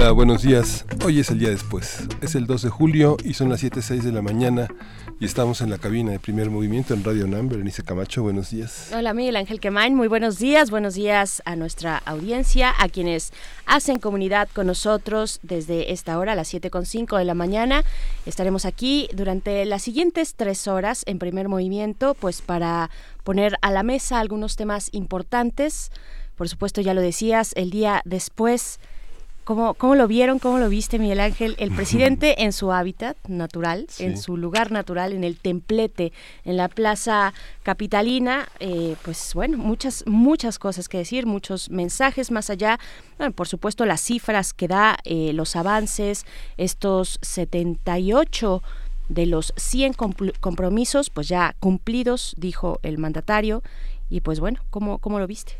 Hola, buenos días. Hoy es el día después. Es el 2 de julio y son las 7.06 de la mañana y estamos en la cabina de primer movimiento en Radio NAM. Berenice Camacho, buenos días. Hola, Miguel Ángel Quemain. Muy buenos días. Buenos días a nuestra audiencia, a quienes hacen comunidad con nosotros desde esta hora, a las 7.5 de la mañana. Estaremos aquí durante las siguientes tres horas en primer movimiento, pues para poner a la mesa algunos temas importantes. Por supuesto, ya lo decías, el día después ¿Cómo, ¿Cómo, lo vieron? ¿Cómo lo viste, Miguel Ángel? El presidente en su hábitat natural, en su lugar natural, en el templete, en la plaza capitalina, eh, pues bueno, muchas, muchas cosas que decir, muchos mensajes más allá. Bueno, por supuesto, las cifras que da, eh, los avances, estos 78 de los 100 compromisos, pues ya cumplidos, dijo el mandatario. Y pues bueno, ¿cómo, cómo lo viste?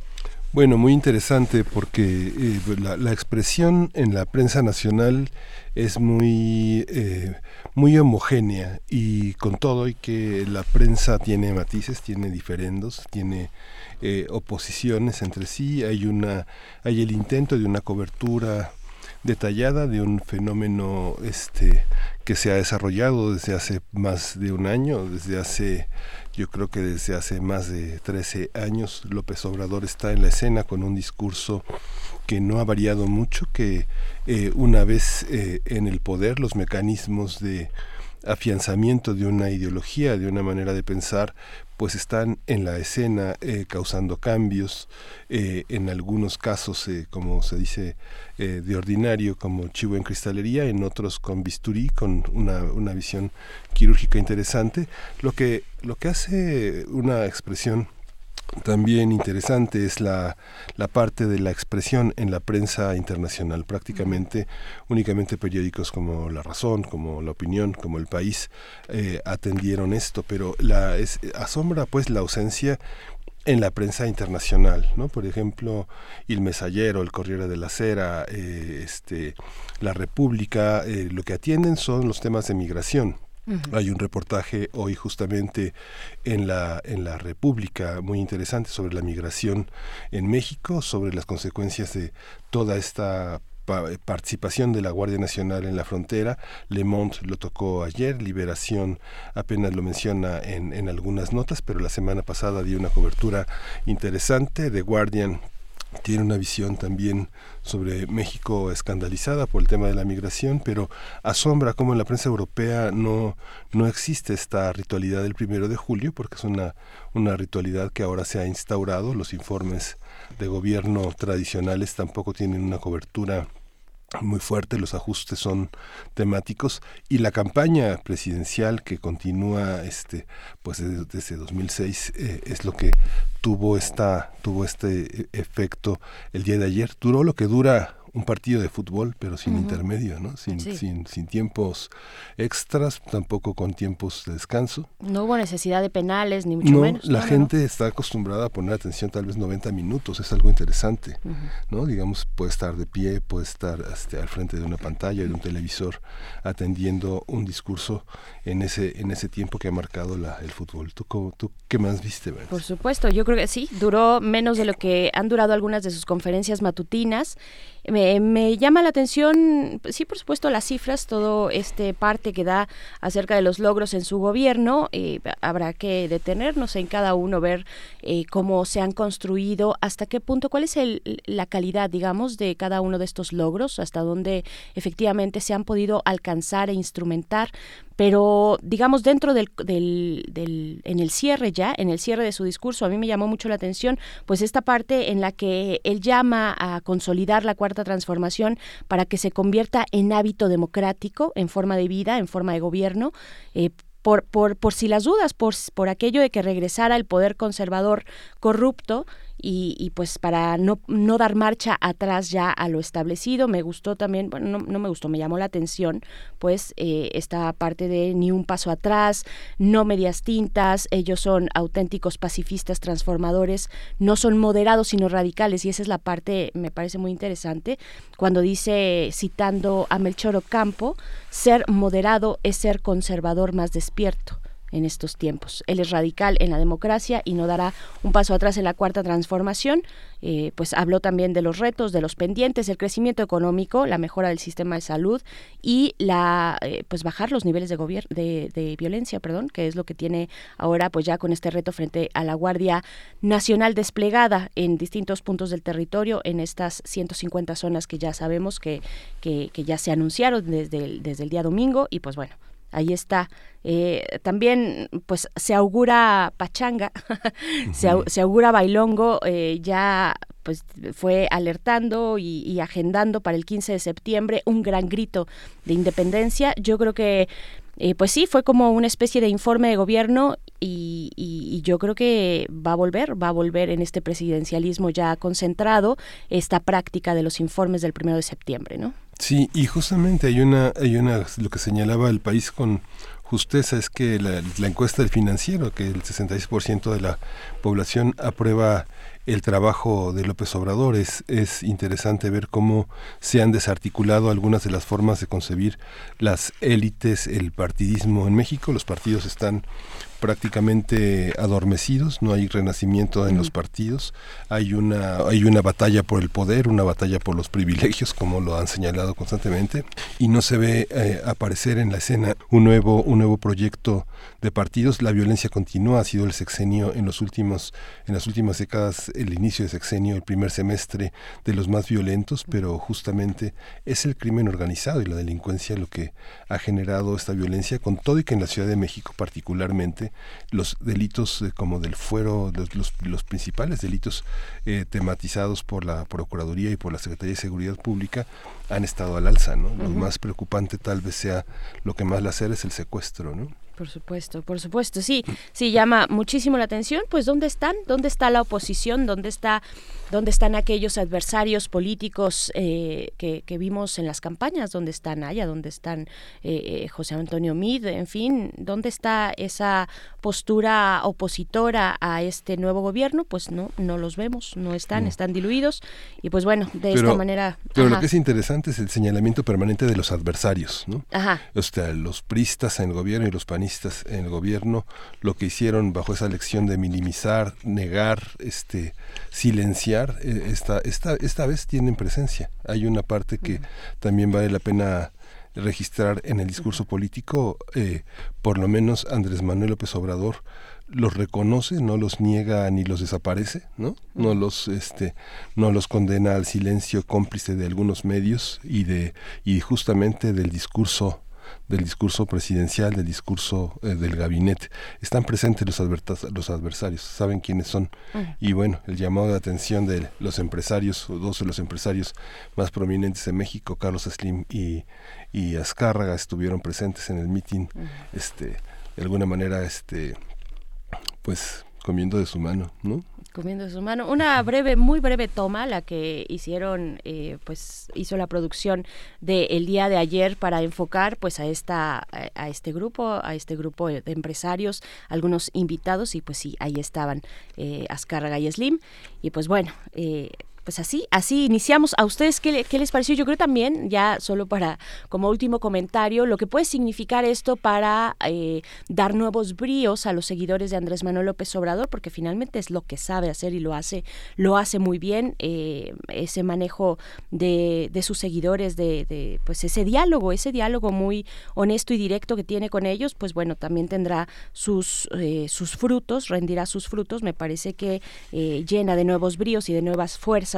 Bueno, muy interesante porque eh, la, expresión en la prensa nacional es muy, eh, muy homogénea y con todo y que la prensa tiene matices, tiene diferendos, tiene eh, oposiciones entre sí, hay, una, hay el intento de una cobertura detallada de un fenómeno este que se ha desarrollado desde hace más de un año, desde hace yo creo que desde hace más de 13 años López Obrador está en la escena con un discurso que no ha variado mucho, que eh, una vez eh, en el poder los mecanismos de afianzamiento de una ideología, de una manera de pensar, pues están en la escena eh, causando cambios, en algunos casos, como se dice de ordinario, como chivo en cristalería, en otros con bisturí, con una, una visión quirúrgica interesante, lo que, lo que hace una expresión también interesante es la, la, parte de la expresión en la prensa internacional. Prácticamente únicamente periódicos como La Razón, como La Opinión, como El País eh, atendieron esto, pero la, es, asombra pues la ausencia en la prensa internacional, ¿no? Por ejemplo, El Mesallero, El Corriere de la Cera, eh, este, La República, eh, lo que atienden son los temas de migración, hay un reportaje hoy justamente en la, en la República muy interesante sobre la migración en México, sobre las consecuencias de toda esta participación de la Guardia Nacional en la frontera. Le Monde lo tocó ayer, Liberación apenas lo menciona en, en algunas notas, pero la semana pasada dio una cobertura interesante. de Guardian tiene una visión también sobre México escandalizada por el tema de la migración, pero asombra cómo en la prensa europea no, no existe esta ritualidad del primero de julio, porque es una, una ritualidad que ahora se ha instaurado. Los informes de gobierno tradicionales tampoco tienen una cobertura muy fuerte, los ajustes son temáticos y la campaña presidencial que continúa este pues desde, 2006 eh, es lo que tuvo esta tuvo este eh, efecto el día de ayer. Duró lo que dura un partido de fútbol, pero sin intermedio, ¿no? Sin, sin, sin, tiempos extras, tampoco con tiempos de descanso. No hubo necesidad de penales, ni mucho menos. La gente está acostumbrada a poner atención tal vez 90 minutos, es algo interesante, ¿no? Digamos, puede estar de pie, puede estar este, al frente de una pantalla, de un televisor, atendiendo un discurso en ese, en ese tiempo que ha marcado la, el fútbol. ¿Tú, ¿Tú qué más viste? Por supuesto, yo creo que sí, duró menos de lo que han durado algunas de sus conferencias matutinas. Me, llama la atención, sí, por supuesto, las cifras, todo este parte que da acerca de los logros en su gobierno. Eh, habrá que detenernos en cada uno, ver eh, cómo se han construido, hasta qué punto, cuál es el, la calidad, digamos, de cada uno de estos logros, hasta dónde efectivamente se han podido alcanzar e instrumentar pero digamos dentro del, del, en el cierre ya, en el cierre de su discurso, a mí me llamó mucho la atención, pues esta parte en la que él llama a consolidar la cuarta transformación para que se convierta en hábito democrático, en forma de vida, en forma de gobierno, eh, por, por, por si las dudas, por, por aquello de que regresara el poder conservador corrupto y, pues para no, no dar marcha atrás ya a lo establecido. Me gustó también, bueno, no, me gustó, me llamó la atención, pues eh, esta parte de ni un paso atrás, no medias tintas, ellos son auténticos pacifistas transformadores, no son moderados sino radicales y esa es la parte, me parece muy interesante, cuando dice, citando a Melchor Ocampo, ser moderado es ser conservador más despierto en estos tiempos. Él es radical en la democracia y no dará un paso atrás en la cuarta transformación. Eh, pues habló también de los retos, de los pendientes, el crecimiento económico, la mejora del sistema de salud y la eh, pues bajar los niveles de, de, de violencia, perdón, que es lo que tiene ahora pues ya con este reto frente a la Guardia Nacional desplegada en distintos puntos del territorio en estas 150 zonas que ya sabemos que, que, que ya se anunciaron desde desde el día domingo y pues bueno ahí está. Eh, también, pues, se augura pachanga, se, augura bailongo, eh, ya pues fue alertando y, agendando para el 15 de septiembre un gran grito de independencia. Yo creo que, eh, pues sí, fue como una especie de informe de gobierno y, y, yo creo que va a volver, va a volver en este presidencialismo ya concentrado esta práctica de los informes del primero de septiembre, ¿no? Sí, y justamente hay una, hay una, lo que señalaba el país con justeza es que la, encuesta del financiero, que el 66% de la población aprueba el trabajo de López Obrador. Es, es interesante ver cómo se han desarticulado algunas de las formas de concebir las élites, el partidismo en México. Los partidos están prácticamente adormecidos, no hay renacimiento en los partidos, hay una, hay una batalla por el poder, una batalla por los privilegios, como lo han señalado constantemente, y no se ve eh, aparecer en la escena un nuevo, un nuevo proyecto de partidos. La violencia continúa, ha sido el sexenio en los últimos, en las últimas décadas, el inicio de sexenio, el primer semestre de los más violentos, pero justamente es el crimen organizado y la delincuencia lo que ha generado esta violencia, con todo y que en la Ciudad de México particularmente los delitos eh, como del fuero, los, los, principales delitos eh, tematizados por la Procuraduría y por la Secretaría de Seguridad Pública han estado al alza, ¿no? Lo más preocupante tal vez sea lo que más la hacer es el secuestro, ¿no? Por supuesto, por supuesto, sí, sí llama muchísimo la atención. Pues dónde están, dónde está la oposición, dónde está, dónde están aquellos adversarios políticos eh, que, vimos en las campañas, dónde están Naya, dónde están eh, eh, José Antonio Mid, en fin, dónde está esa postura opositora a este nuevo gobierno. Pues no, no los vemos, no están, están diluidos y pues bueno, de esta manera. Pero lo que es interesante es el señalamiento permanente de los adversarios, ¿no? Ajá. O sea, los pristas en el gobierno y los panistas en el gobierno lo que hicieron bajo esa lección de minimizar, negar, este, silenciar, eh, esta, esta, esta vez tienen presencia. Hay una parte que también vale la pena registrar en el discurso político, eh, por lo menos Andrés Manuel López Obrador los reconoce, no los niega ni los desaparece, ¿no? No los este no los condena al silencio cómplice de algunos medios y de y justamente del discurso del discurso presidencial, del discurso eh, del gabinete. Están presentes los, los adversarios, saben quiénes son. Y bueno, el llamado de atención de los empresarios, dos de los empresarios más prominentes de México, Carlos Slim y, y Azcárraga, estuvieron presentes en el meeting, este, de alguna manera, este, pues comiendo de su mano, ¿no? Comiendo de su mano. Una breve, muy breve toma, la que hicieron, eh, pues hizo la producción del día de ayer para enfocar pues a esta, a, este grupo, a este grupo de empresarios, algunos invitados y pues sí, ahí estaban eh, Azcárraga y Slim. Y pues bueno, eh, pues así, así iniciamos. ¿A ustedes qué, les pareció? Yo creo también, ya solo para como último comentario, lo que puede significar esto para eh, dar nuevos bríos a los seguidores de Andrés Manuel López Obrador, porque finalmente es lo que sabe hacer y lo hace, lo hace muy bien, eh, ese manejo de, de sus seguidores, de, de, pues ese diálogo, ese diálogo muy honesto y directo que tiene con ellos, pues bueno, también tendrá sus, eh, sus frutos, rendirá sus frutos, me parece que llena de nuevos bríos y de nuevas fuerzas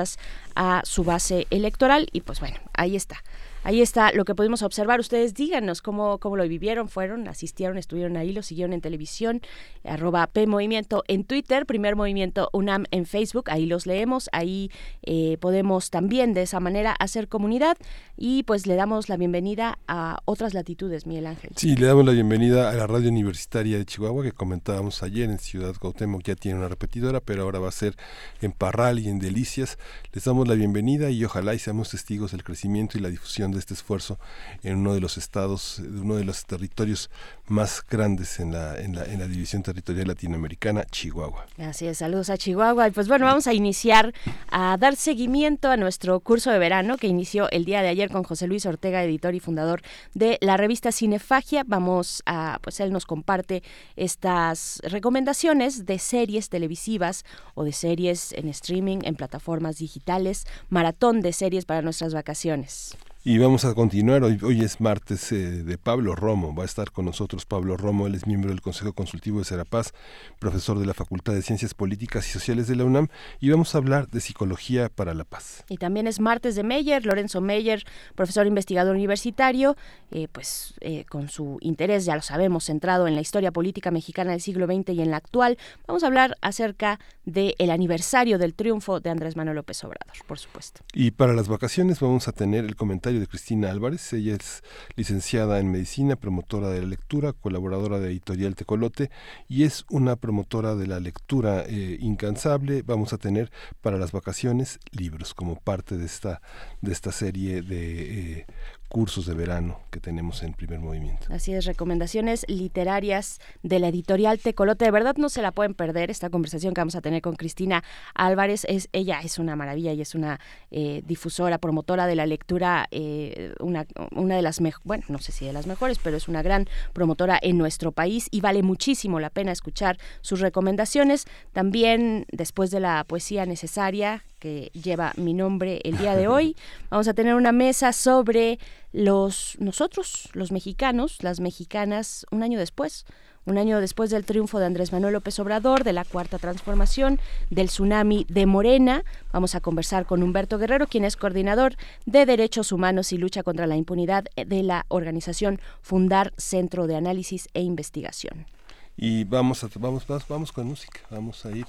a su base electoral y pues bueno, ahí está. Ahí está lo que pudimos observar. Ustedes díganos cómo, cómo lo vivieron, fueron, asistieron, estuvieron ahí, lo siguieron en televisión, arroba P Movimiento en Twitter, Primer Movimiento UNAM en Facebook, ahí los leemos, ahí eh, podemos también de esa manera hacer comunidad y pues le damos la bienvenida a otras latitudes, Miguel Ángel. Sí, le damos la bienvenida a la radio universitaria de Chihuahua que comentábamos ayer en Ciudad Cuauhtémoc, ya tiene una repetidora, pero ahora va a ser en Parral y en Delicias. Les damos la bienvenida y ojalá y seamos testigos del crecimiento y la difusión de este esfuerzo en uno de los estados, uno de los territorios más grandes en la, en la, en la división territorial latinoamericana, Chihuahua. Así es, saludos a Chihuahua. Y pues bueno, vamos a iniciar a dar seguimiento a nuestro curso de verano que inició el día de ayer con José Luis Ortega, editor y fundador de la revista Cinefagia. Vamos a, pues él nos comparte estas recomendaciones de series televisivas o de series en streaming, en plataformas digitales, maratón de series para nuestras vacaciones. Y vamos a continuar, hoy, hoy es martes eh, de Pablo Romo, va a estar con nosotros Pablo Romo, él es miembro del Consejo Consultivo de Serapaz, profesor de la Facultad de Ciencias Políticas y Sociales de la UNAM, y vamos a hablar de Psicología para la Paz. Y también es martes de Meyer, Lorenzo Meyer, profesor investigador universitario, eh, pues eh, con su interés, ya lo sabemos, centrado en la historia política mexicana del siglo XX y en la actual, vamos a hablar acerca del aniversario del triunfo de Andrés Manuel López Obrador, por supuesto. Y para las vacaciones vamos a tener el comentario de Cristina Álvarez. Ella es licenciada en medicina, promotora de la lectura, colaboradora de Editorial Tecolote y es una promotora de la lectura eh, incansable. Vamos a tener para las vacaciones libros como parte de esta, de esta serie de eh, cursos de verano que tenemos en primer movimiento. Así es, recomendaciones literarias de la editorial Tecolote. De verdad no se la pueden perder esta conversación que vamos a tener con Cristina Álvarez. Es, ella es una maravilla y es una eh, difusora, promotora de la lectura, eh, una, una de las mejores, bueno, no sé si de las mejores, pero es una gran promotora en nuestro país y vale muchísimo la pena escuchar sus recomendaciones. También después de la poesía necesaria que lleva mi nombre el día de hoy. Vamos a tener una mesa sobre los nosotros, los mexicanos, las mexicanas, un año después. Un año después del triunfo de Andrés Manuel López Obrador, de la Cuarta Transformación, del tsunami de Morena, vamos a conversar con Humberto Guerrero, quien es coordinador de Derechos Humanos y Lucha contra la Impunidad de la organización Fundar Centro de Análisis e Investigación. Y vamos, a, vamos, vamos, vamos con música, vamos a ir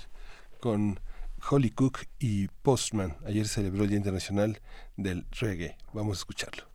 con Holly Cook y Postman. Ayer celebró el Día Internacional del Reggae. Vamos a escucharlo.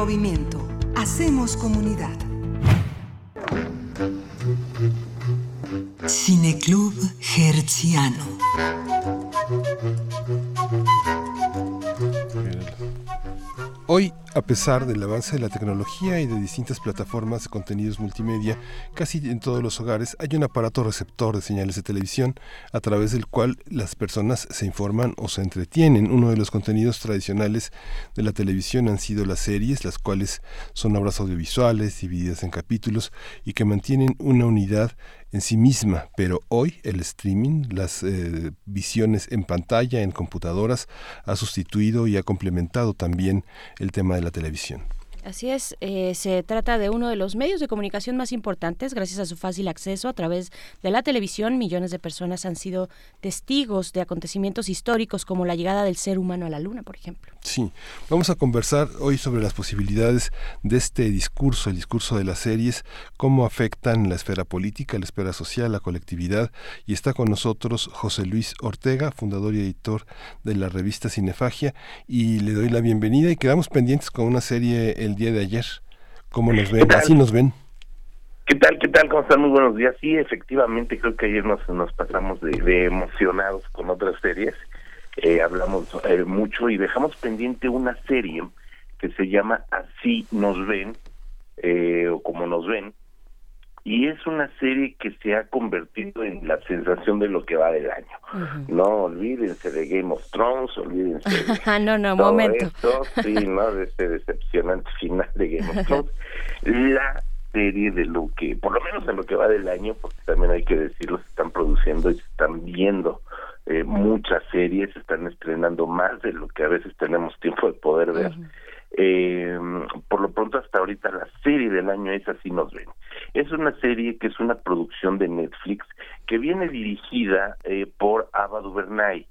Movimiento. Hacemos comunidad. Cineclub Herziano. A pesar del avance de la tecnología y de distintas plataformas de contenidos multimedia, casi en todos los hogares hay un aparato receptor de señales de televisión a través del cual las personas se informan o se entretienen. Uno de los contenidos tradicionales de la televisión han sido las series, las cuales son obras audiovisuales divididas en capítulos y que mantienen una unidad en sí misma, pero hoy el streaming, las eh, visiones en pantalla, en computadoras, ha sustituido y ha complementado también el tema de la televisión. Así es, eh, se trata de uno de los medios de comunicación más importantes gracias a su fácil acceso a través de la televisión. Millones de personas han sido testigos de acontecimientos históricos como la llegada del ser humano a la luna, por ejemplo. Sí, vamos a conversar hoy sobre las posibilidades de este discurso, el discurso de las series, cómo afectan la esfera política, la esfera social, la colectividad. Y está con nosotros José Luis Ortega, fundador y editor de la revista Cinefagia, y le doy la bienvenida y quedamos pendientes con una serie el día de ayer. ¿Cómo nos ven? Así nos ven. ¿Qué tal? ¿Qué tal? ¿Cómo están? Muy buenos días. Sí, efectivamente, creo que ayer nos, nos pasamos de, emocionados con otras series. Eh, hablamos eh, mucho y dejamos pendiente una serie que se llama Así nos ven, eh, o como nos ven, y es una serie que se ha convertido en la sensación de lo que va del año. No olvídense de Game of Thrones, olvídense de no, no, momento. sí, ¿no? De este decepcionante final de Game of Thrones. La serie de lo que, por lo menos en lo que va del año, porque también hay que decirlo, se están produciendo y se están viendo eh, muchas series, se están estrenando más de lo que a veces tenemos tiempo de poder ver. Eh, por lo pronto hasta ahorita la serie del año es Así nos ven. Es una serie que es una producción de Netflix que viene dirigida eh, por Ava DuVernay.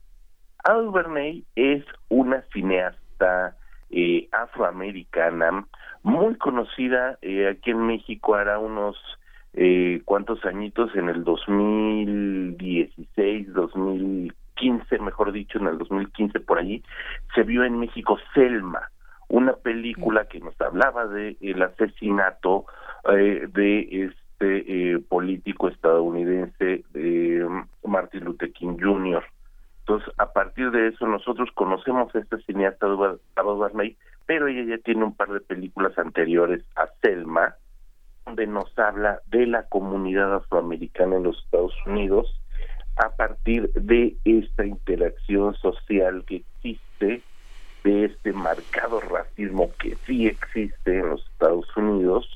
Ava DuVernay es una cineasta eh, afroamericana muy conocida eh, aquí en México hará unos eh, cuantos añitos en el 2016, 2015, mejor dicho, en el 2015 por allí, se vio en México Selma una película que nos hablaba de el asesinato eh, de este eh, político estadounidense de mm, Martin Luther King Jr. Entonces, a partir de eso, nosotros conocemos a esta cineasta Barney, pero ella ya tiene un par de películas anteriores a Selma, donde nos habla de la comunidad afroamericana en los Estados Unidos a partir de esta interacción social que existe de este marcado racismo que sí existe en los Estados Unidos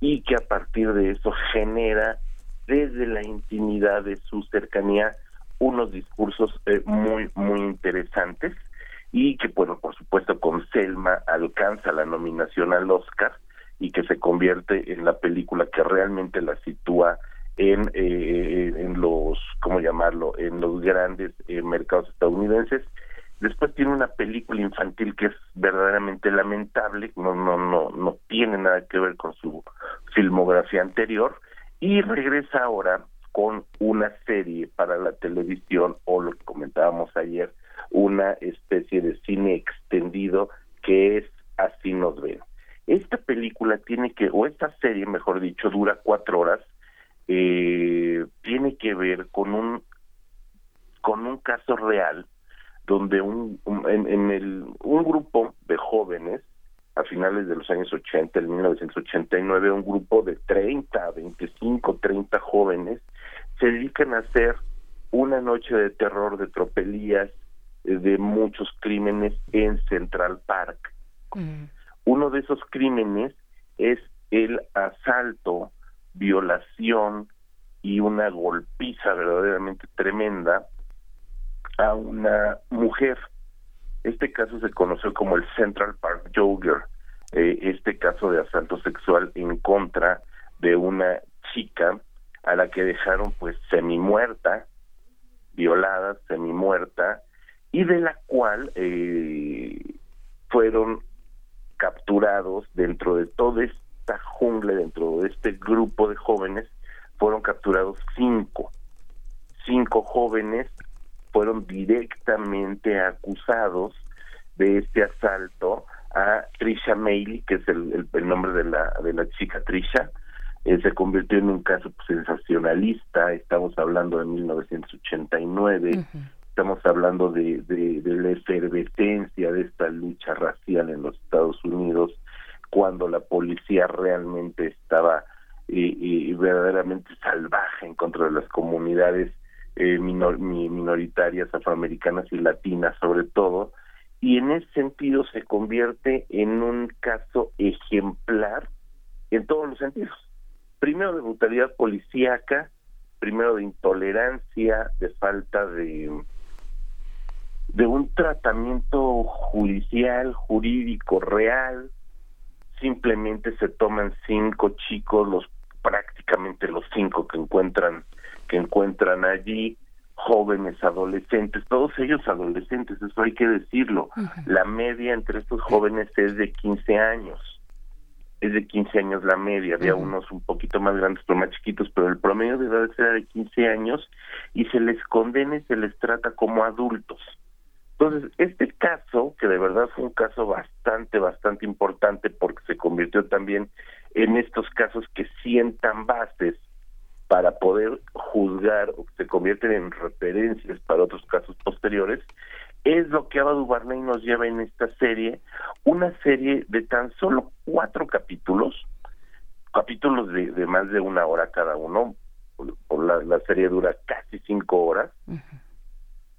y que a partir de eso genera desde la intimidad de su cercanía unos discursos eh, muy muy interesantes y que bueno por supuesto con Selma alcanza la nominación al Oscar y que se convierte en la película que realmente la sitúa en eh, en los cómo llamarlo en los grandes eh, mercados estadounidenses Después tiene una película infantil que es verdaderamente lamentable, no no no no tiene nada que ver con su filmografía anterior y regresa ahora con una serie para la televisión o lo que comentábamos ayer, una especie de cine extendido que es Así nos ven. Esta película tiene que, o esta serie, mejor dicho, dura cuatro horas, eh, tiene que ver con un con un caso real donde un, en, el, un grupo de jóvenes a finales de los años 80, en 1989, un grupo de 30, 25, 30 jóvenes se dedican a hacer una noche de terror, de tropelías, de muchos crímenes en Central Park. Mm. Uno de esos crímenes es el asalto, violación y una golpiza verdaderamente tremenda a una mujer. Este caso se conoció como el Central Park Jogger, eh, este caso de asalto sexual en contra de una chica a la que dejaron pues semi muerta, violada, semi muerta, y de la cual eh, fueron capturados dentro de toda esta jungla, dentro de este grupo de jóvenes, fueron capturados cinco, cinco jóvenes fueron directamente acusados de este asalto a Trisha Mailey, que es el, el, nombre de la, de la chica Trisha, eh, se convirtió en un caso pues, sensacionalista, estamos hablando de 1989, estamos hablando de, de, de, la efervescencia de esta lucha racial en los Estados Unidos, cuando la policía realmente estaba y, verdaderamente salvaje en contra de las comunidades eh, minoritarias afroamericanas y latinas sobre todo y en ese sentido se convierte en un caso ejemplar en todos los sentidos. Primero de brutalidad policíaca primero de intolerancia de falta de de un tratamiento judicial jurídico real. Simplemente se toman cinco chicos, los prácticamente los cinco que encuentran que encuentran allí, jóvenes, adolescentes, todos ellos adolescentes, eso hay que decirlo. La media entre estos jóvenes es de 15 años. Es de 15 años la media, había unos un poquito más grandes, pero más chiquitos, pero el promedio de edad era de 15 años y se les condena y se les trata como adultos. Entonces, este caso, que de verdad fue un caso bastante, bastante importante porque se convirtió también en estos casos que sientan bases para poder juzgar o que se convierten en referencias para otros casos posteriores, es lo que Ava DuVernay nos lleva en esta serie, una serie de tan solo cuatro capítulos, capítulos de, de más de una hora cada uno, por la, la serie dura casi cinco horas,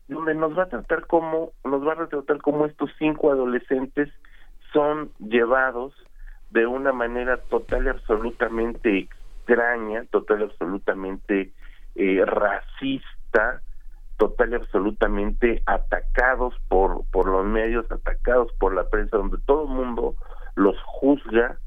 donde nos va a tratar como nos va a retratar como estos cinco adolescentes son llevados de una manera total y absolutamente extraña, total y absolutamente eh, racista, total y absolutamente atacados por por los medios, atacados por la prensa, donde todo el mundo los juzga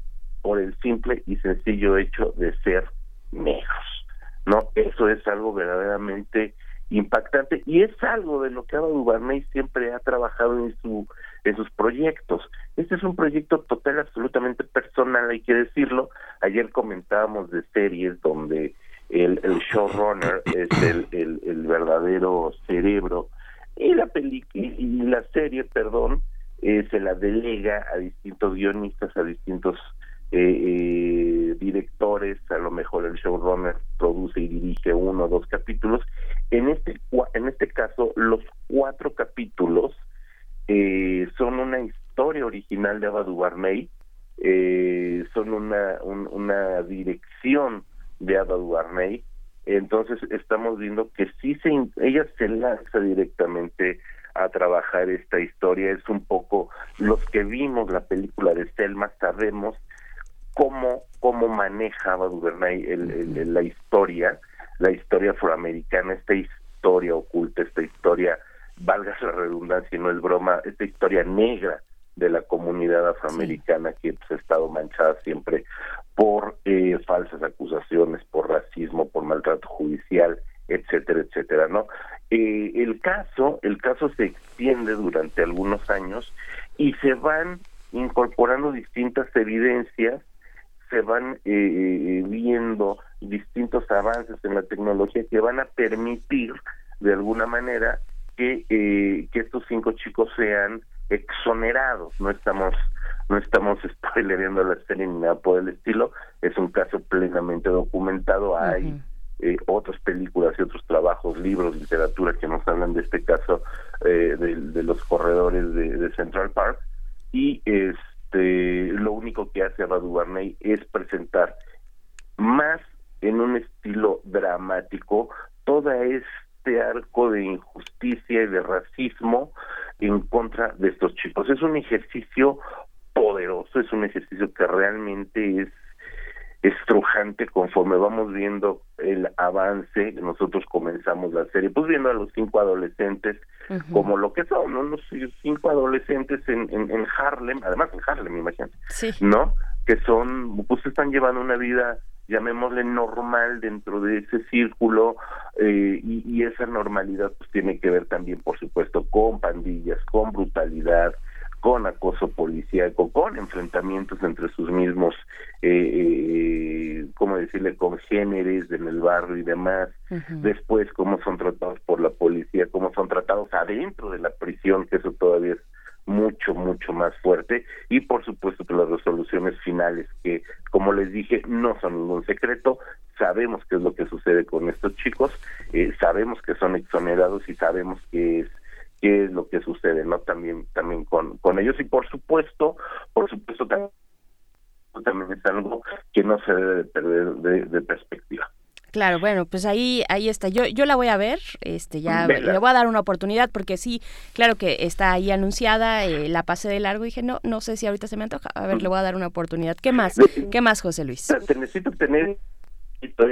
por el simple y sencillo hecho de ser negros. No, eso es algo verdaderamente impactante y es algo de lo que Ava DuVernay siempre ha trabajado en su en sus proyectos. Este es un proyecto total absolutamente personal, hay que decirlo. Ayer comentábamos de series donde el, showrunner es el, verdadero cerebro y la película y la serie, perdón, eh, se la delega a distintos guionistas, a distintos eh, eh, directores, a lo mejor el showrunner produce y dirige uno o dos capítulos. En este, en este caso, los cuatro capítulos eh, son una historia original de Ava DuVernay, eh, son una, una dirección de Ava DuVernay, entonces estamos viendo que sí se, ella se lanza directamente a trabajar esta historia, es un poco, los que vimos la película de Selma sabemos cómo, cómo manejaba Duvernay el, la historia, la historia afroamericana, esta historia oculta, esta historia, valga la redundancia, no es broma, esta historia negra de la comunidad afroamericana que pues, ha estado manchada siempre por eh, falsas acusaciones, por racismo, por maltrato judicial, etcétera, etcétera, ¿no? Eh, el caso, el caso se extiende durante algunos años y se van incorporando distintas evidencias se van eh, eh, viendo distintos avances en la tecnología que van a permitir de alguna manera que, eh, que estos cinco chicos sean exonerados. No estamos no estamos spoilereando la serie ni nada por el estilo. Es un caso plenamente documentado. Hay eh, otras películas y otros trabajos, libros, literatura que nos hablan de este caso eh, de, de, los corredores de, de Central Park. Y es este, lo único que hace Radu Barney es presentar más en un estilo dramático todo este arco de injusticia y de racismo en contra de estos chicos. Es un ejercicio poderoso, es un ejercicio que realmente es estrujante conforme vamos viendo el avance. Nosotros comenzamos la serie, pues viendo a los cinco adolescentes como lo que son, ¿no? Unos cinco adolescentes en, en, Harlem, además en Harlem, imagínate, ¿no? Que son, pues están llevando una vida llamémosle normal dentro de ese círculo eh, y, y, esa normalidad pues tiene que ver también por supuesto con pandillas, con brutalidad, con acoso policíaco, con enfrentamientos entre sus mismos, eh, eh, ¿cómo decirle?, congéneres en el barrio y demás. Después, cómo son tratados por la policía, cómo son tratados adentro de la prisión, que eso todavía es mucho, mucho más fuerte. Y por supuesto que las resoluciones finales que como les dije no son ningún secreto. Sabemos qué es lo que sucede con estos chicos eh, sabemos que son exonerados y sabemos qué es qué es lo que sucede no también también con con ellos. Y por supuesto por supuesto también es algo que no se debe perder de perspectiva Claro, bueno, pues ahí ahí está. Yo yo la voy a ver, este ya le voy a dar una oportunidad porque sí, claro que está ahí anunciada, eh, la pasé de largo y dije, "No, no sé si ahorita se me antoja. A ver, le voy a dar una oportunidad." ¿Qué más? ¿Qué más, José Luis? Te necesito tener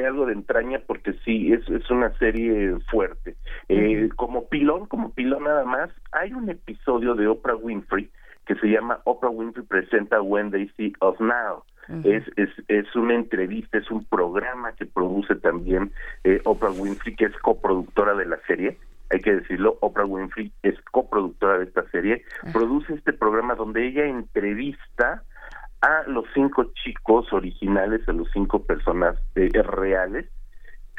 algo de entraña porque sí, es, es una serie fuerte. Eh, como pilón, como pilón nada más, hay un episodio de Oprah Winfrey que se llama Oprah Winfrey presenta When They See Us Now es, es, es una entrevista, es un programa que produce también eh, Oprah Winfrey, que es coproductora de la serie. Hay que decirlo, Oprah Winfrey es coproductora de esta serie. Produce este programa donde ella entrevista a los cinco chicos originales, a los cinco personas eh, reales,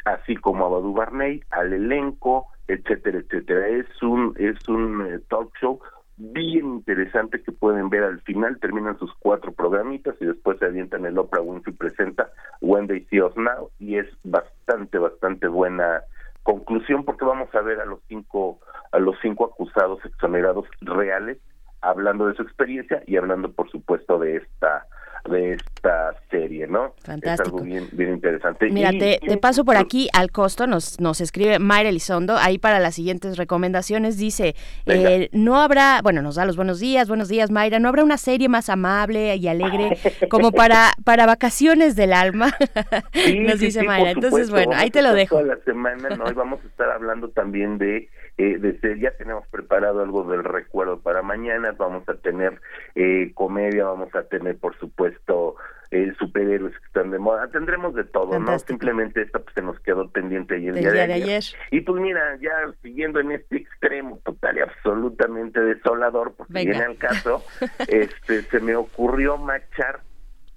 así como a Badu Barney, al elenco, etcétera, etcétera. Es un es un eh, talk show bien interesante que pueden ver. Al final, terminan sus cuatro programitas y después se avientan el Oprah Winfrey presenta When They See Us Now y es bastante, bastante buena conclusión porque vamos a ver a los cinco, a los cinco acusados exonerados reales hablando de su experiencia y hablando por supuesto de esta de esta serie, ¿no? Fantástico. Es algo bien, bien interesante. Mira, te, paso por aquí al costo, nos, nos escribe Mayra Elizondo, ahí para las siguientes recomendaciones, dice, eh, no habrá, bueno, nos da los buenos días, buenos días Mayra, no habrá una serie más amable y alegre como para, para vacaciones del alma, nos dice Mayra. Entonces, bueno, ahí te lo dejo. Toda la semana, ¿no? Hoy vamos a estar hablando también de eh, desde ya tenemos preparado algo del recuerdo para mañana, vamos a tener eh, comedia, vamos a tener por supuesto eh, superhéroes que están de moda, tendremos de todo, ¿no? Simplemente esta pues, se nos quedó pendiente ayer, el día, de, ayer. Y pues mira, ya siguiendo en este extremo total y absolutamente desolador, porque viene al caso, este se me ocurrió machar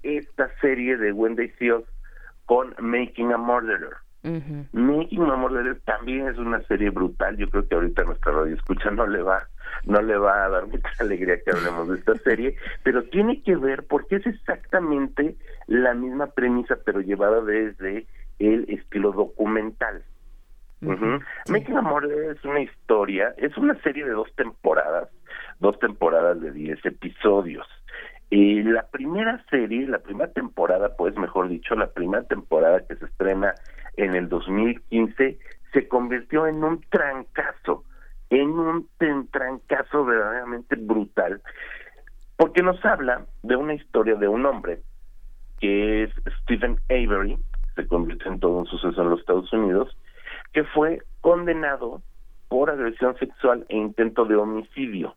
esta serie de Wendy Seals con Making a Murderer. Making a Murderer también es una serie brutal. Yo creo que ahorita nuestra radio escucha no le va, no le va a dar mucha alegría que hablemos de esta serie, pero tiene que ver porque es exactamente la misma premisa, pero llevada desde el estilo documental. Making a Murderer es una historia, es una serie de dos temporadas, dos temporadas de diez episodios. Y la primera serie, la primera temporada, pues mejor dicho, la primera temporada que se estrena en el 2015 se convirtió en un trancazo, en un trancazo verdaderamente brutal, porque nos habla de una historia de un hombre que es Stephen Avery, se convirtió en todo un suceso en los Estados Unidos, que fue condenado por agresión sexual e intento de homicidio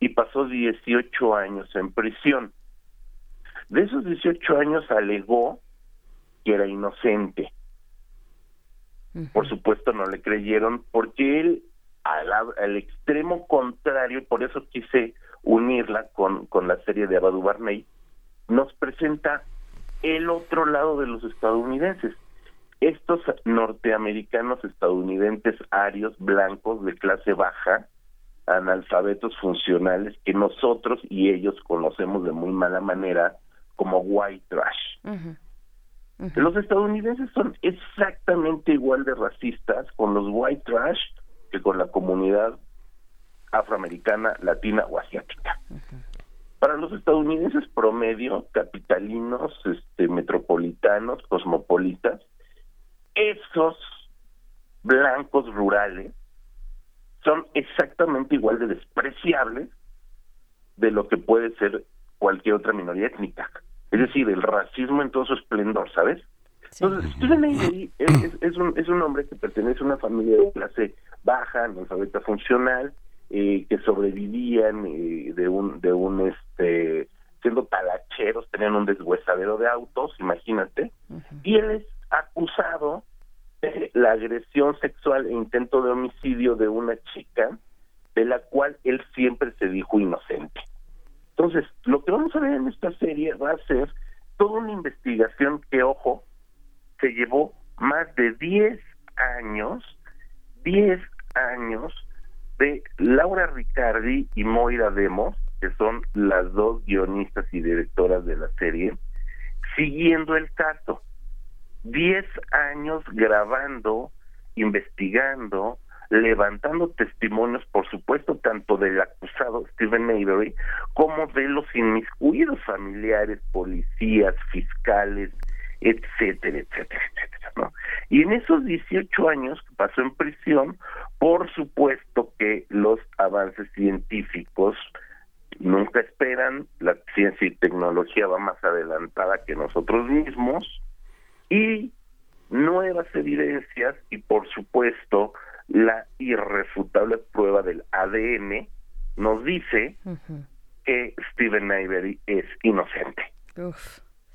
y pasó 18 años en prisión. De esos 18 años alegó que era inocente por supuesto no le creyeron porque él al, extremo contrario, por eso quise unirla con, con la serie de Abadu Barney, nos presenta el otro lado de los estadounidenses. Estos norteamericanos estadounidenses arios, blancos, de clase baja, analfabetos funcionales, que nosotros y ellos conocemos de muy mala manera como white trash. Los estadounidenses son exactamente igual de racistas con los white trash que con la comunidad afroamericana, latina o asiática. Para los estadounidenses promedio, capitalinos, este, metropolitanos, cosmopolitas, esos blancos rurales son exactamente igual de despreciables de lo que puede ser cualquier otra minoría étnica. Es decir, el racismo en todo su esplendor, ¿sabes? Entonces, Stephen Avery es, es, un, es un hombre que pertenece a una familia de clase baja, analfabeta funcional, eh, que sobrevivían eh, de un, de un, este, siendo talacheros, tenían un deshuesadero de autos, imagínate, y él es acusado de la agresión sexual e intento de homicidio de una chica, de la cual él siempre se dijo inocente. Entonces, lo que vamos a ver en esta serie va a ser toda una investigación que, ojo, se llevó más de 10 años, 10 años de Laura Ricardi y Moira Demos, que son las dos guionistas y directoras de la serie, siguiendo el caso. Diez años grabando, investigando, levantando testimonios, por supuesto, tanto del acusado Stephen Avery como de los inmiscuidos familiares, policías, fiscales, etcétera, etcétera, etcétera, ¿no? Y en esos 18 años que pasó en prisión, por supuesto que los avances científicos nunca esperan, la ciencia y tecnología va más adelantada que nosotros mismos y nuevas evidencias y por supuesto la irrefutable prueba del ADN nos dice que Steven Avery es inocente.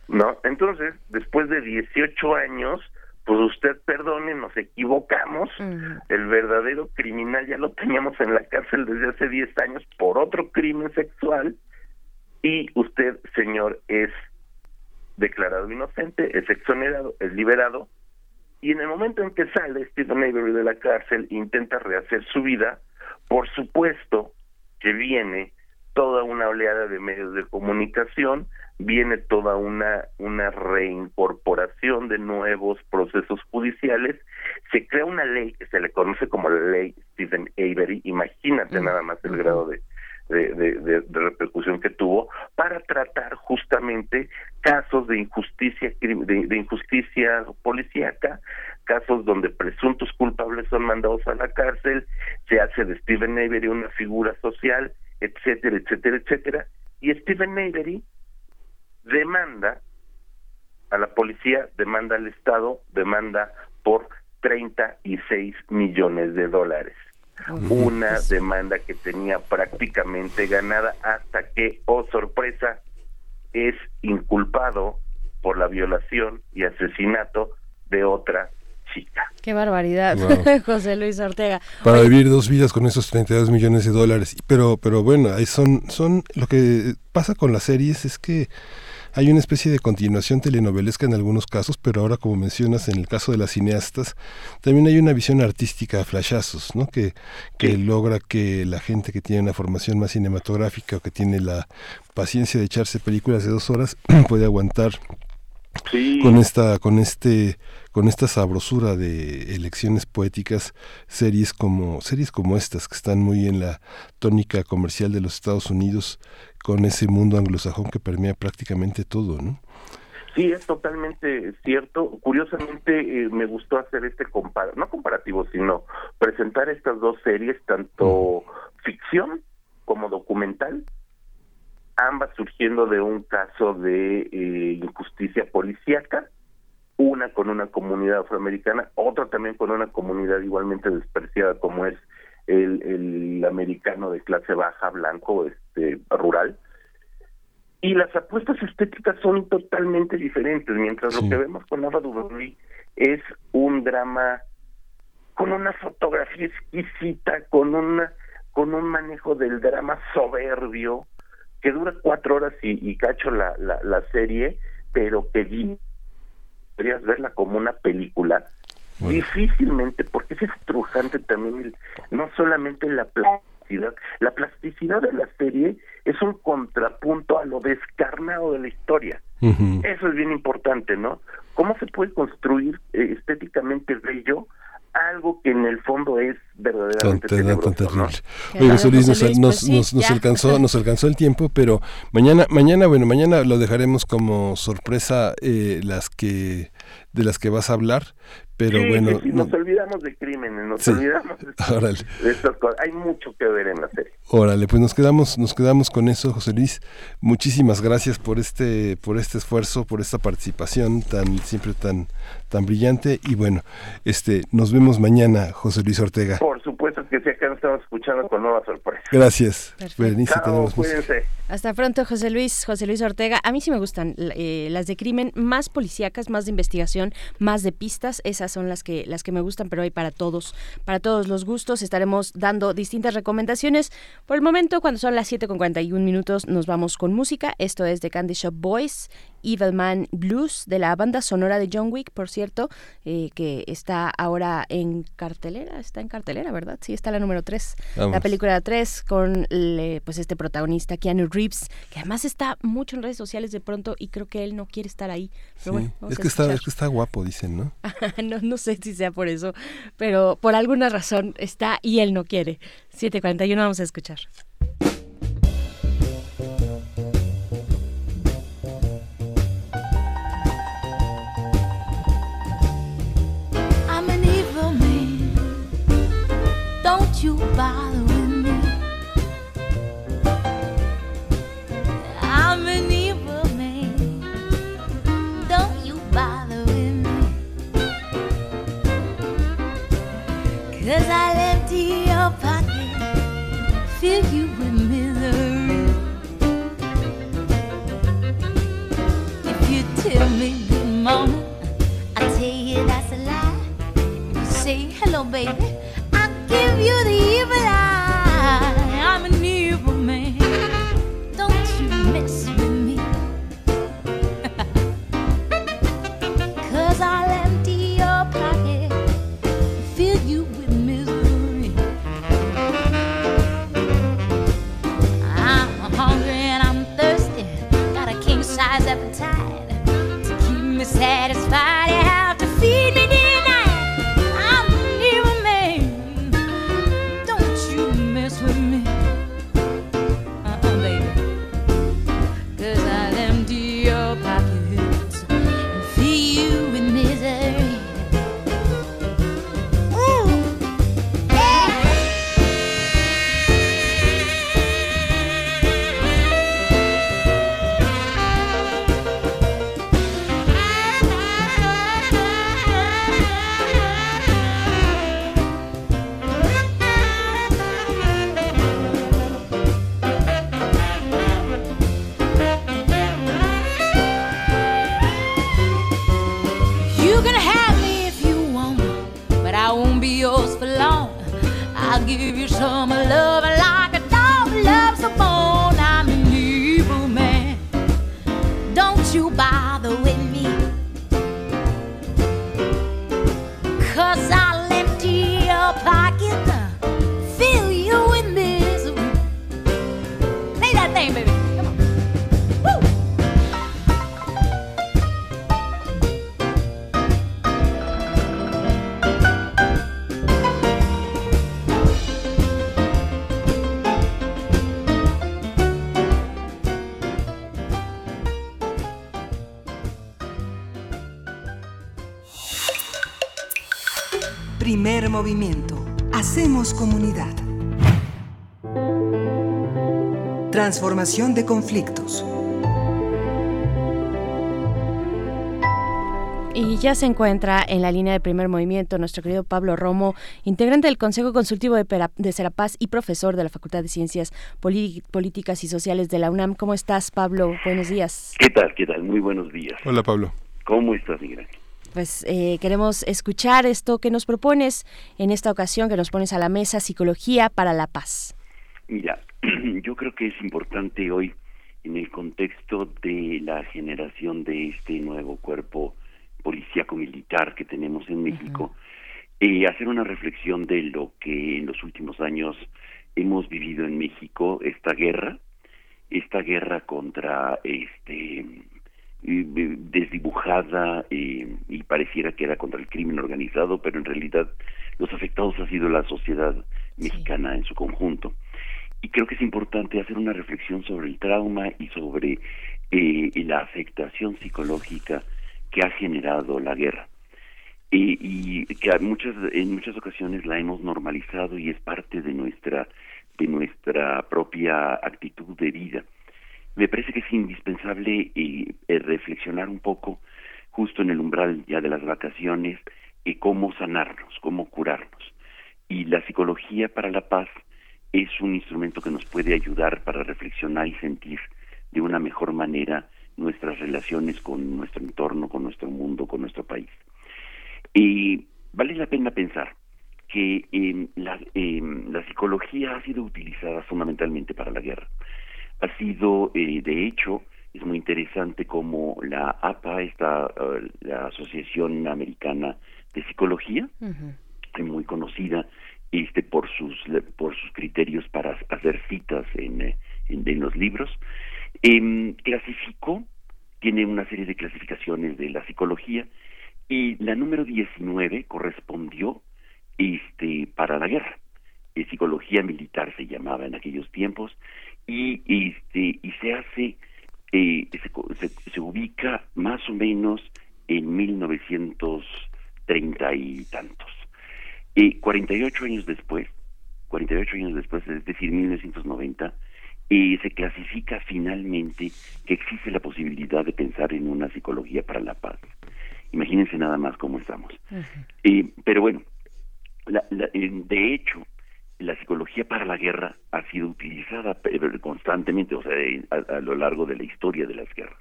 ¿No? Entonces, después de 18 años, pues usted perdone, nos equivocamos, el verdadero criminal ya lo teníamos en la cárcel desde hace 10 años por otro crimen sexual y usted, señor, es declarado inocente, es exonerado, es liberado y en el momento en que sale Stephen Avery de la cárcel, intenta rehacer su vida, por supuesto que viene toda una oleada de medios de comunicación, viene toda una, una reincorporación de nuevos procesos judiciales, se crea una ley que se le conoce como la ley Stephen Avery, imagínate nada más el grado de, de, de, repercusión que tuvo para tratar justamente casos de injusticia de, injusticia policíaca casos donde presuntos culpables son mandados a la cárcel se hace de Stephen Avery una figura social etcétera etcétera etcétera. Y Stephen Avery demanda a la policía demanda al estado demanda por 36 millones de dólares una demanda que tenía prácticamente ganada hasta que, oh sorpresa, es inculpado por la violación y asesinato de otra chica. Qué barbaridad, José Luis Ortega. Para vivir dos vidas con esos 32 millones de dólares. Pero, pero bueno, son, son lo que pasa con las series es que hay una especie de continuación telenovelesca en algunos casos, pero ahora, como mencionas, en el caso de las cineastas, también hay una visión artística a flashazos, ¿no? Que, que logra que la gente que tiene una formación más cinematográfica o que tiene la paciencia de echarse películas de dos horas puede aguantar con esta con este con esta sabrosura de elecciones poéticas series como series como estas que están muy en la tónica comercial de los Estados Unidos con ese mundo anglosajón que permea prácticamente todo, ¿no? Sí, es totalmente cierto. Curiosamente, eh, me gustó hacer este compar no comparativo, sino presentar estas dos series, tanto ficción como documental, ambas surgiendo de un caso de eh, injusticia policíaca, una con una comunidad afroamericana, otra también con una comunidad igualmente despreciada como es el, el americano de clase baja, blanco, este, rural. Y las apuestas estéticas son totalmente diferentes, mientras lo que vemos con Ava DuVernay es un drama con una fotografía exquisita, con una con un manejo del drama soberbio, que dura cuatro horas y, y cacho la, la, la serie, pero que podrías verla como una película Difícilmente, porque es estrujante también, no solamente la plasticidad, la plasticidad de la serie es un contrapunto a lo descarnado de la historia. Eso es bien importante, ¿no? ¿Cómo se puede construir eh, estéticamente bello algo que en el fondo es verdaderamente terrible. José Luis, nos, nos, nos, alcanzó, nos alcanzó el tiempo, pero mañana, mañana, bueno, mañana lo dejaremos como sorpresa eh, las que de las que vas a hablar, pero bueno... nos olvidamos de crímenes, nos olvidamos de, estas cosas. Hay mucho que ver en la serie. Órale, pues nos quedamos, nos quedamos con eso, José Luis. Muchísimas gracias por este, por este esfuerzo, por esta participación tan, siempre tan, tan brillante. Y bueno, este, nos vemos mañana, José Luis Ortega. Por supuesto que sí, acá nos estamos escuchando con nuevas sorpresas. Gracias. cuídense. Hasta pronto, José Luis, José Luis Ortega. A mí sí me gustan eh, las de crimen, más policíacas, más de investigación, más de pistas. Esas son las que las que me gustan, pero hay para todos, para todos los gustos. Estaremos dando distintas recomendaciones. Por el momento, cuando son las 7 con 41 minutos, nos vamos con música. Esto es de Candy Shop Boys Evilman Blues de la banda sonora de John Wick, por cierto, eh, que está ahora en cartelera, está en cartelera, ¿verdad? Sí, está la número 3, la película 3 con pues este protagonista Keanu Reeves, que además está mucho en redes sociales de pronto y creo que él no quiere estar ahí. Pero bueno, es, que está, es que está guapo, dicen, ¿no? no, no sé si sea por eso, pero por alguna razón está y él no quiere. 7.41 vamos a escuchar. You bother with me. I'm an evil man. Don't you bother with me. Cause I'll empty your pocket, fill you with misery. If you tell me good morning, I tell you that's a lie. If you say hello, baby give you the evil eye. Movimiento. Hacemos comunidad. Transformación de conflictos. Y ya se encuentra en la línea de primer movimiento nuestro querido Pablo Romo, integrante del Consejo Consultivo de, de Serapaz y profesor de la Facultad de Ciencias Políticas y Sociales de la UNAM. ¿Cómo estás, Pablo? Buenos días. ¿Qué tal? ¿Qué tal? Muy buenos días. Hola, Pablo. ¿Cómo estás, Miguel? Pues eh, queremos escuchar esto que nos propones en esta ocasión, que nos pones a la mesa, Psicología para la Paz. Mira, yo creo que es importante hoy, en el contexto de la generación de este nuevo cuerpo policíaco militar que tenemos en México, eh, hacer una reflexión de lo que en los últimos años hemos vivido en México, esta guerra, esta guerra contra este desdibujada y pareciera que era contra el crimen organizado, pero en realidad los afectados ha sido la sociedad mexicana en su conjunto. Y creo que es importante hacer una reflexión sobre el trauma y sobre eh, la afectación psicológica que ha generado la guerra. y que a muchas, en muchas ocasiones la hemos normalizado y es parte de nuestra, de nuestra propia actitud de vida me parece que es indispensable eh, eh, reflexionar un poco justo en el umbral ya de las vacaciones eh, cómo sanarnos, cómo curarnos. Y la psicología para la paz es un instrumento que nos puede ayudar para reflexionar y sentir de una mejor manera nuestras relaciones con nuestro entorno, con nuestro mundo, con nuestro país. Y vale la pena pensar que eh, la, la psicología ha sido utilizada fundamentalmente para la guerra ha sido, eh, de hecho, es muy interesante como la APA, esta, eh, la Asociación Americana de Psicología, muy conocida este, por, sus, por sus criterios para hacer citas en, eh, en, los libros, em, clasificó, tiene una serie de clasificaciones de la psicología, y la número 19 correspondió este, para la guerra. Eh, psicología militar se llamaba en aquellos tiempos, y, este, y se hace eh, se, se, ubica más o menos en 1930 y tantos. Y 48 años después, 48 años después, es decir, 1990, eh, se clasifica finalmente que existe la posibilidad de pensar en una psicología para la paz. Imagínense nada más cómo estamos. eh, pero bueno, la, de hecho, la psicología para la guerra ha sido utilizada constantemente, o sea, a, lo largo de la historia de las guerras,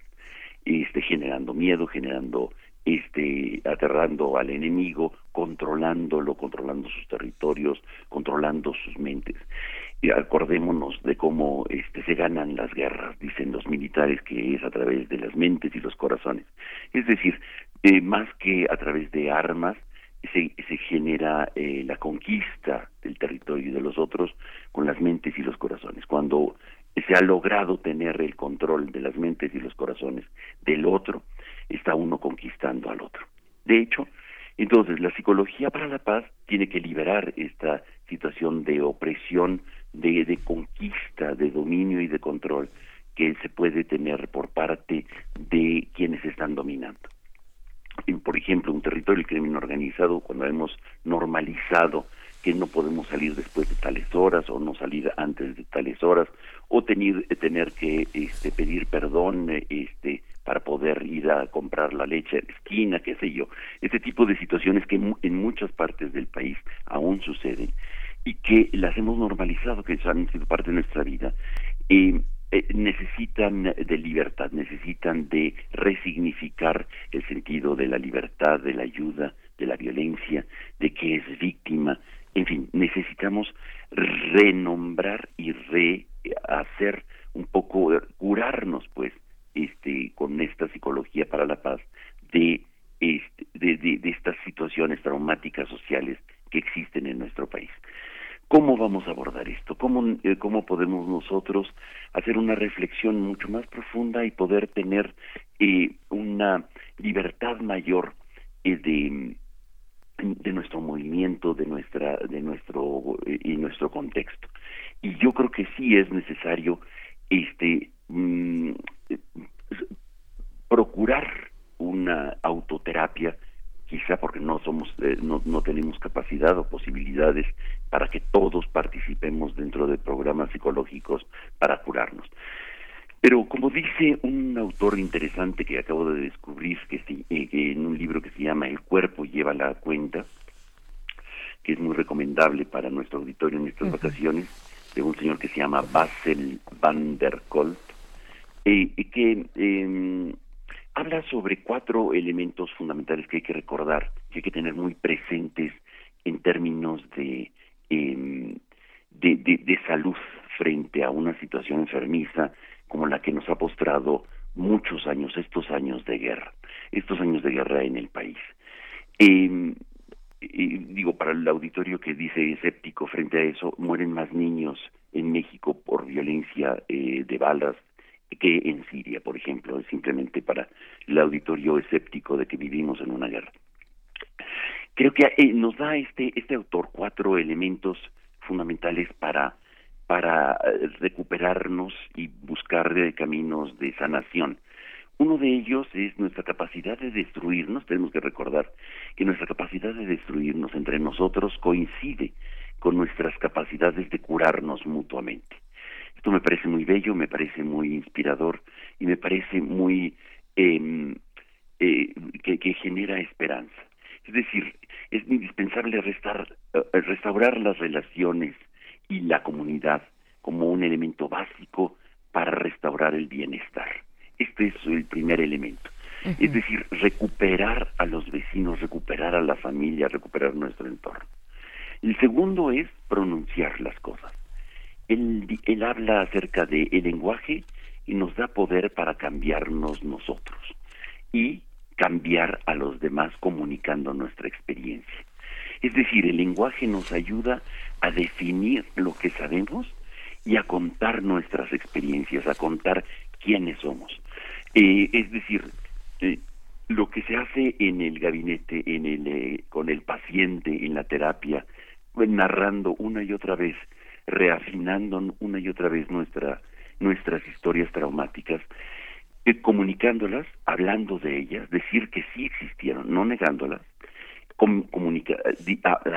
este, generando miedo, generando, este, aterrando al enemigo, controlándolo, controlando sus territorios, controlando sus mentes. Acordémonos de cómo este, se ganan las guerras, dicen los militares, que es a través de las mentes y los corazones. Es decir, eh, más que a través de armas, se, se genera eh, la conquista del territorio de los otros con las mentes y los corazones. Cuando se ha logrado tener el control de las mentes y los corazones del otro, está uno conquistando al otro. De hecho, entonces la psicología para la paz tiene que liberar esta situación de opresión, de, de conquista, de dominio y de control que se puede tener por parte de quienes están dominando por ejemplo, un territorio del crimen organizado, cuando hemos normalizado que no podemos salir después de tales horas o no salir antes de tales horas o tener, tener que este, pedir perdón este, para poder ir a comprar la leche a la esquina, qué sé yo. Este tipo de situaciones que en muchas partes del país aún suceden y que las hemos normalizado, que han sido parte de nuestra vida. Eh, eh, necesitan de libertad, necesitan de resignificar el sentido de la libertad, de la ayuda, de la violencia, de que es víctima, en fin, necesitamos renombrar y rehacer un poco, curarnos pues, este, con esta psicología para la paz de, este, de, de, de estas situaciones traumáticas sociales que existen en nuestro país. ¿Cómo vamos a abordar esto? ¿Cómo, eh, ¿Cómo podemos nosotros hacer una reflexión mucho más profunda y poder tener eh, una libertad mayor eh, de, de nuestro movimiento, de nuestra, de nuestro y nuestro contexto? Y yo creo que sí es necesario este mm, procurar una autoterapia quizá porque no somos eh, no, no tenemos capacidad o posibilidades para que todos participemos dentro de programas psicológicos para curarnos. Pero como dice un autor interesante que acabo de descubrir que, eh, en un libro que se llama El cuerpo lleva la cuenta, que es muy recomendable para nuestro auditorio en estas vacaciones, de un señor que se llama Basel van der Kolk, eh, que eh, habla sobre cuatro elementos fundamentales que hay que recordar, que hay que tener muy presentes en términos de, em, de, de, salud frente a una situación enfermiza como la que nos ha postrado muchos años, estos años de guerra, estos años de guerra en el país. Eh, digo, para el auditorio que dice escéptico frente a eso, mueren más niños en México por violencia eh, de balas, que en Siria, por ejemplo, simplemente para el auditorio escéptico de que vivimos en una guerra. Creo que eh, nos da este este autor cuatro elementos fundamentales para para eh, recuperarnos y buscar caminos de sanación. Uno de ellos es nuestra capacidad de destruirnos. Tenemos que recordar que nuestra capacidad de destruirnos entre nosotros coincide con nuestras capacidades de curarnos mutuamente. Esto me parece muy bello, me parece muy inspirador y me parece muy eh, eh, que, genera esperanza. Es decir, es indispensable restar, uh, restaurar las relaciones y la comunidad como un elemento básico para restaurar el bienestar. Este es el primer elemento. Uh -huh. Es decir, recuperar a los vecinos, recuperar a la familia, recuperar nuestro entorno. El segundo es pronunciar las cosas él, él habla acerca del el lenguaje y nos da poder para cambiarnos nosotros y cambiar a los demás comunicando nuestra experiencia. Es decir, el lenguaje nos ayuda a definir lo que sabemos y a contar nuestras experiencias, a contar quiénes somos. Eh, es decir, eh, lo que se hace en el gabinete, en el, eh, con el paciente, en la terapia, narrando una y otra vez, reafinando una y otra vez nuestra, nuestras historias traumáticas, comunicándolas, hablando de ellas, decir que sí existieron, no negándolas, comunica,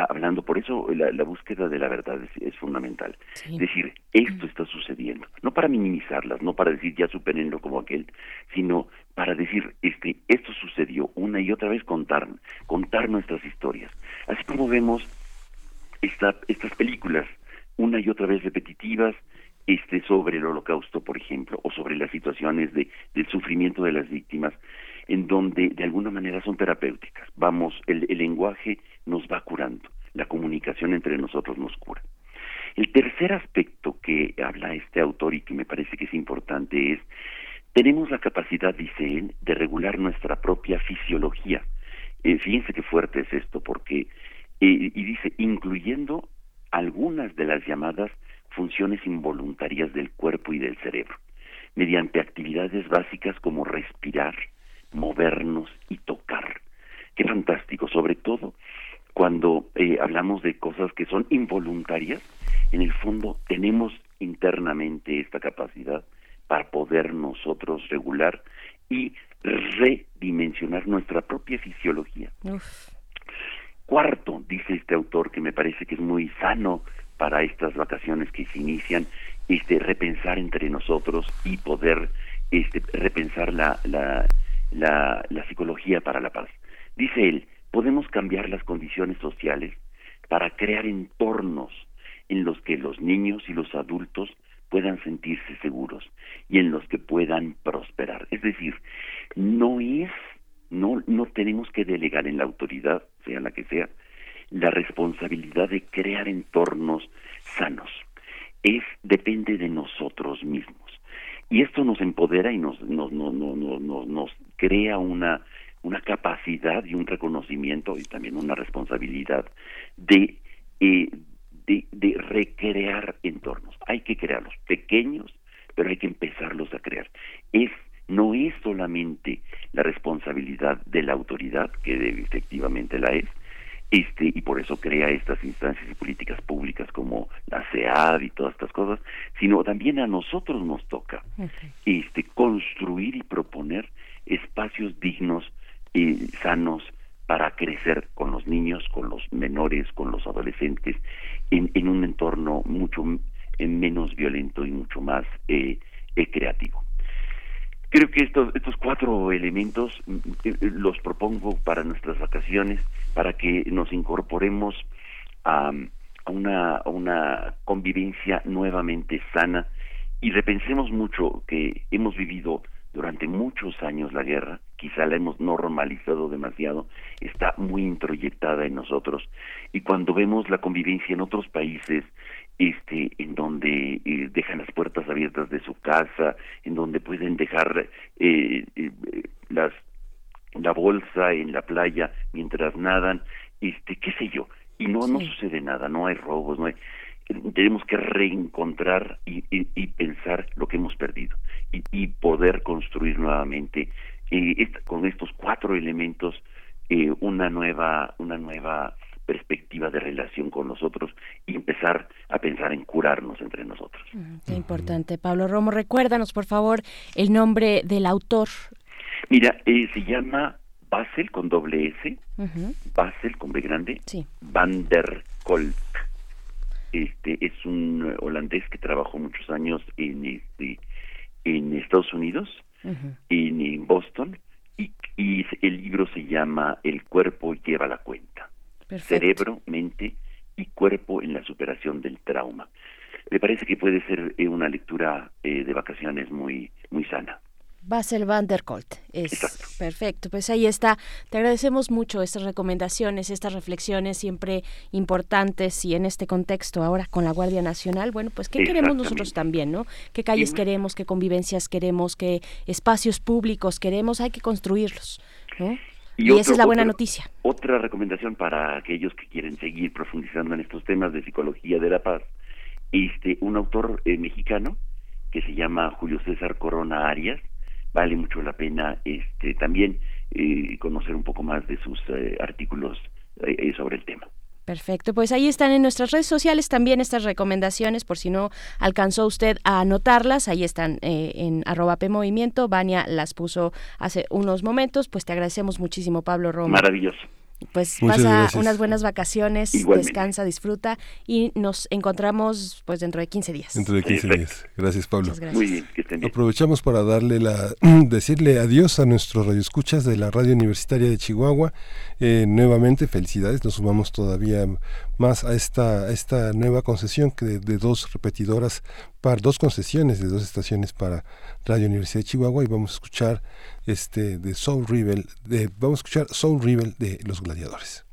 hablando, por eso la, búsqueda de la verdad es, fundamental. Decir, esto está sucediendo, no para minimizarlas, no para decir ya supérenlo como aquel, sino para decir, este, esto sucedió una y otra vez contar, contar nuestras historias. Así como vemos esta, estas películas una y otra vez repetitivas, este sobre el holocausto, por ejemplo, o sobre las situaciones de, del sufrimiento de las víctimas, en donde de alguna manera son terapéuticas. Vamos, el, el lenguaje nos va curando, la comunicación entre nosotros nos cura. El tercer aspecto que habla este autor y que me parece que es importante es, tenemos la capacidad, dice él, de regular nuestra propia fisiología. Eh, fíjense qué fuerte es esto, porque, eh, y dice, incluyendo algunas de las llamadas funciones involuntarias del cuerpo y del cerebro, mediante actividades básicas como respirar, movernos y tocar. Qué fantástico, sobre todo cuando eh, hablamos de cosas que son involuntarias, en el fondo tenemos internamente esta capacidad para poder nosotros regular y redimensionar nuestra propia fisiología. Cuarto, dice este autor, que me parece que es muy sano para estas vacaciones que se inician, este repensar entre nosotros y poder este repensar la, la, la, psicología para la paz. Dice él, podemos cambiar las condiciones sociales para crear entornos en los que los niños y los adultos puedan sentirse seguros y en los que puedan prosperar. Es decir, no es, no, no tenemos que delegar en la autoridad, sea la que sea, la responsabilidad de crear entornos sanos. Es, depende de nosotros mismos. Y esto nos empodera y nos, nos, nos, nos, nos crea una, una capacidad y un reconocimiento y también una responsabilidad de, eh, de, de recrear entornos. Hay que crearlos pequeños, pero hay que empezarlos a crear. Es no es solamente la responsabilidad de la autoridad, que efectivamente la es, este y por eso crea estas instancias y políticas públicas como la CEAD y todas estas cosas, sino también a nosotros nos toca este construir y proponer espacios dignos y sanos para crecer con los niños, con los menores, con los adolescentes, en, en un entorno mucho menos violento y mucho más eh, eh, creativo. Creo que estos, estos cuatro elementos mm, eh, los propongo para nuestras vacaciones, para que nos incorporemos a, a, una, a una convivencia nuevamente sana. Y repensemos mucho que hemos vivido durante muchos años la guerra, quizá la hemos normalizado demasiado, está muy introyectada en nosotros. Y cuando vemos la convivencia en otros países, este, en donde eh, dejan las puertas abiertas de su casa, en donde pueden dejar eh, eh, las la bolsa en la playa mientras nadan, este, qué sé yo, y no no sucede nada, no hay robos, no hay tenemos que reencontrar y, y, pensar lo que hemos perdido y, y poder construir nuevamente eh, con estos cuatro elementos eh, una nueva una nueva perspectiva de relación con nosotros y empezar a pensar en curarnos entre nosotros. Mm, qué importante. Pablo Romo, recuérdanos por favor el nombre del autor. Mira, eh, se llama Basel con doble S, Basel con B grande, sí. Van der Kolk este es un holandés que trabajó muchos años en este en Estados Unidos en, Boston y, y, el libro se llama El cuerpo lleva la cuenta cerebro mente y cuerpo en la superación del trauma me parece que puede ser eh, una lectura eh, de vacaciones muy muy sana Basel van der Colt. Es perfecto. Pues ahí está. Te agradecemos mucho estas recomendaciones, estas reflexiones siempre importantes y en este contexto ahora con la Guardia Nacional, bueno, pues qué queremos nosotros también, ¿no? ¿Qué calles queremos, qué convivencias queremos, qué espacios públicos queremos? Hay que construirlos, ¿no? Y, esa es la buena noticia. Otra recomendación para aquellos que quieren seguir profundizando en estos temas de psicología de la paz, este, un autor eh, mexicano que se llama Julio César Corona Arias, vale mucho la pena este también eh, conocer un poco más de sus eh, artículos eh, sobre el tema. Perfecto, pues ahí están en nuestras redes sociales también estas recomendaciones, por si no alcanzó usted a anotarlas, ahí están en arroba Movimiento, Vania las puso hace unos momentos, pues te agradecemos muchísimo Pablo Roma. Maravilloso. Pues pasa unas buenas vacaciones, descansa, disfruta y nos encontramos pues dentro de 15 días. Dentro de 15 días. Gracias, Pablo. Muy bien, Aprovechamos para darle la decirle adiós a nuestros radioescuchas de la Radio Universitaria de Chihuahua. Eh, nuevamente felicidades, nos sumamos todavía más a esta esta nueva concesión que de, dos repetidoras para dos concesiones de dos estaciones para Radio Universidad de Chihuahua y vamos a escuchar este de Soul Rebel, de, vamos a escuchar Soul Rebel de Los Gladiadores.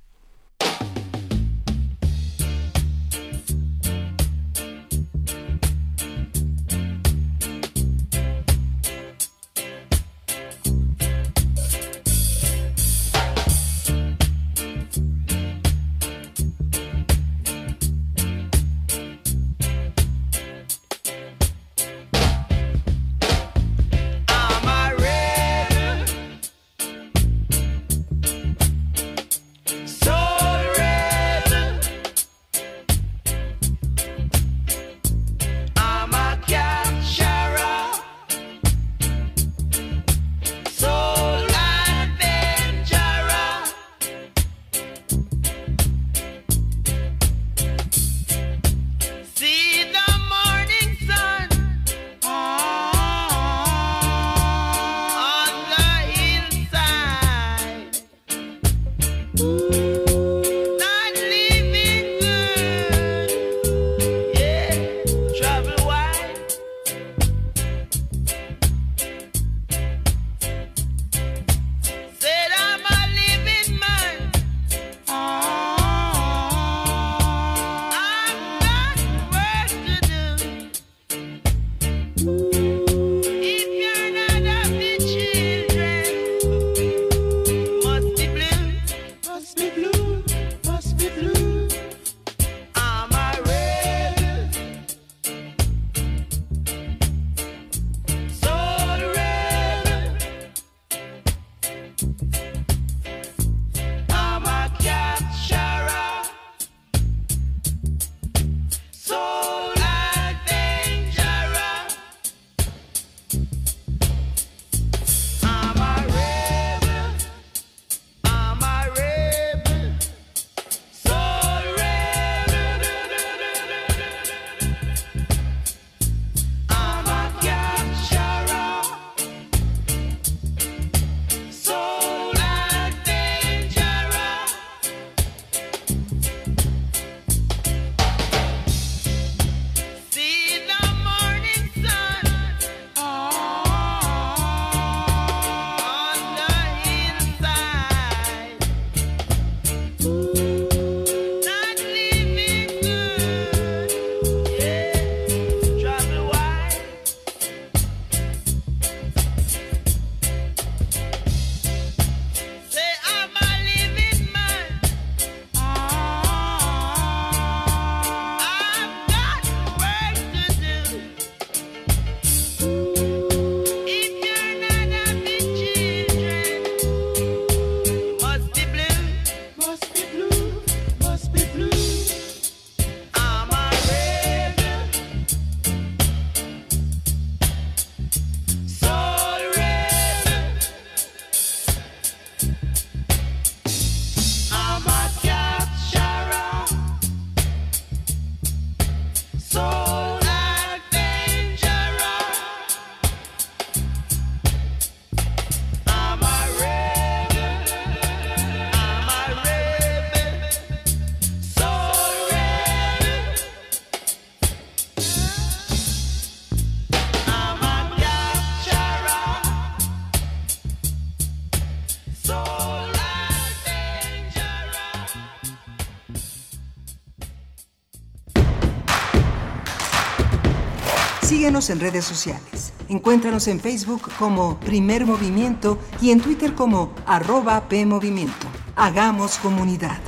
Síguenos en redes sociales. Encuéntranos en Facebook como Primer Movimiento y en Twitter como arroba PMovimiento. Hagamos comunidad.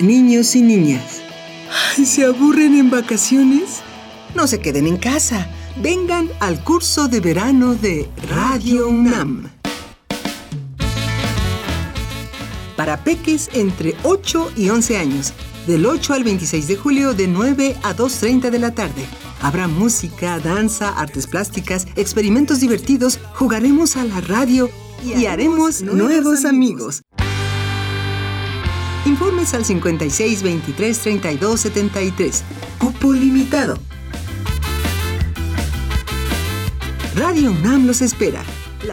Niños y niñas, ¿se aburren en vacaciones? No se queden en casa. Vengan al curso de verano de Radio UNAM. Para peques entre 8 y 11 años, del 8 al 26 de julio de 9 a 2.30 de la tarde. Habrá música, danza, artes plásticas, experimentos divertidos, jugaremos a la radio y, haremos nuevos amigos. Informes al 56 23 32 73. Cupo limitado. Radio UNAM los espera.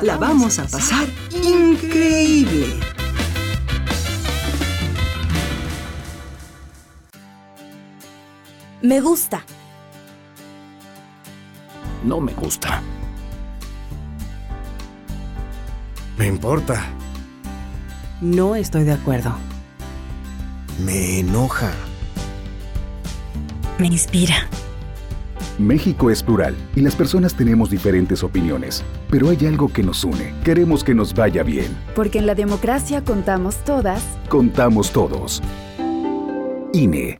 La vamos a pasar increíble. Me gusta. No me gusta. Me importa. No estoy de acuerdo. Me enoja. Me inspira. México es plural y las personas tenemos diferentes opiniones, pero hay algo que nos une. Queremos que nos vaya bien. Porque en la democracia contamos todas. Contamos todos. INE.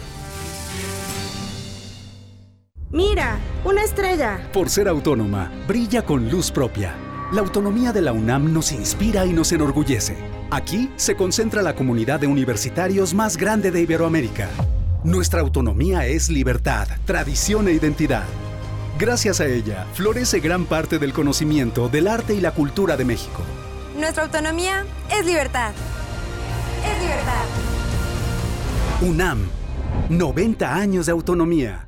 Mira, una estrella. Por ser autónoma, brilla con luz propia. La autonomía de la UNAM nos inspira y nos enorgullece. Aquí se concentra la comunidad de universitarios más grande de Iberoamérica. Nuestra autonomía es libertad, tradición e identidad. Gracias a ella, florece gran parte del conocimiento del arte y la cultura de México. Nuestra autonomía es libertad. Es libertad. UNAM, 90 años de autonomía.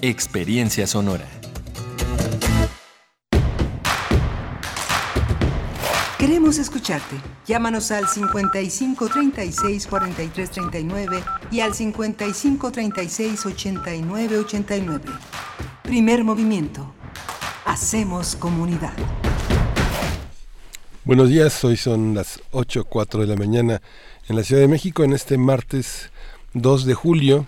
experiencia sonora. Queremos escucharte. Llámanos al 55 36 43 39 y al 55 36 89 89. Primer movimiento. Hacemos comunidad. Buenos días, hoy son las 8.04 de la mañana en la Ciudad de México en este martes 2 de julio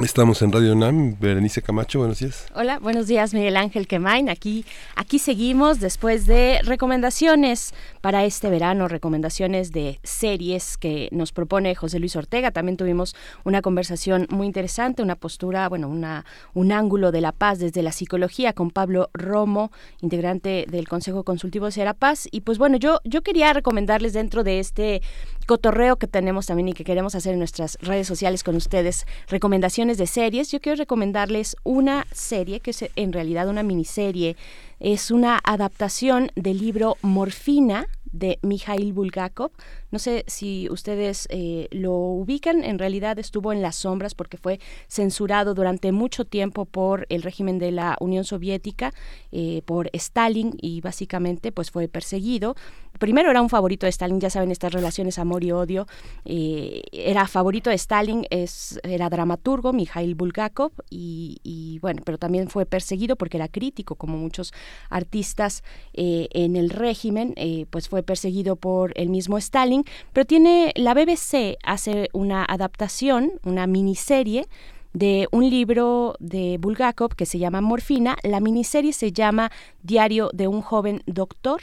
Estamos en Radio UNAM, Berenice Camacho, buenos días. Hola, buenos días Miguel Ángel Quemain. Aquí, aquí seguimos después de recomendaciones para este verano, recomendaciones de series que nos propone José Luis Ortega. También tuvimos una conversación muy interesante, una postura, bueno, una, un ángulo de la paz desde la psicología con Pablo Romo, integrante del Consejo Consultivo de la Paz. Y pues bueno, yo, yo quería recomendarles dentro de este cotorreo que tenemos también y que queremos hacer en nuestras redes sociales con ustedes, recomendaciones de series. Yo quiero recomendarles una serie que es en realidad una miniserie. Es una adaptación del libro Morfina de Mikhail Bulgakov. No sé si ustedes eh, lo ubican, en realidad estuvo en las sombras porque fue censurado durante mucho tiempo por el régimen de la Unión Soviética, eh, por Stalin y básicamente pues fue perseguido. Primero era un favorito de Stalin, ya saben estas relaciones amor y odio. Eh, era favorito de Stalin, es, era dramaturgo Mikhail Bulgakov y, y, bueno, pero también fue perseguido porque era crítico como muchos artistas en el régimen, pues fue perseguido por el mismo Stalin, pero tiene la BBC hace una adaptación, una miniserie de un libro de Bulgakov que se llama Morfina. La miniserie se llama Diario de un joven doctor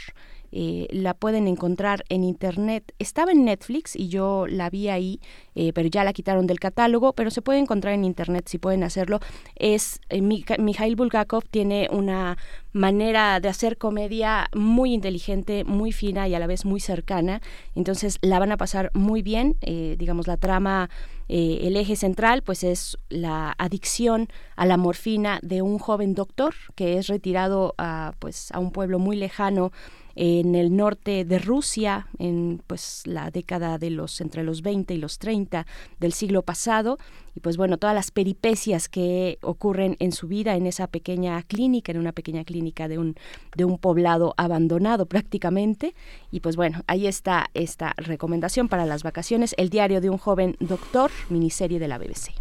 eh, la pueden encontrar en internet. Estaba en Netflix y yo la vi ahí, eh, pero ya la quitaron del catálogo, pero se puede encontrar en internet si pueden hacerlo. Es eh, Mikhail Bulgakov tiene una manera de hacer comedia muy inteligente, muy fina y a la vez muy cercana. Entonces la van a pasar muy bien. digamos, la trama el eje central pues es la adicción a la morfina de un joven doctor que es retirado a pues a un pueblo muy lejano en el norte de Rusia en pues la década de los entre los 20 y los 30 del siglo pasado. Y pues bueno todas las peripecias que ocurren en su vida en esa pequeña clínica en una pequeña clínica de un de un poblado abandonado prácticamente. Y pues bueno ahí está esta recomendación para las vacaciones el diario de un joven doctor miniserie de la BBC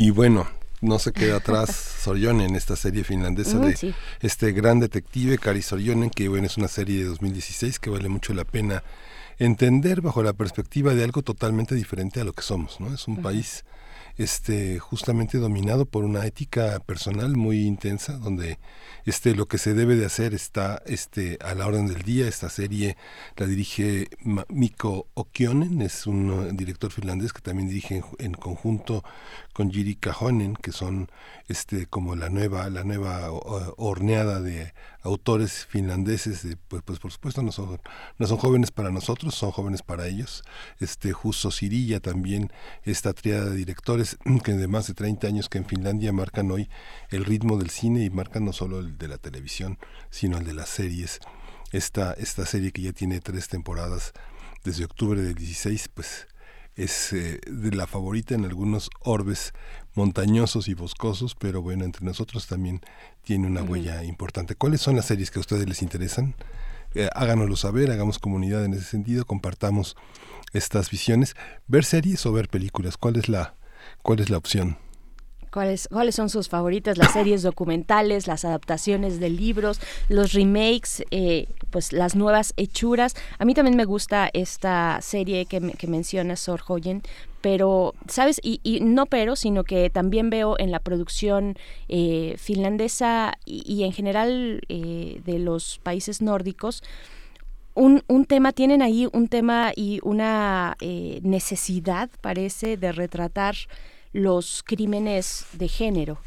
y bueno, no se queda atrás Sorjonen en esta serie finlandesa de este gran detective Kari Sorjonen, que bueno, es una serie de 2016 que vale mucho la pena entender bajo la perspectiva de algo totalmente diferente a lo que somos, ¿no? Es un país este justamente dominado por una ética personal muy intensa donde este lo que se debe de hacer está este a la orden del día. Esta serie la dirige Mikko Okionen es un uh, director finlandés que también dirige en, conjunto con Jiri Kahonen que son este como la nueva la nueva horneada de autores finlandeses pues, pues por supuesto no son no son jóvenes para nosotros son jóvenes para ellos. Este Justo Sirilla también esta triada de directores que de más de 30 años que en Finlandia marcan hoy el ritmo del cine y marcan no solo el de la televisión sino el de las series. Esta esta serie que ya tiene tres temporadas desde octubre del 16 pues es eh, de la favorita en algunos orbes montañosos y boscosos, pero bueno, entre nosotros también tiene una huella importante. ¿Cuáles son las series que a ustedes les interesan? Eh, háganoslo saber, hagamos comunidad en ese sentido, compartamos estas visiones. ¿Ver series o ver películas? ¿Cuál es la, cuál es la opción? ¿Cuáles, ¿Cuáles son sus favoritas? Las series documentales, las adaptaciones de libros, los remakes, eh, pues las nuevas hechuras. A mí también me gusta esta serie que, que menciona Sor Hoyen, pero, ¿sabes? Y, y, no pero, sino que también veo en la producción eh, finlandesa y, en general eh, de los países nórdicos, un, un, tema, tienen ahí un tema y una necesidad, parece, de retratar los crímenes de género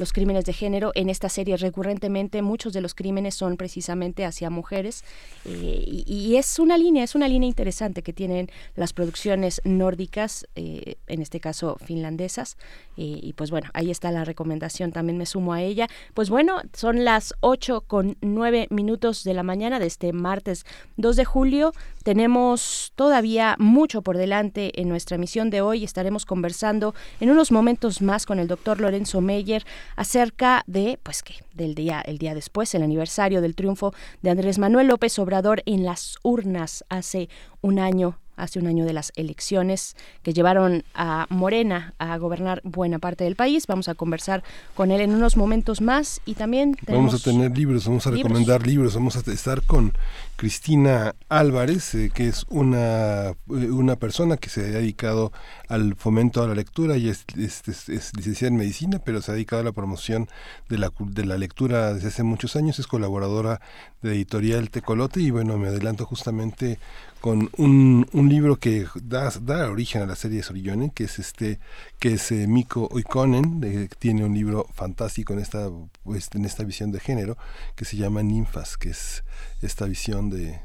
los crímenes de género. En esta serie recurrentemente muchos de los crímenes son precisamente hacia mujeres eh, y, es una línea, es una línea interesante que tienen las producciones nórdicas, eh, en este caso finlandesas. Eh, y pues bueno, ahí está la recomendación, también me sumo a ella. Pues bueno, son las 8 con 9 minutos de la mañana de este martes 2 de julio. Tenemos todavía mucho por delante en nuestra emisión de hoy. Estaremos conversando en unos momentos más con el doctor Lorenzo Meyer acerca de, pues que, del día, el día después, el aniversario del triunfo de Andrés Manuel López Obrador en las urnas hace un año hace un año de las elecciones que llevaron a Morena a gobernar buena parte del país. Vamos a conversar con él en unos momentos más y también vamos a tener libros, vamos a recomendar libros, vamos a estar con Cristina Álvarez, eh, que es una, eh, una persona que se ha dedicado al fomento a la lectura y es, licenciada en medicina, pero se ha dedicado a la promoción de la, de la lectura desde hace muchos años, es colaboradora de editorial Tecolote y bueno, me adelanto justamente con un, un libro que da, da, origen a la serie de Sorillone, que es este, que es eh, Miko Oikonen, que tiene un libro fantástico en esta, pues, en esta visión de género, que se llama Ninfas, que es esta visión de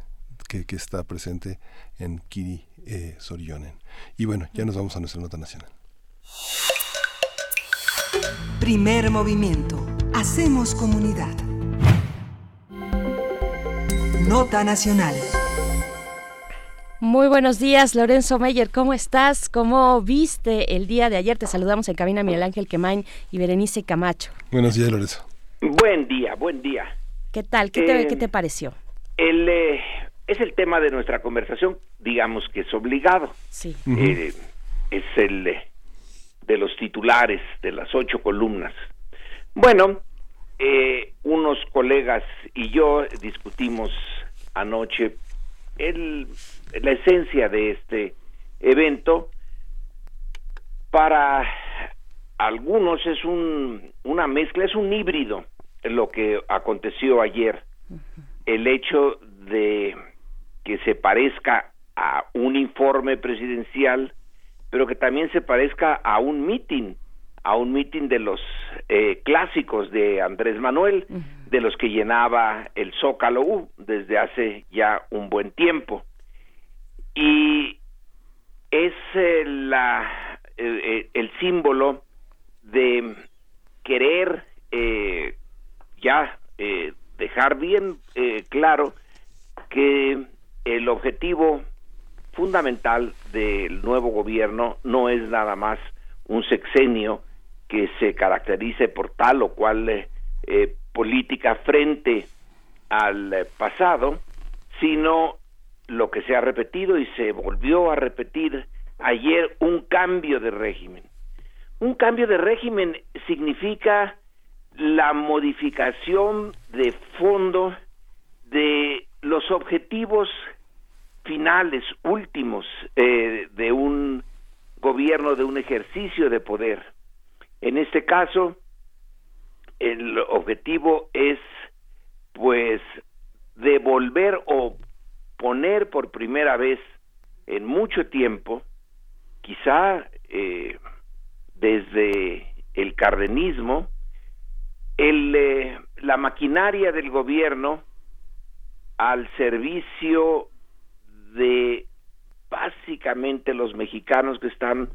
que, que está presente en Kiri eh, Y bueno, ya nos vamos a nuestra nota nacional. Primer movimiento. Hacemos comunidad. Nota nacional. Muy buenos días, Lorenzo Meyer. ¿Cómo estás? ¿Cómo viste el día de ayer? Te saludamos en cabina Miguel Ángel Quemain y Berenice Camacho. Buenos días, Lorenzo. Buen día, buen día. ¿Qué tal? ¿Qué, te, ¿qué te pareció? El, eh, es el tema de nuestra conversación, digamos que es obligado. Sí. Eh, es el eh, de los titulares de las ocho columnas. Bueno, unos colegas y yo discutimos anoche el la esencia de este evento para algunos es un, una mezcla, es un híbrido lo que aconteció ayer. El hecho de que se parezca a un informe presidencial, pero que también se parezca a un mitin, a un mitin de los eh, clásicos de Andrés Manuel, de los que llenaba el Zócalo U desde hace ya un buen tiempo. Y es eh, la, eh, el símbolo de querer ya dejar bien claro que el objetivo fundamental del nuevo gobierno no es nada más un sexenio que se caracterice por tal o cual eh, eh, política frente al eh, pasado, sino lo que se ha repetido y se volvió a repetir ayer, un cambio de régimen. Un cambio de régimen significa la modificación de fondo de los objetivos finales, últimos eh, de un gobierno, de un ejercicio de poder. En este caso, el objetivo es, pues, devolver o poner por primera vez en mucho tiempo, quizá eh, desde el cardenismo, el, eh, la maquinaria del gobierno al servicio de básicamente los mexicanos que están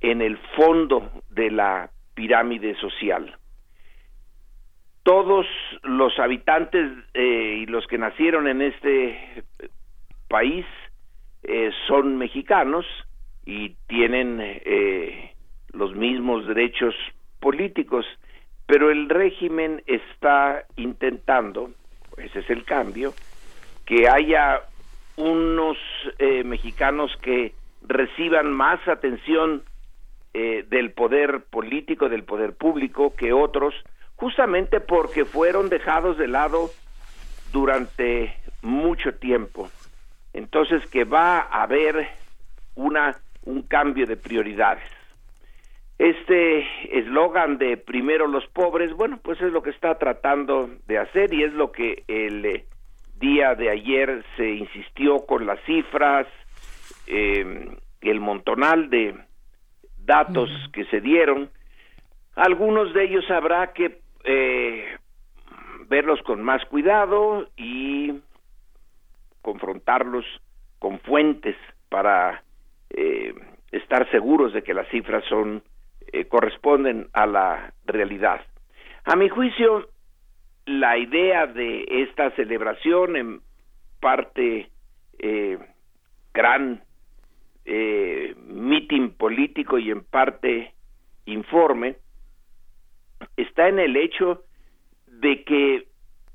en el fondo de la pirámide social. Todos los habitantes eh, y los que nacieron en este país eh, son mexicanos y tienen eh, los mismos derechos políticos, pero el régimen está intentando, ese es el cambio, que haya unos eh, mexicanos que reciban más atención eh, del poder político, del poder público que otros, justamente porque fueron dejados de lado durante mucho tiempo. Entonces que va a haber una un cambio de prioridades. Este eslogan de primero los pobres, bueno, pues es lo que está tratando de hacer y es lo que el eh, día de ayer se insistió con las cifras, eh, el montonal de datos que se dieron. Algunos de ellos habrá que eh, verlos con más cuidado y confrontarlos con fuentes para eh, estar seguros de que las cifras son corresponden a la realidad. A mi juicio, la idea de esta celebración en parte eh, gran eh, meeting político y en parte informe está en el hecho de que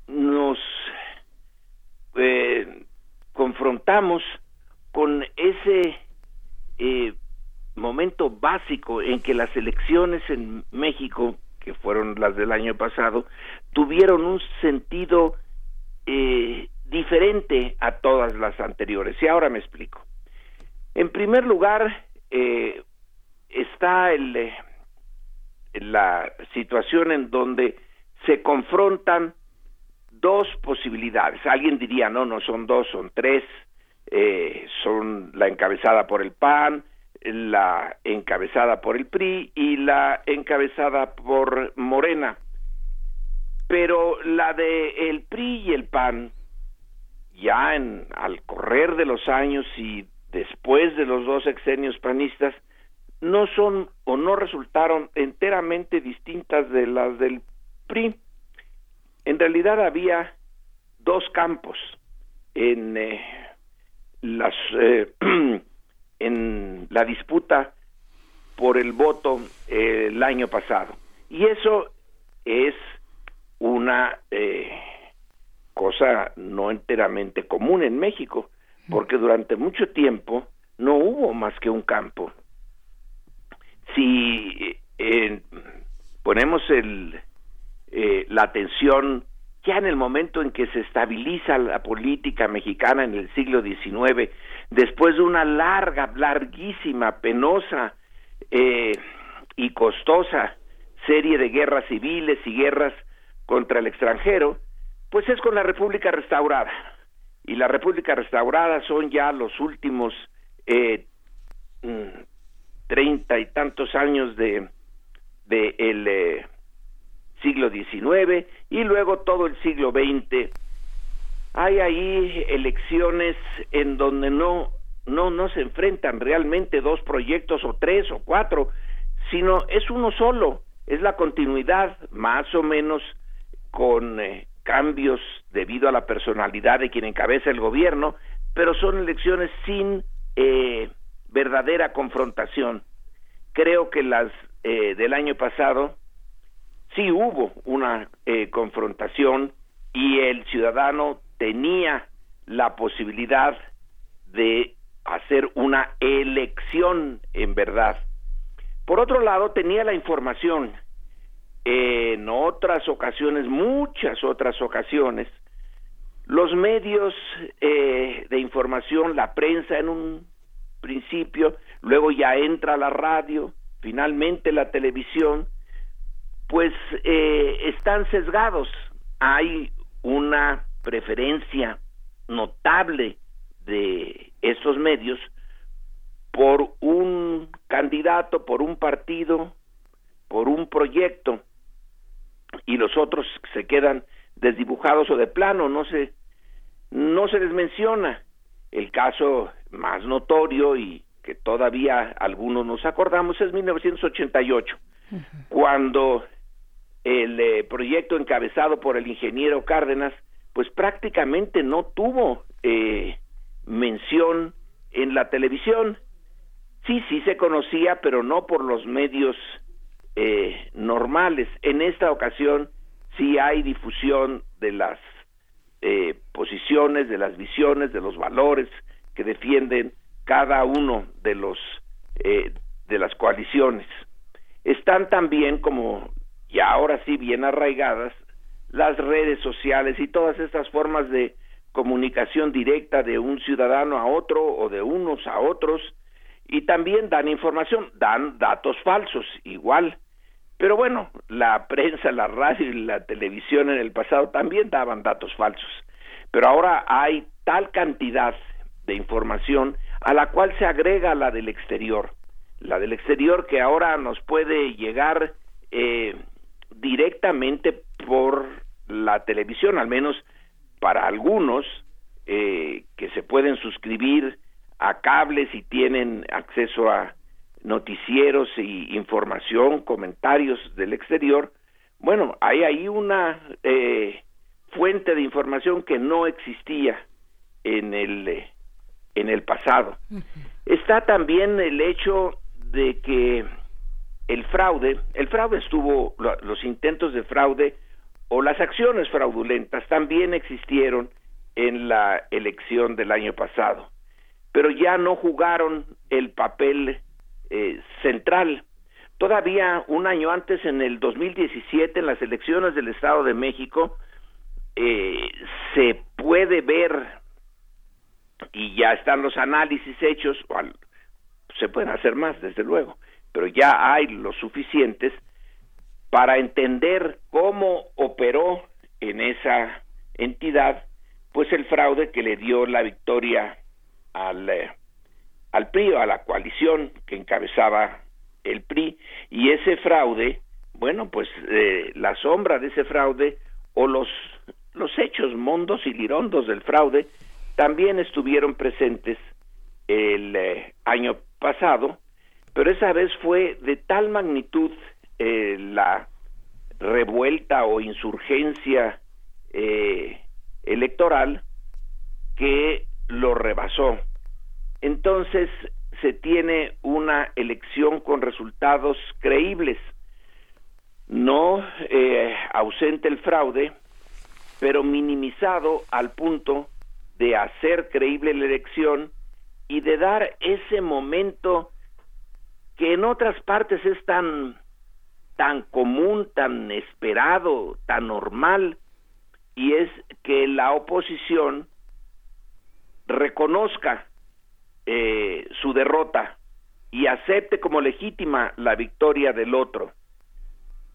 nos eh, confrontamos con ese eh, momento básico en que las elecciones en México que fueron las del año pasado, tuvieron un sentido eh, diferente a todas las anteriores. Y ahora me explico. En primer lugar, eh, está el, eh, la situación en donde se confrontan dos posibilidades. Alguien diría, no, no son dos, son tres, son la encabezada por el PAN, la encabezada por el PRI y la encabezada por Morena. Pero la de el PRI y el PAN, ya en, al correr de los años y después de los dos exenios panistas, no son o no resultaron enteramente distintas de las del PRI. En realidad había dos campos en eh, las eh, en la disputa por el voto eh, el año pasado. Y eso es una eh, cosa no enteramente común en México, porque durante mucho tiempo no hubo más que un campo. Si eh, ponemos el, la atención ya en el momento en que se estabiliza la política mexicana en el siglo XIX, después de una larga, larguísima, penosa eh, y costosa serie de guerras civiles y guerras contra el extranjero, pues es con la República restaurada. y la República Restaurada son ya los últimos eh, mm, treinta y tantos años de, eh, siglo XIX y luego todo el siglo XX. Hay ahí elecciones en donde no no no se enfrentan realmente dos proyectos o tres o cuatro, sino es uno solo, es la continuidad más o menos con eh, cambios debido a la personalidad de quien encabeza el gobierno, pero son elecciones sin eh, verdadera confrontación. Creo que las eh, del año pasado sí hubo una eh, confrontación y el ciudadano tenía la posibilidad de hacer una elección en verdad. Por otro lado, tenía la información. En otras ocasiones, muchas otras ocasiones, los medios eh, de información, la prensa en un principio, luego ya entra la radio, finalmente la televisión, pues eh, están sesgados. Hay una preferencia notable de estos medios por un candidato, por un partido, por un proyecto, y los otros se quedan desdibujados o de plano, no se, no se les menciona. El caso más notorio y que todavía algunos nos acordamos es 1988, cuando el eh, proyecto encabezado por el ingeniero Cárdenas, pues prácticamente no tuvo eh, mención en la televisión. Sí, sí se conocía, pero no por los medios eh, normales. En esta ocasión sí hay difusión de las eh, posiciones, de las visiones, de los valores que defienden cada uno de los eh, de las coaliciones. Están también como y ahora sí bien arraigadas las redes sociales y todas estas formas de comunicación directa de un ciudadano a otro o de unos a otros y también dan información, dan datos falsos igual. Pero bueno, la prensa, la radio y la televisión en el pasado también daban datos falsos. Pero ahora hay tal cantidad de información a la cual se agrega la del exterior. La del exterior que ahora nos puede llegar eh, directamente por la televisión, al menos para algunos eh, que se pueden suscribir a cables y tienen acceso a noticieros y información, comentarios del exterior, bueno, hay ahí una eh, fuente de información que no existía en el eh, en el pasado. Está también el hecho de que el fraude, el fraude estuvo, los intentos de fraude o las acciones fraudulentas también existieron en la elección del año pasado, pero ya no jugaron el papel eh, central. Todavía un año antes, en el 2017, en las elecciones del Estado de México, eh, se puede ver y ya están los análisis hechos, se pueden hacer más, desde luego, pero ya hay los suficientes para entender cómo operó en esa entidad, pues el fraude que le dio la victoria al, eh, al PRI a la coalición que encabezaba el PRI, y ese fraude, bueno, pues eh, la sombra de ese fraude o los, los hechos mondos y lirondos del fraude también estuvieron presentes el eh, año pasado, pero esa vez fue de tal magnitud eh, la revuelta o insurgencia eh, electoral que lo rebasó. Entonces se tiene una elección con resultados creíbles, no eh, ausente el fraude, pero minimizado al punto de hacer creíble la elección y de dar ese momento que en otras partes es tan tan común, tan esperado, tan normal, y es que la oposición reconozca eh, su derrota y acepte como legítima la victoria del otro.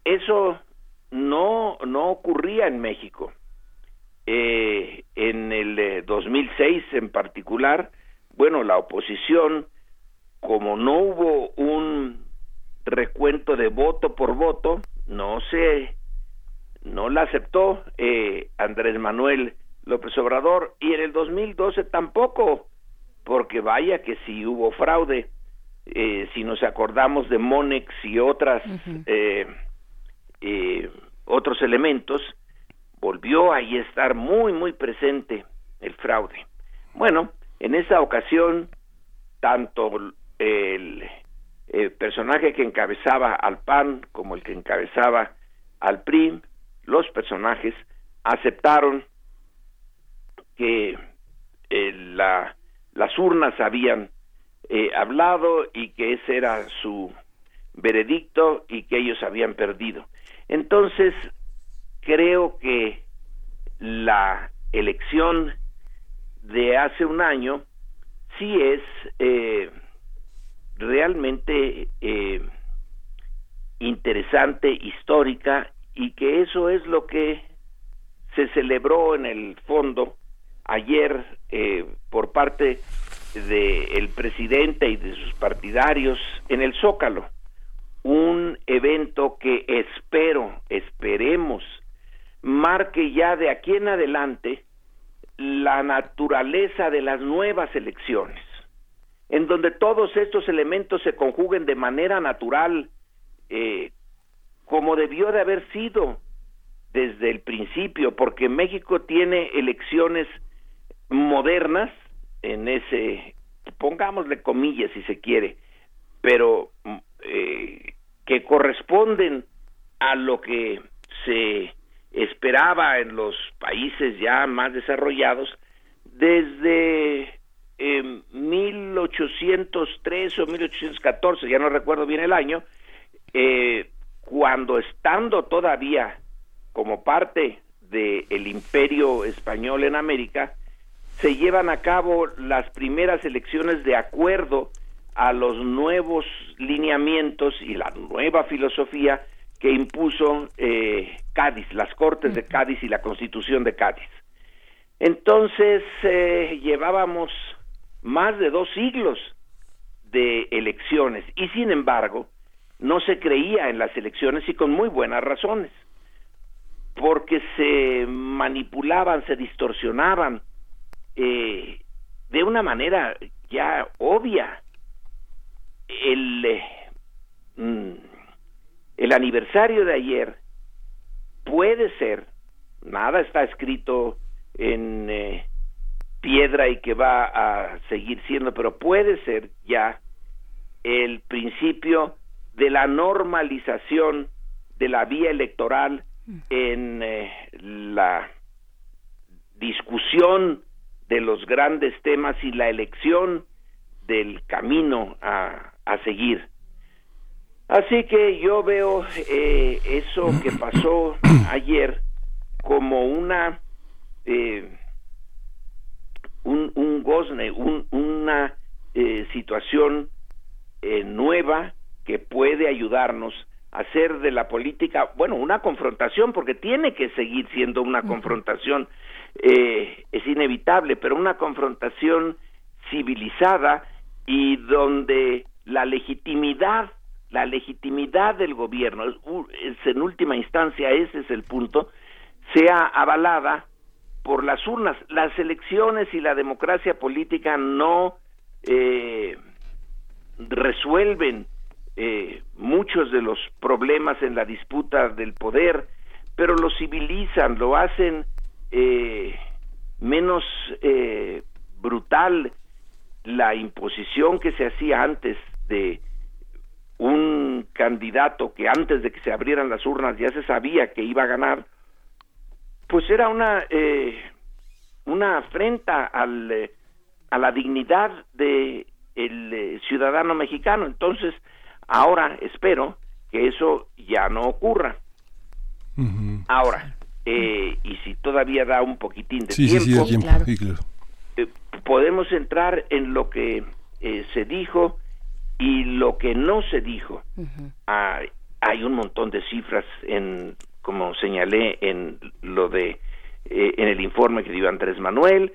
Eso no, no ocurría en México. eh, en el 2006 en particular, bueno, la oposición, como no hubo un recuento de voto por voto, no se, no la aceptó eh, Andrés Manuel López Obrador y en el 2012 tampoco, porque vaya que si hubo fraude, eh, si nos acordamos de Monex y otras eh, eh, otros elementos, volvió ahí a estar muy muy presente el fraude. Bueno, en esa ocasión tanto el, el personaje que encabezaba al PAN como el que encabezaba al PRI, los personajes aceptaron que eh, la, las urnas habían eh, hablado y que ese era su veredicto y que ellos habían perdido. Entonces, creo que la elección de hace un año sí es eh, realmente eh, interesante, histórica, y que eso es lo que se celebró en el fondo ayer eh, por parte del presidente y de sus partidarios en el Zócalo. Un evento que espero, esperemos, marque ya de aquí en adelante la naturaleza de las nuevas elecciones, en donde todos estos elementos se conjuguen de manera natural, eh, como debió de haber sido desde el principio, porque México tiene elecciones modernas en ese, pongámosle comillas si se quiere, pero eh, que corresponden a lo que se esperaba en los países ya más desarrollados desde eh, 1803 o 1814, ya no recuerdo bien el año, eh, cuando estando todavía como parte del imperio español en América, se llevan a cabo las primeras elecciones de acuerdo a los nuevos lineamientos y la nueva filosofía que impuso eh, Cádiz, las Cortes de Cádiz y la Constitución de Cádiz. Entonces eh, llevábamos más de dos siglos de elecciones y sin embargo no se creía en las elecciones y con muy buenas razones, porque se manipulaban, se distorsionaban eh, de una manera ya obvia. El, eh, mm, el aniversario de ayer puede ser, nada está escrito en eh, piedra y que va a seguir siendo, pero puede ser ya el principio de la normalización de la vía electoral en eh, la discusión de los grandes temas y la elección del camino a, a seguir. Así que yo veo eh, eso que pasó ayer como una eh, un, un gozne, un, una eh, situación eh, nueva que puede ayudarnos a hacer de la política, bueno, una confrontación, porque tiene que seguir siendo una confrontación, eh, es inevitable, pero una confrontación civilizada y donde la legitimidad, la legitimidad del gobierno, es, en última instancia ese es el punto, sea avalada por las urnas. Las elecciones y la democracia política no eh, resuelven eh, muchos de los problemas en la disputa del poder, pero lo civilizan, lo hacen eh, menos eh, brutal la imposición que se hacía antes de un candidato que antes de que se abrieran las urnas ya se sabía que iba a ganar, pues era una eh, una afrenta al, eh, a la dignidad de el eh, ciudadano mexicano. Entonces, ahora espero que eso ya no ocurra. Ahora, eh, y si todavía da un poquitín de Sí, tiempo, sí, da tiempo. Sí, claro. eh, podemos entrar en lo que eh, se dijo y lo que no se dijo. Ah, hay un montón de cifras en, como señalé, en lo de eh, en el informe que dio Andrés Manuel.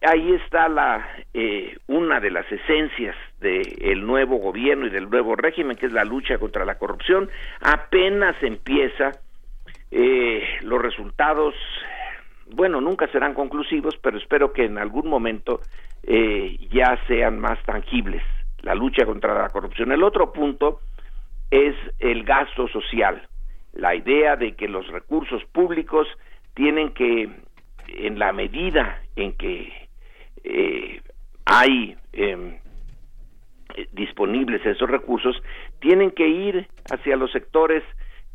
Ahí está la eh, una de las esencias del nuevo gobierno y del nuevo régimen, que es la lucha contra la corrupción. Apenas empieza, eh, los resultados, bueno, nunca serán conclusivos, pero espero que en algún momento ya sean más tangibles la lucha contra la corrupción. El otro punto es el gasto social, la idea de que los recursos públicos tienen que, en la medida en que eh, hay em, disponibles esos recursos, tienen que ir hacia los sectores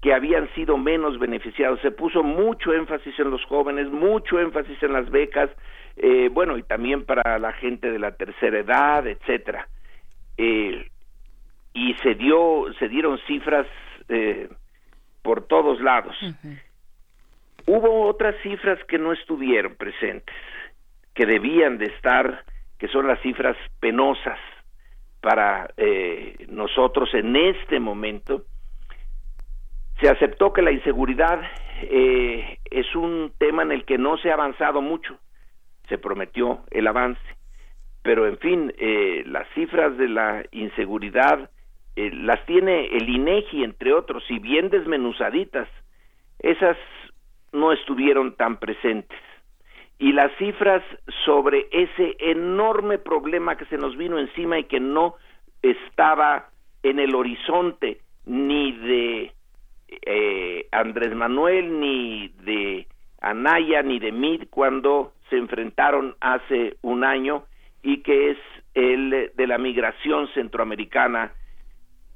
que habían sido menos beneficiados. Se puso mucho énfasis en los jóvenes, mucho énfasis en las becas, eh, bueno, y también para la gente de la tercera edad, etcétera. Eh, y se dio, se dieron cifras eh, por todos lados. Hubo otras cifras que no estuvieron presentes, que debían de estar, que son las cifras penosas para eh, nosotros en este momento. Se aceptó que la inseguridad eh, es un tema en el que no se ha avanzado mucho. Se prometió el avance, pero en fin, eh, las cifras de la inseguridad las tiene el INEGI entre otros y bien desmenuzaditas. Esas no estuvieron tan presentes. Y las cifras sobre ese enorme problema que se nos vino encima y que no estaba en el horizonte ni de eh, Andrés Manuel, ni de Anaya, ni de Mid cuando se enfrentaron hace un año y que es el de la migración centroamericana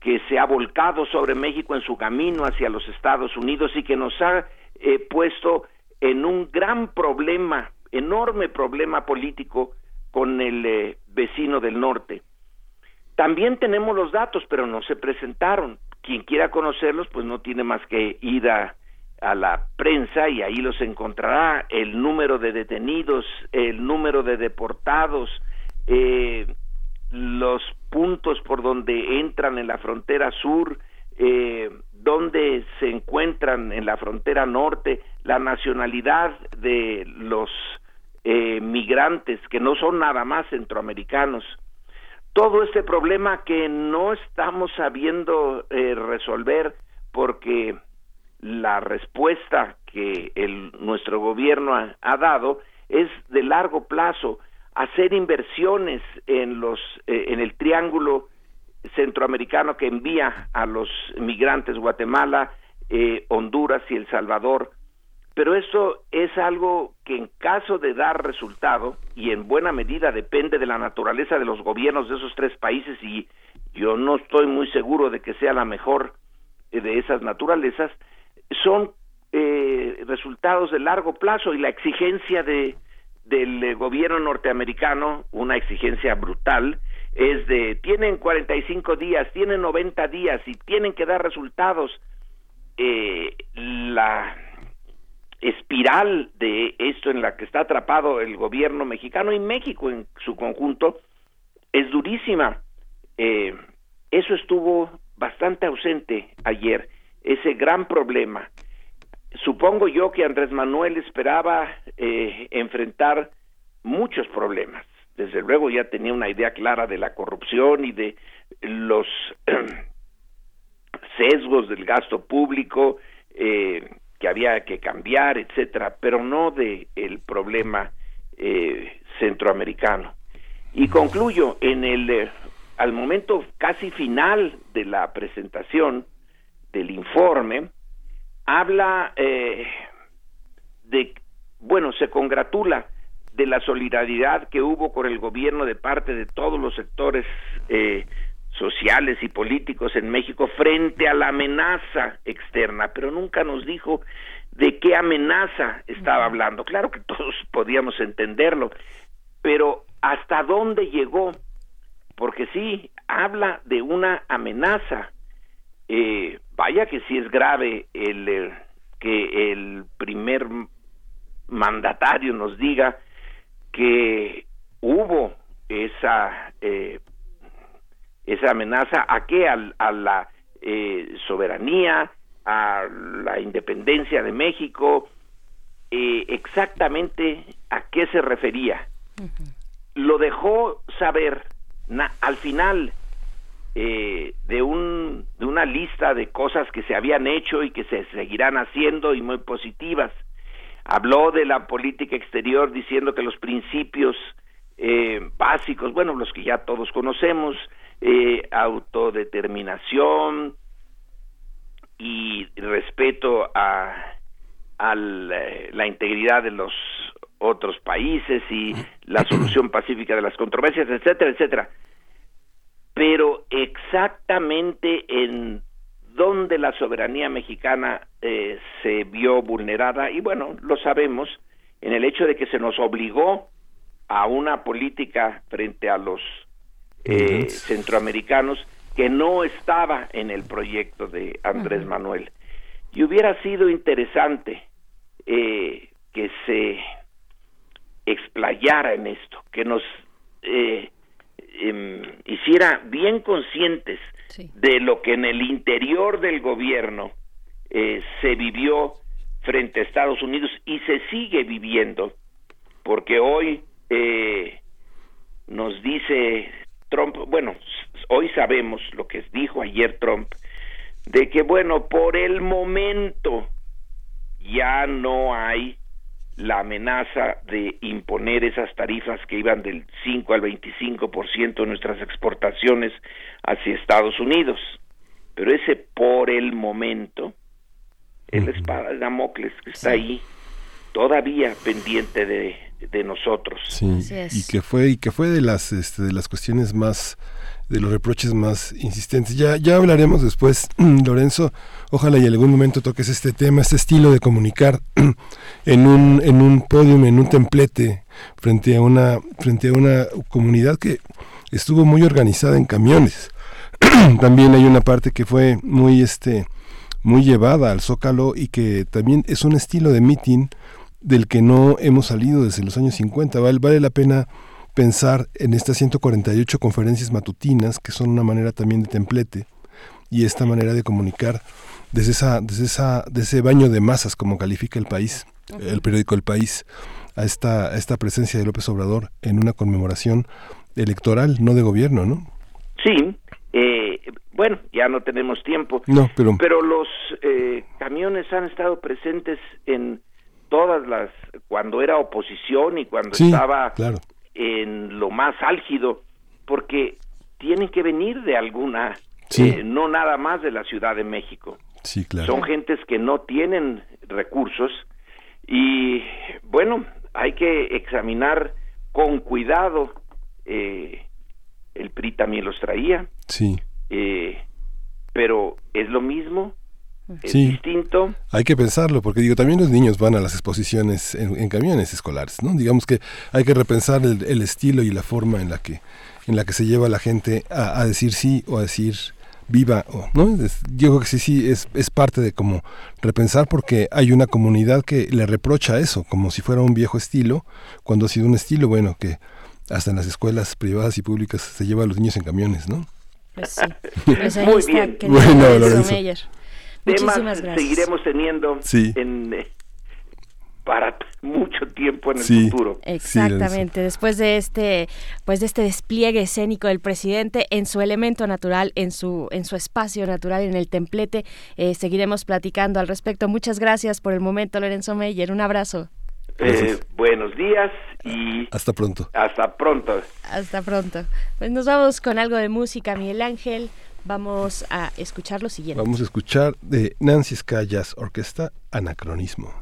que se ha volcado sobre México en su camino hacia los Estados Unidos y que nos ha eh, puesto en un gran problema, enorme problema político con el eh, vecino del norte. También tenemos los datos, pero no se presentaron. Quien quiera conocerlos, pues no tiene más que ir a, la prensa y ahí los encontrará. El número de detenidos, el número de deportados, eh, los puntos por donde entran en la frontera sur, eh, donde se encuentran en la frontera norte, la nacionalidad de los eh, migrantes, que no son nada más centroamericanos. Todo este problema que no estamos sabiendo eh, resolver porque la respuesta que el, nuestro gobierno ha dado es de largo plazo hacer inversiones en los eh, en el triángulo centroamericano que envía a los migrantes Guatemala, eh, Honduras y El Salvador. Pero eso es algo que en caso de dar resultado, y en buena medida depende de la naturaleza de los gobiernos de esos tres países, y yo no estoy muy seguro de que sea la mejor eh, de esas naturalezas, son resultados de largo plazo y la exigencia de, del eh, gobierno norteamericano, una exigencia brutal, es de tienen 45 días, tienen 90 días y tienen que dar resultados. Eh, la espiral de esto en la que está atrapado el gobierno mexicano y México en su conjunto es durísima. Eh, eso estuvo bastante ausente ayer, ese gran problema supongo yo que Andrés Manuel esperaba eh, enfrentar muchos problemas. Desde luego ya tenía una idea clara de la corrupción y de los sesgos del gasto público eh, que había que cambiar, etcétera, pero no de el problema eh, centroamericano. Y concluyo en el al momento casi final de la presentación del informe, habla eh, de, bueno, se congratula de la solidaridad que hubo con el gobierno de parte de todos los sectores eh, sociales y políticos en México frente a la amenaza externa, pero nunca nos dijo de qué amenaza estaba hablando. Claro que todos podíamos entenderlo, pero ¿hasta dónde llegó? Porque sí, habla de una amenaza eh, vaya que sí es grave el, eh, que el primer mandatario nos diga que hubo esa eh, esa amenaza a qué a, la soberanía a la independencia de México eh, exactamente a qué se refería. Lo dejó saber al final eh, de, un, de una lista de cosas que se habían hecho y que se seguirán haciendo y muy positivas. Habló de la política exterior diciendo que los principios eh, básicos, bueno, los que ya todos conocemos, eh, autodeterminación y respeto a, a la integridad de los otros países y la solución pacífica de las controversias, etcétera, etcétera pero exactamente en donde la soberanía mexicana eh, se vio vulnerada, y bueno, lo sabemos, en el hecho de que se nos obligó a una política frente a los eh, centroamericanos que no estaba en el proyecto de Andrés Manuel. Y hubiera sido interesante eh, que se explayara en esto, que nos Em, hiciera bien conscientes de lo que en el interior del gobierno eh, se vivió frente a Estados Unidos y se sigue viviendo, porque hoy eh, nos dice Trump, bueno, hoy sabemos lo que dijo ayer Trump, de que bueno, por el momento ya no hay la amenaza de imponer esas tarifas que iban del 5 al 25% de nuestras exportaciones hacia Estados Unidos. Pero ese por el momento, el espada de Damocles que está ahí, todavía pendiente de, de nosotros. Sí, y que fue, y que fue de las, este, de las cuestiones más de los reproches más insistentes. Ya, ya hablaremos después, Lorenzo. Ojalá y en algún momento toques este tema, este estilo de comunicar en un, en un podium, en un templete, frente a una, frente a una comunidad que estuvo muy organizada en camiones. también hay una parte que fue muy este muy llevada al zócalo y que también es un estilo de meeting del que no hemos salido desde los años 50. Vale, vale la pena pensar en estas 148 conferencias matutinas, que son una manera también de templete, y esta manera de comunicar desde, esa, desde, esa, de ese baño de masas, como califica el país, el periódico El País, a esta, esta presencia de López Obrador en una conmemoración electoral, no de gobierno, ¿no? Sí, eh, bueno, ya no tenemos tiempo, no, pero, pero los eh, camiones han estado presentes en todas las, cuando era oposición y cuando estaba claro en lo más álgido, porque tienen que venir de alguna, eh, no nada más de la Ciudad de México. Sí, claro. Son gentes que no tienen recursos y bueno, hay que examinar con cuidado. Eh, el PRI también los traía. Sí. Eh, pero es lo mismo es distinto. Hay que pensarlo, porque digo, también los niños van a las exposiciones en, camiones escolares, ¿no? Digamos que hay que repensar el, estilo y la forma en la que, en la que se lleva la gente a, decir sí o a decir viva, ¿no? Yo creo que sí, sí, es, es parte de como repensar porque hay una comunidad que le reprocha eso, como si fuera un viejo estilo, cuando ha sido un estilo, bueno, que hasta en las escuelas privadas y públicas se lleva a los niños en camiones, ¿no? Pues sí. Pues Muy bien. Bueno, Lorenzo temas seguiremos teniendo en, eh, para mucho tiempo en el futuro. Exactamente, después de este pues de este despliegue escénico del presidente en su elemento natural, en su en su espacio natural en el templete, eh, seguiremos platicando al respecto. Muchas gracias por el momento, Lorenzo Meyer. Un abrazo. Eh, buenos días y hasta pronto. Hasta pronto. Hasta pronto. Pues nos vamos con algo de música, Miguel Ángel. Vamos a escuchar lo siguiente. Vamos a escuchar de Nancy Jazz Orquesta Anacronismo.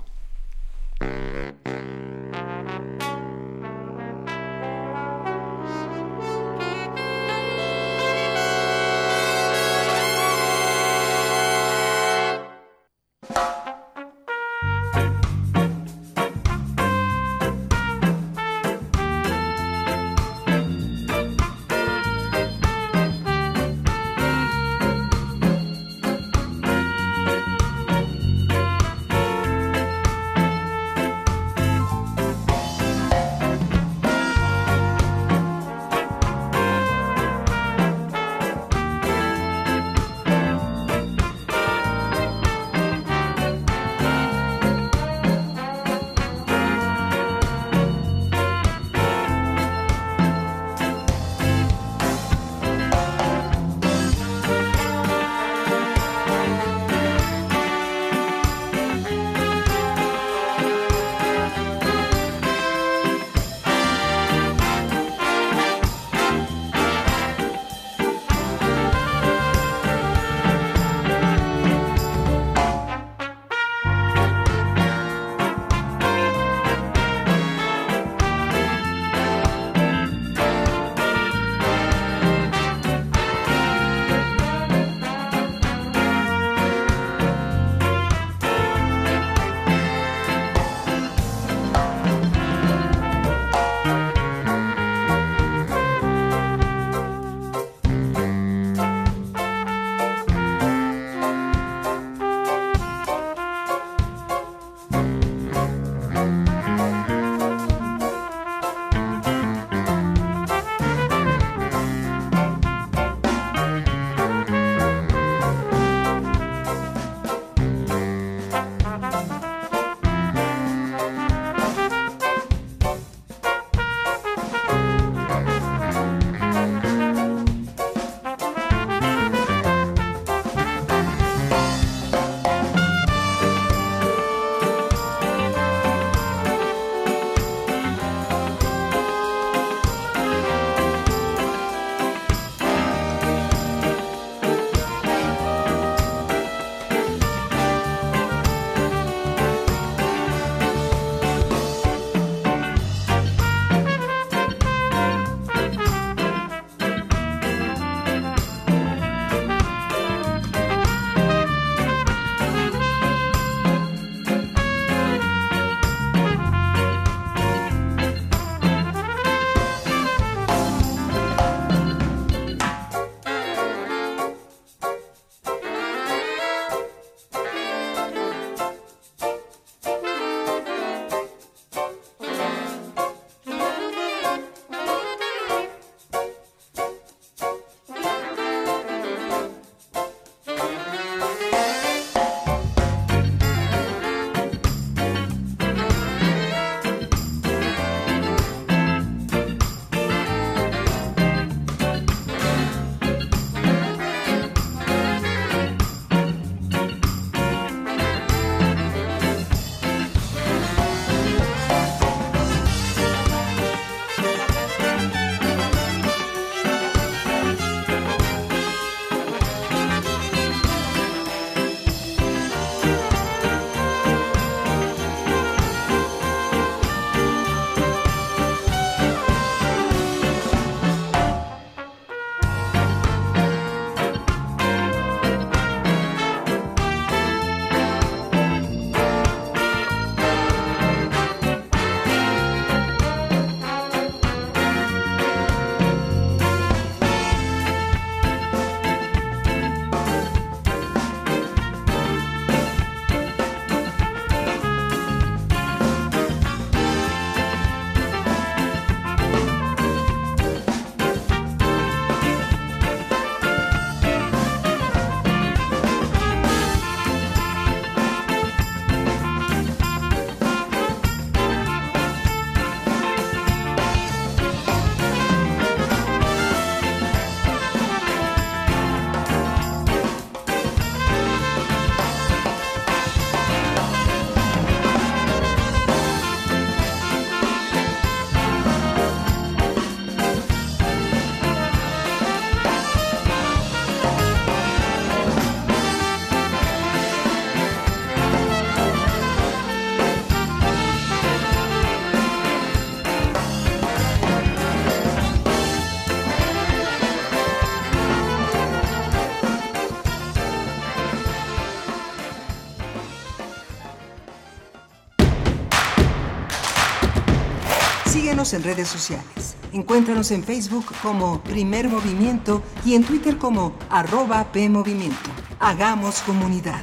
En redes sociales. Encuéntranos en Facebook como Primer Movimiento y en Twitter como arroba PMovimiento. Hagamos comunidad.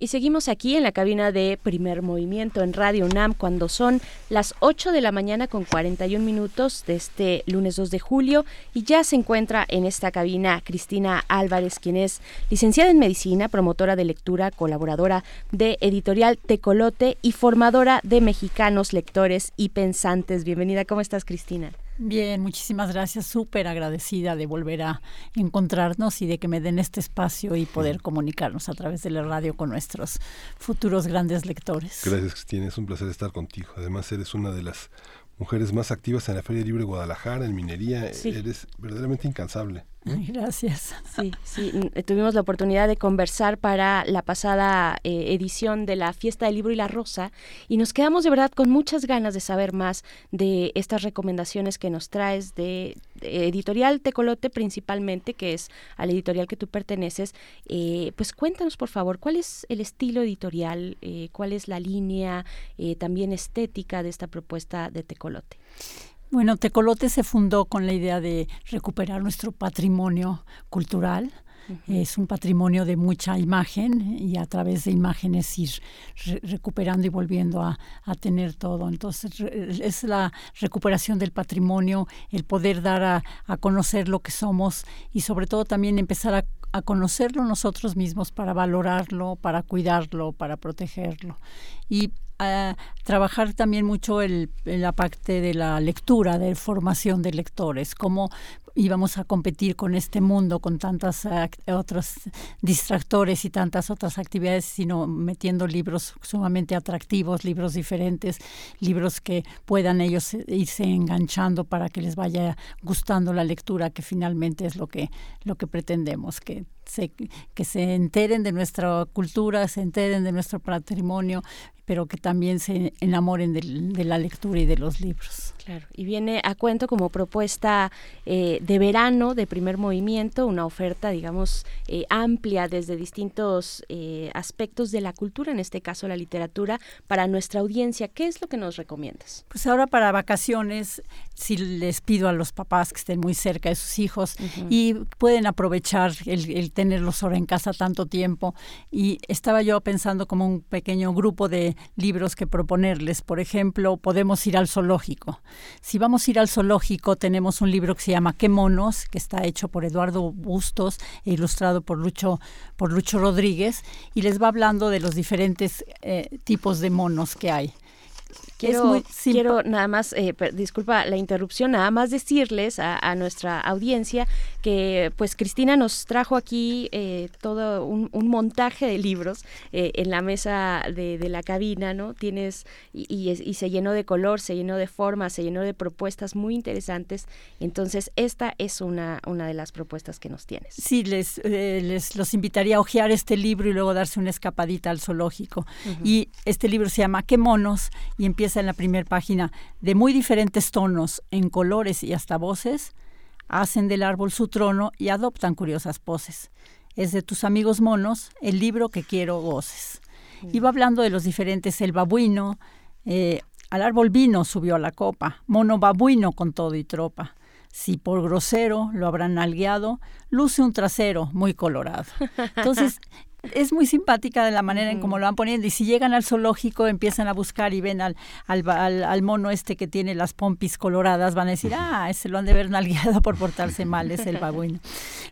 Y seguimos aquí en la cabina de primer movimiento en Radio UNAM cuando son las 8 de la mañana con 41 minutos de este lunes 2 de julio y ya se encuentra en esta cabina Cristina Álvarez, quien es licenciada en medicina, promotora de lectura, colaboradora de editorial Tecolote y formadora de mexicanos lectores y pensantes. Bienvenida, ¿cómo estás Cristina? Bien, muchísimas gracias. Súper agradecida de volver a encontrarnos y de que me den este espacio y poder comunicarnos a través de la radio con nuestros futuros grandes lectores. Gracias, Cristina. Es un placer estar contigo. Además, eres una de las mujeres más activas en la Feria Libre de Guadalajara, en minería. Eres verdaderamente incansable. gracias. Sí, sí, tuvimos la oportunidad de conversar para la pasada eh, edición de la Fiesta del Libro y la Rosa y nos quedamos de verdad con muchas ganas de saber más de estas recomendaciones que nos traes de, Editorial Tecolote principalmente, que es al editorial que tú perteneces. Eh, pues cuéntanos por favor, ¿cuál es el estilo editorial? Eh, ¿Cuál es la línea también estética de esta propuesta de Tecolote? Bueno, Tecolote se fundó con la idea de recuperar nuestro patrimonio cultural. Es un patrimonio de mucha imagen y a través de imágenes ir recuperando y volviendo a, tener todo. Entonces es la recuperación del patrimonio, el poder dar a, conocer lo que somos y sobre todo también empezar a, a conocerlo nosotros mismos para valorarlo, para cuidarlo, para protegerlo. Y a trabajar también mucho el, la parte de la lectura, de formación de lectores, cómo íbamos a competir con este mundo, con tantas otros distractores y tantas otras actividades, sino metiendo libros sumamente atractivos, libros diferentes, libros que puedan ellos irse enganchando para que les vaya gustando la lectura, que finalmente es lo que, lo que pretendemos, que se, que se enteren de nuestra cultura, se enteren de nuestro patrimonio, pero que también se enamoren de, la lectura y de los libros. Claro, y viene a cuento como propuesta eh, de verano de primer movimiento, una oferta, digamos, eh, amplia desde distintos eh, aspectos de la cultura, en este caso la literatura, para nuestra audiencia. ¿Qué es lo que nos recomiendas? Pues ahora para vacaciones, si les pido a los papás que estén muy cerca de sus hijos y pueden aprovechar el, el tenerlos ahora en casa tanto tiempo. Y estaba yo pensando como un pequeño grupo de libros que proponerles. Por ejemplo, podemos ir al zoológico. Si vamos a ir al zoológico, tenemos un libro que se llama ¿Qué monos? que está hecho por Eduardo Bustos e ilustrado por Lucho, por Lucho Rodríguez, y les va hablando de los diferentes eh, tipos de monos que hay. Quiero, quiero nada más, eh, disculpa la interrupción, nada más decirles a, nuestra audiencia que pues Cristina nos trajo aquí eh, todo un, montaje de libros eh, en la mesa de, la cabina, ¿no? Tienes, y, y, se llenó de color, se llenó de forma, se llenó de propuestas muy interesantes. Entonces, esta es una, una de las propuestas que nos tienes. Sí, les, les los invitaría a hojear este libro y luego darse una escapadita al zoológico. Y este libro se llama ¿Qué monos? y empieza en la primera página, de muy diferentes tonos, en colores y hasta voces, hacen del árbol su trono y adoptan curiosas poses. Es de tus amigos monos, el libro que quiero goces. Iba hablando de los diferentes, el babuino, eh, al árbol vino subió a la copa, mono babuino con todo y tropa. Si por grosero lo habrán nalgueado, luce un trasero muy colorado. Entonces, es muy simpática de la manera en cómo lo van poniendo. Y si llegan al zoológico, empiezan a buscar y ven al, al, al, mono este que tiene las pompis coloradas, van a decir, ah, ese lo han de ver nalgueado por portarse mal, es el babuino.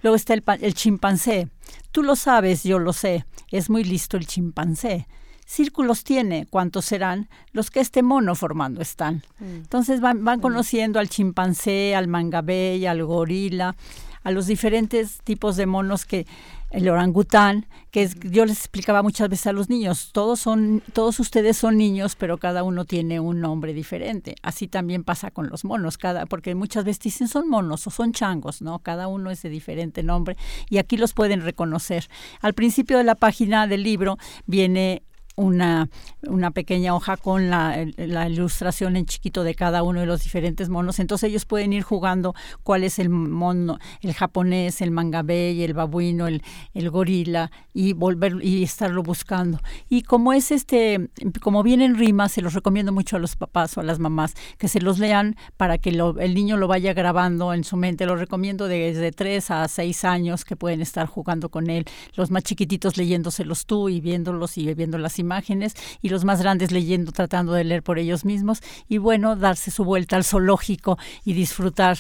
Luego está el, el chimpancé. Tú lo sabes, yo lo sé. Es muy listo el chimpancé círculos tiene, cuántos serán los que este mono formando están. Mm. Entonces van, van conociendo al chimpancé, al mangabey, al gorila, a los diferentes tipos de monos que el orangután, que yo les explicaba muchas veces a los niños, todos son, todos ustedes son niños, pero cada uno tiene un nombre diferente. Así también pasa con los monos, cada, porque muchas veces dicen son monos o son changos, ¿no? Cada uno es de diferente nombre y aquí los pueden reconocer. Al principio de la página del libro viene una, una pequeña hoja con la, la, ilustración en chiquito de cada uno de los diferentes monos. Entonces ellos pueden ir jugando cuál es el mono, el japonés, el mangabey, el babuino, el, el gorila y volver y estarlo buscando. Y como es este, como vienen rimas, se los recomiendo mucho a los papás o a las mamás que se los lean para que lo, el niño lo vaya grabando en su mente. Lo recomiendo desde 3 a 6 años que pueden estar jugando con él. Los más chiquititos leyéndoselos tú y viéndolos y viendo las imágenes y los más grandes leyendo, tratando de leer por ellos mismos y bueno, darse su vuelta al zoológico y disfrutar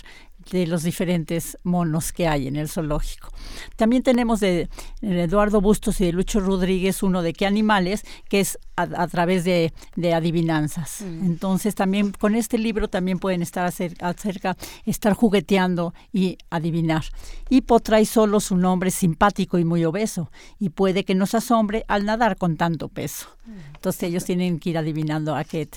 de los diferentes monos que hay en el zoológico. También tenemos de, Eduardo Bustos y de Lucho Rodríguez uno de qué animales, que es a, través de, adivinanzas. Mm. Entonces también con este libro también pueden estar acerca, estar jugueteando y adivinar. Hipo trae solo su nombre simpático y muy obeso y puede que nos asombre al nadar con tanto peso. Entonces ellos tienen que ir adivinando a qué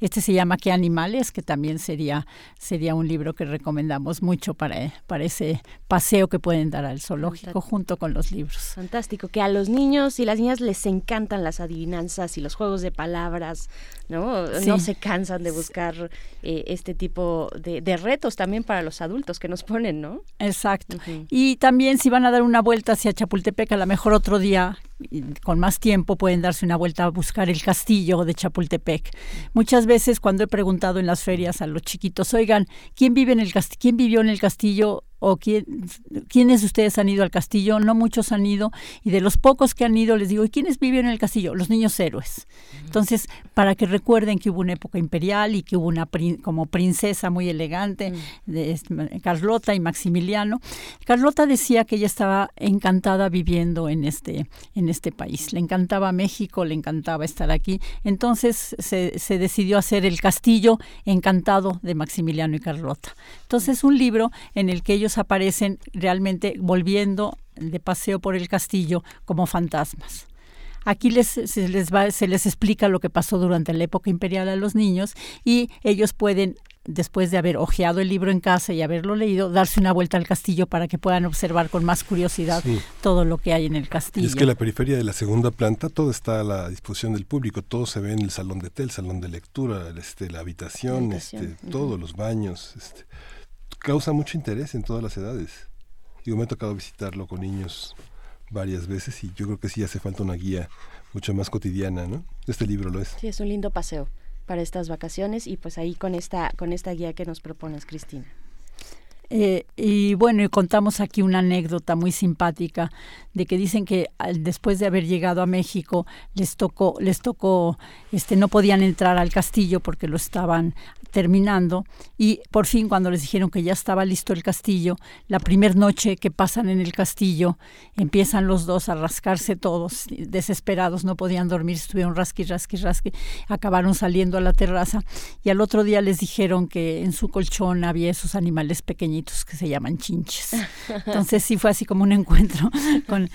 este se llama qué animales, que también sería sería un libro que recomendamos mucho para, para ese paseo que pueden dar al zoológico junto con los libros. Fantástico, que a los niños y las niñas les encantan las adivinanzas y los juegos de palabras, ¿no? No se cansan de buscar eh, este tipo de, retos también para los adultos que nos ponen, ¿no? Exacto. Y también si van a dar una vuelta hacia Chapultepec, a lo mejor otro día con más tiempo pueden darse una vuelta a buscar el castillo de Chapultepec. Muchas veces cuando he preguntado en las ferias a los chiquitos, oigan, ¿quién vive en el quién vivió en el castillo o quién, quiénes de ustedes han ido al castillo, no muchos han ido, y de los pocos que han ido les digo, ¿y quiénes viven en el castillo? Los niños héroes. Entonces, para que recuerden que hubo una época imperial y que hubo una como princesa muy elegante, de Carlota y Maximiliano. Carlota decía que ella estaba encantada viviendo en este, en este país, le encantaba México, le encantaba estar aquí, entonces se, se decidió hacer el castillo encantado de Maximiliano y Carlota. Entonces, un libro en el que ellos aparecen realmente volviendo de paseo por el castillo como fantasmas. Aquí les, se, les va, se les explica lo que pasó durante la época imperial a los niños y ellos pueden después de haber hojeado el libro en casa y haberlo leído, darse una vuelta al castillo para que puedan observar con más curiosidad todo lo que hay en el castillo. Y es que la periferia de la segunda planta todo está a la disposición del público, todo se ve en el salón de té, el salón de lectura, este, la habitación, Este, todos los baños. Este, causa mucho interés en todas las edades. Yo me ha tocado visitarlo con niños varias veces y yo creo que sí hace falta una guía mucho más cotidiana, ¿no? Este libro lo es. Sí, es un lindo paseo para estas vacaciones y pues ahí con esta con esta guía que nos propones, Cristina. Eh, y bueno, y contamos aquí una anécdota muy simpática de que dicen que después de haber llegado a México les tocó, les tocó, este, no podían entrar al castillo porque lo estaban terminando y por fin cuando les dijeron que ya estaba listo el castillo, la primera noche que pasan en el castillo, empiezan los dos a rascarse todos, desesperados, no podían dormir, estuvieron rasqui, rasqui, rasqui, acabaron saliendo a la terraza y al otro día les dijeron que en su colchón había esos animales pequeñitos que se llaman chinches. Entonces sí fue así como un encuentro con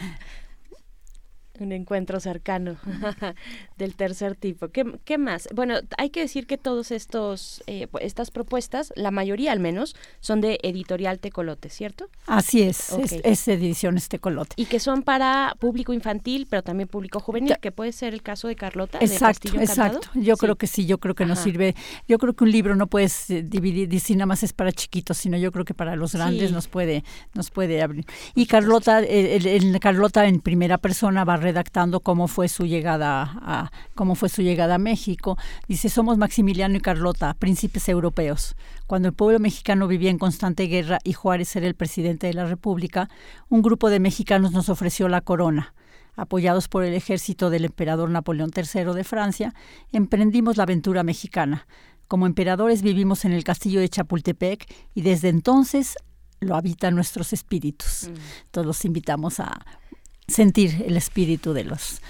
un encuentro cercano del tercer tipo. ¿Qué, ¿Qué, más? Bueno, hay que decir que todos estos eh, estas propuestas, la mayoría al menos, son de Editorial Tecolote, ¿cierto? Así es, es, Ediciones Tecolote. Y que son para público infantil, pero también público juvenil, que puede ser el caso de Carlota. Exacto, exacto. Yo creo que sí, yo creo que nos sirve. Yo creo que un libro no puedes eh, dividir, decir nada más es para chiquitos, sino yo creo que para los grandes nos puede nos puede abrir. Y Carlota, el, Carlota en primera persona va a redactando cómo fue su llegada a cómo fue su llegada a México. Dice, somos Maximiliano y Carlota, príncipes europeos. Cuando el pueblo mexicano vivía en constante guerra y Juárez era el presidente de la República, un grupo de mexicanos nos ofreció la corona. Apoyados por el ejército del emperador Napoleón III de Francia, emprendimos la aventura mexicana. Como emperadores vivimos en el castillo de Chapultepec y desde entonces lo habitan nuestros espíritus. Mm. Todos los invitamos a sentir el espíritu de los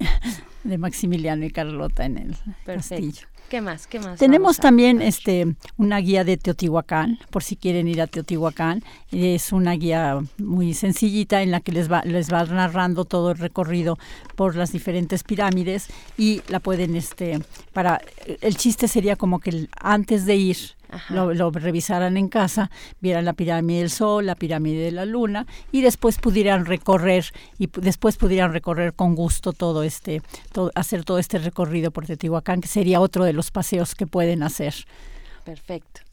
de Maximiliano y Carlota en el castillo. ¿Qué más? ¿Qué más? Tenemos también este una guía de Teotihuacán, por si quieren ir a Teotihuacán. Es una guía muy sencillita en la que les va, les va narrando todo el recorrido por las diferentes pirámides y la pueden, este, para, el chiste sería como que antes de ir lo, lo, revisaran en casa, vieran la pirámide del Sol, la pirámide de la Luna y después pudieran recorrer y después pudieran recorrer con gusto todo este, todo, hacer todo este recorrido por Teotihuacán, que sería otro de los paseos que pueden hacer. Perfecto.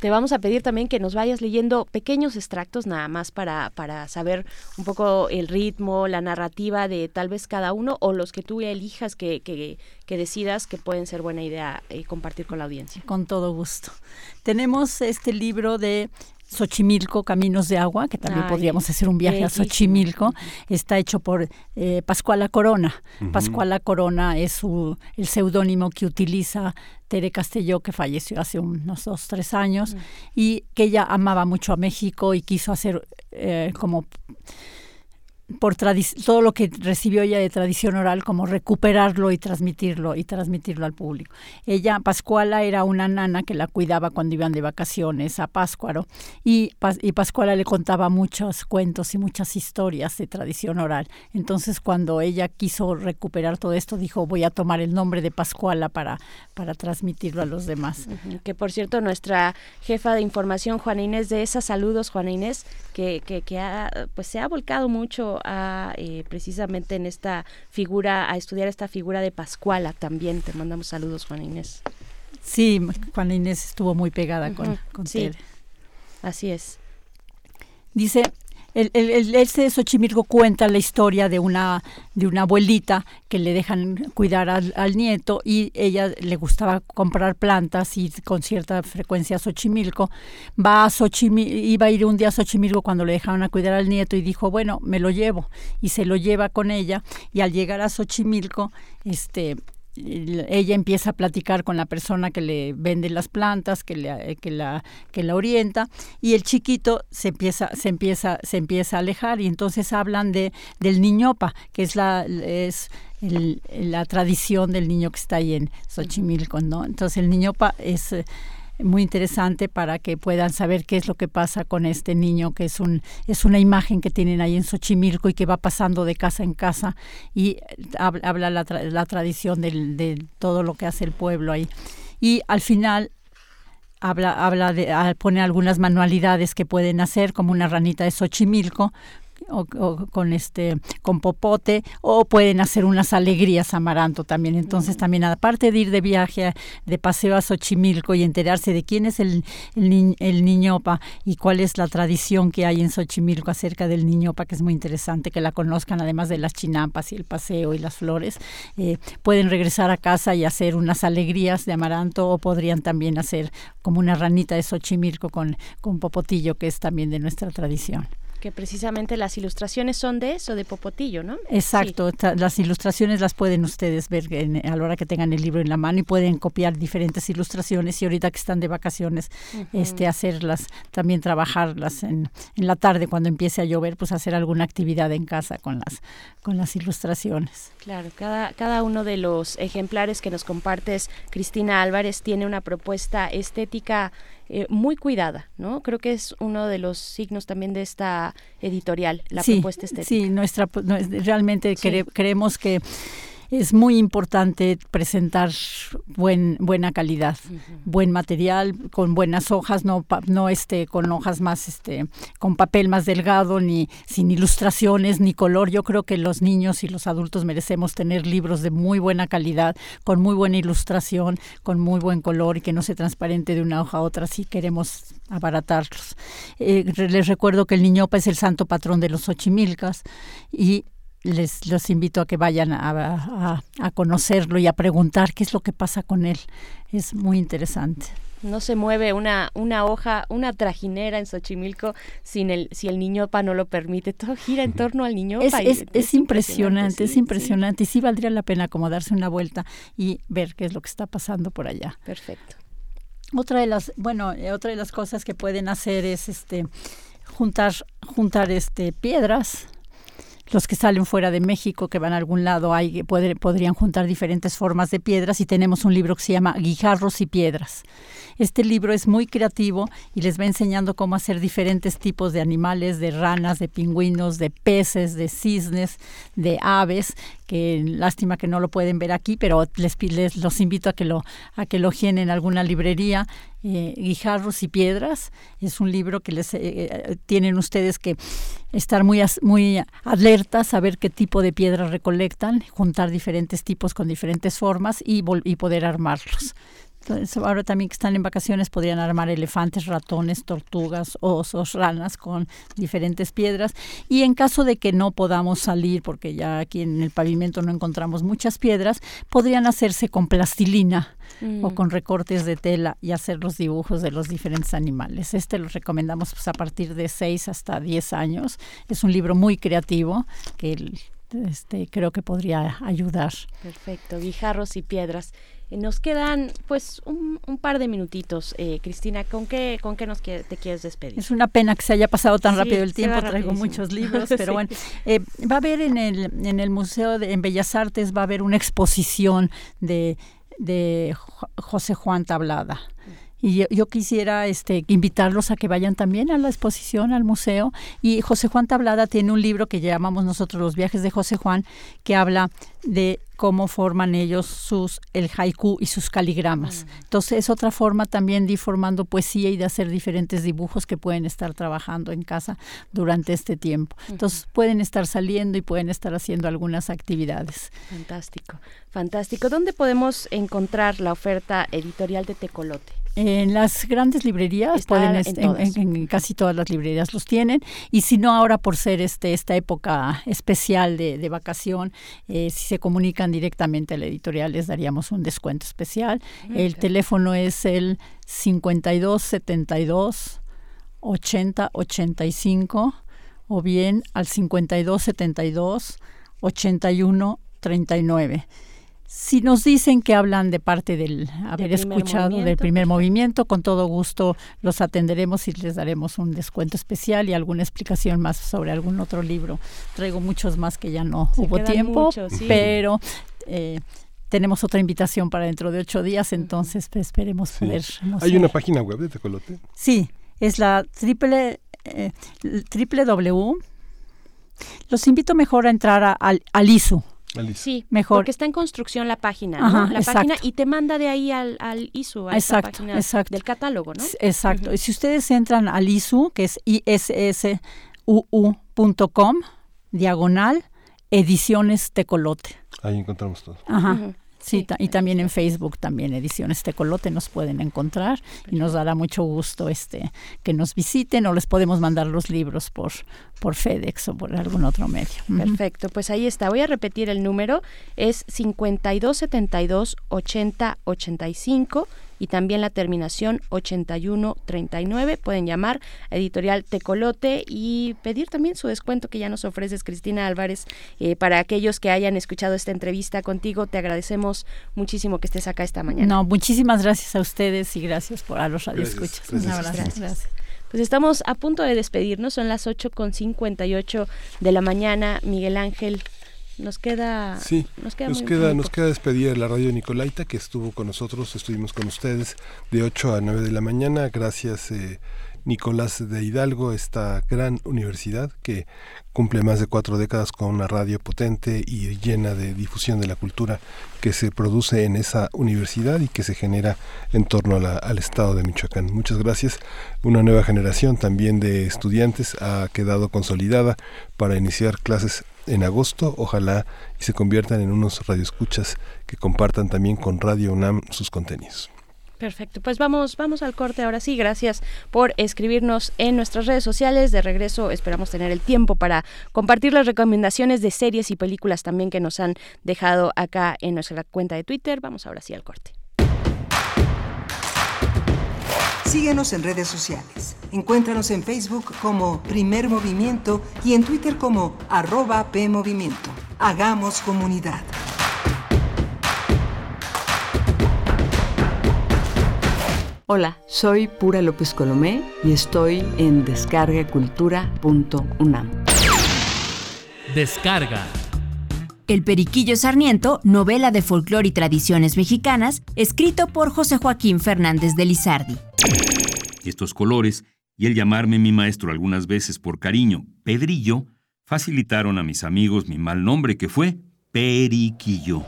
Te vamos a pedir también que nos vayas leyendo pequeños extractos nada más para, para saber un poco el ritmo, la narrativa de tal vez cada uno o los que tú elijas que, que, que decidas que pueden ser buena idea eh, compartir con la audiencia. Con todo gusto. Tenemos este libro de Xochimilco, Caminos de Agua, que también Ay, podríamos hacer un viaje bellísimo. a Xochimilco. Está hecho por eh, Pascuala Corona. Ujú. Pascuala Corona es su, el seudónimo que utiliza Tere Castelló, que falleció hace unos dos, tres años, y que ella amaba mucho a México y quiso hacer eh, como por todo lo que recibió ella de tradición oral, como recuperarlo y transmitirlo y transmitirlo al público. Ella, Pascuala, era una nana que la cuidaba cuando iban de vacaciones a Páscuaro y, y Pascuala le contaba muchos cuentos y muchas historias de tradición oral. Entonces, cuando ella quiso recuperar todo esto, dijo, voy a tomar el nombre de Pascuala para, para transmitirlo a los demás. Que por cierto, nuestra jefa de información, Juana Inés de esas saludos, Juana Inés, que, que, que ha, pues se ha volcado mucho a eh, precisamente en esta figura, a estudiar esta figura de Pascuala también. Te mandamos saludos, Juana Inés. Sí, Juana Inés estuvo muy pegada con, con sí. Tere. Así es. Dice, el, el, este de Xochimilco cuenta la historia de una, de una abuelita que le dejan cuidar al, al nieto y ella le gustaba comprar plantas y con cierta frecuencia a Xochimilco. Va a Xochimilco, iba a ir un día a Xochimilco cuando le dejaron a cuidar al nieto y dijo, bueno, me lo llevo. Y se lo lleva con ella y al llegar a Xochimilco, este ella empieza a platicar con la persona que le vende las plantas, que, le, que, la, que la orienta, y el chiquito se empieza, se empieza, se empieza a alejar, y entonces hablan de, del niñopa, que es la es la tradición del niño que está ahí en Xochimilco, ¿no? Entonces el niñopa es eh, muy interesante para que puedan saber qué es lo que pasa con este niño, que es un es una imagen que tienen ahí en Xochimilco y que va pasando de casa en casa y eh, hab- habla la, tra- la tradición del- de todo lo que hace el pueblo ahí. Y al final habla, habla de, ah, pone algunas manualidades que pueden hacer, como una ranita de Xochimilco, o, o con este con popote o pueden hacer unas alegrías amaranto también. Entonces también aparte de ir de viaje de paseo a Xochimilco y enterarse de quién es el, el niñopa y cuál es la tradición que hay en Xochimilco acerca del niñopa que es muy interesante que la conozcan además de las chinampas y el paseo y las flores eh, pueden regresar a casa y hacer unas alegrías de amaranto o podrían también hacer como una ranita de Xochimilco con, con popotillo que es también de nuestra tradición Que precisamente las ilustraciones son de eso, de Popotillo, ¿no? Exacto, las ilustraciones las pueden ustedes ver en- a la hora que tengan el libro en la mano y pueden copiar diferentes ilustraciones y ahorita que están de vacaciones, este, hacerlas, también trabajarlas en, en la tarde cuando empiece a llover, pues hacer alguna actividad en casa con las, con las ilustraciones. Claro, cada, cada uno de los ejemplares que nos compartes, Cristina Álvarez, tiene una propuesta estética eh, muy cuidada, ¿no? Creo que es uno de los signos también de esta editorial, la sí, propuesta estética. Sí, nuestra, no, es- realmente cre- creemos que es muy importante presentar buen, buena calidad, buen material, con buenas hojas, no, pa- no este, con hojas más, este, con papel más delgado, ni sin ilustraciones, ni color. Yo creo que los niños y los adultos merecemos tener libros de muy buena calidad, con muy buena ilustración, con muy buen color y que no se transparente de una hoja a otra si queremos abaratarlos. Eh, les recuerdo que el niñopa es el santo patrón de los Xochimilcas y les los invito a que vayan a, a- a conocerlo y a preguntar qué es lo que pasa con él. Es muy interesante. No se mueve una, una hoja, una trajinera en Xochimilco sin el, si el niñopa no lo permite. Todo gira en torno al niñopa. Es, y es, es impresionante, es sí, impresionante y sí valdría la pena como darse una vuelta y ver qué es lo que está pasando por allá. Perfecto. Otra de las, bueno, eh, otra de las cosas que pueden hacer es este juntar, juntar este piedras. Los que salen fuera de México, que van a algún lado, hay, podrían juntar diferentes formas de piedras y tenemos un libro que se llama Guijarros y Piedras. Este libro es muy creativo y les va enseñando cómo hacer diferentes tipos de animales, de ranas, de pingüinos, de peces, de cisnes, de aves, que lástima que no lo pueden ver aquí, pero les, les los invito a que lo a que lo en alguna librería. Eh, Guijarros y Piedras es un libro que les eh, eh, tienen ustedes que estar muy muy alertas, saber qué tipo de piedras recolectan, juntar diferentes tipos con diferentes formas y, y poder armarlos ahora también que están en vacaciones podrían armar elefantes, ratones, tortugas, osos, ranas con diferentes piedras. Y en caso de que no podamos salir, porque ya aquí en el pavimento no encontramos muchas piedras, podrían hacerse con plastilina o mm. con recortes de tela y hacer los dibujos de los diferentes animales. Este lo recomendamos pues, a partir de 6 hasta 10 años. Es un libro muy creativo que este, creo que podría ayudar. Perfecto, guijarros y piedras. Eh, nos quedan pues un, par de minutitos, eh, Cristina, ¿con qué, con qué nos te quieres despedir? Es una pena que se haya pasado tan rápido el tiempo, traigo muchos libros, pero bueno, eh, va a haber en el, en el Museo de en Bellas Artes, va a haber una exposición de, de José Juan Tablada. Y yo, quisiera este, invitarlos a que vayan también a la exposición, al museo. Y José Juan Tablada tiene un libro que llamamos nosotros Los viajes de José Juan, que habla de cómo forman ellos sus el haiku y sus caligramas. Entonces es otra forma también de ir formando poesía y de hacer diferentes dibujos que pueden estar trabajando en casa durante este tiempo. Entonces pueden estar saliendo y pueden estar haciendo algunas actividades. Fantástico, fantástico. ¿Dónde podemos encontrar la oferta editorial de Tecolote? En las grandes librerías, pueden en, casi todas las librerías los tienen. Y si no, ahora por ser este esta época especial de, vacación, eh, si se comunican directamente a la editorial, les daríamos un descuento especial. El teléfono es el 5272 8085 o bien al 5272 8139. Si nos dicen que hablan de parte del haber escuchado del primer movimiento, con todo gusto los atenderemos y les daremos un descuento especial y alguna explicación más sobre algún otro libro. Traigo muchos más que ya no hubo tiempo, pero eh, tenemos otra invitación para dentro de ocho días, entonces pues, esperemos poder. ¿Hay una página web de Tecolote? Sí, es la triple, eh, www. Los invito mejor a entrar al ISU Sí, mejor. Porque está en construcción la página, La página y te manda de ahí al, al ISU, a exacto, página exacto. del catálogo, ¿no? Exacto. Y si ustedes entran al ISU, que es issuu.com, diagonal, ediciones Tecolote. Ahí encontramos todo. Ajá. Sí, y también en Facebook, también Ediciones Tecolote nos pueden encontrar y nos dará mucho gusto este que nos visiten o les podemos mandar los libros por, por FedEx o por algún otro medio. Perfecto, pues ahí está. Voy a repetir el número, es 5272 8085 y también la terminación 8139. Pueden llamar a Editorial Tecolote y pedir también su descuento que ya nos ofreces, Cristina Álvarez. Eh, para aquellos que hayan escuchado esta entrevista contigo, te agradecemos muchísimo que estés acá esta mañana. No, muchísimas gracias a ustedes y gracias por a los radioescuchas. Gracias, gracias. Pues estamos a punto de despedirnos, son las 8.58 de la mañana. Miguel Ángel, nos queda sí nos queda nos queda, nos queda despedir la radio Nicolaita que estuvo con nosotros estuvimos con ustedes de 8 a 9 de la mañana. Gracias eh, Nicolás de Hidalgo esta gran universidad que cumple más de cuatro décadas con una radio potente y llena de difusión de la cultura que se produce en esa universidad y que se genera en torno al estado de Michoacán. Muchas gracias. Una nueva generación también de estudiantes ha quedado consolidada para iniciar clases en agosto. Ojalá y se conviertan en unos radioescuchas que compartan también con Radio UNAM sus contenidos. Perfecto, pues vamos, vamos al corte ahora sí. Gracias por escribirnos en nuestras redes sociales. De regreso esperamos tener el tiempo para compartir las recomendaciones de series y películas también que nos han dejado acá en nuestra cuenta de Twitter. Vamos ahora sí al corte. Síguenos en redes sociales. Encuéntranos en Facebook como Primer Movimiento y en Twitter como arroba PMovimiento. Hagamos comunidad. Hola, soy Pura López Colomé y estoy en descargacultura.unam. Descarga. El Periquillo Sarniento, novela de folclore y tradiciones mexicanas, escrito por José Joaquín Fernández de Lizardi. Estos colores, y el llamarme mi maestro algunas veces por cariño, Pedrillo, facilitaron a mis amigos mi mal nombre que fue Periquillo.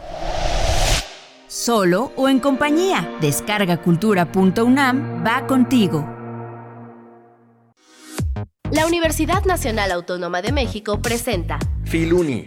Solo o en compañía. Descargacultura.unam va contigo. La Universidad Nacional Autónoma de México presenta Filuni,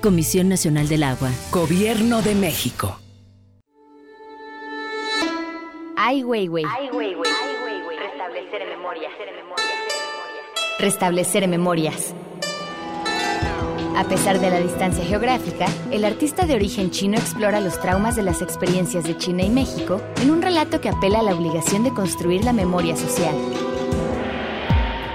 Comisión Nacional del Agua. Gobierno de México. Ai Weiwei. Restablecer memorias. Restablecer memorias. A pesar de la distancia geográfica, el artista de origen chino explora los traumas de las experiencias de China y México en un relato que apela a la obligación de construir la memoria social.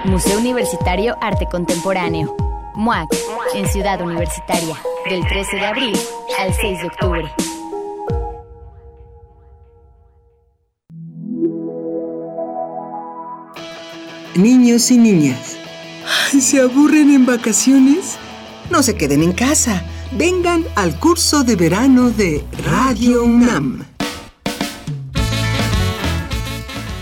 Museo Universitario Arte Contemporáneo. MUAC, en Ciudad Universitaria, del 13 de abril al 6 de octubre. Niños y niñas, ¿se aburren en vacaciones? No se queden en casa. Vengan al curso de verano de Radio UNAM.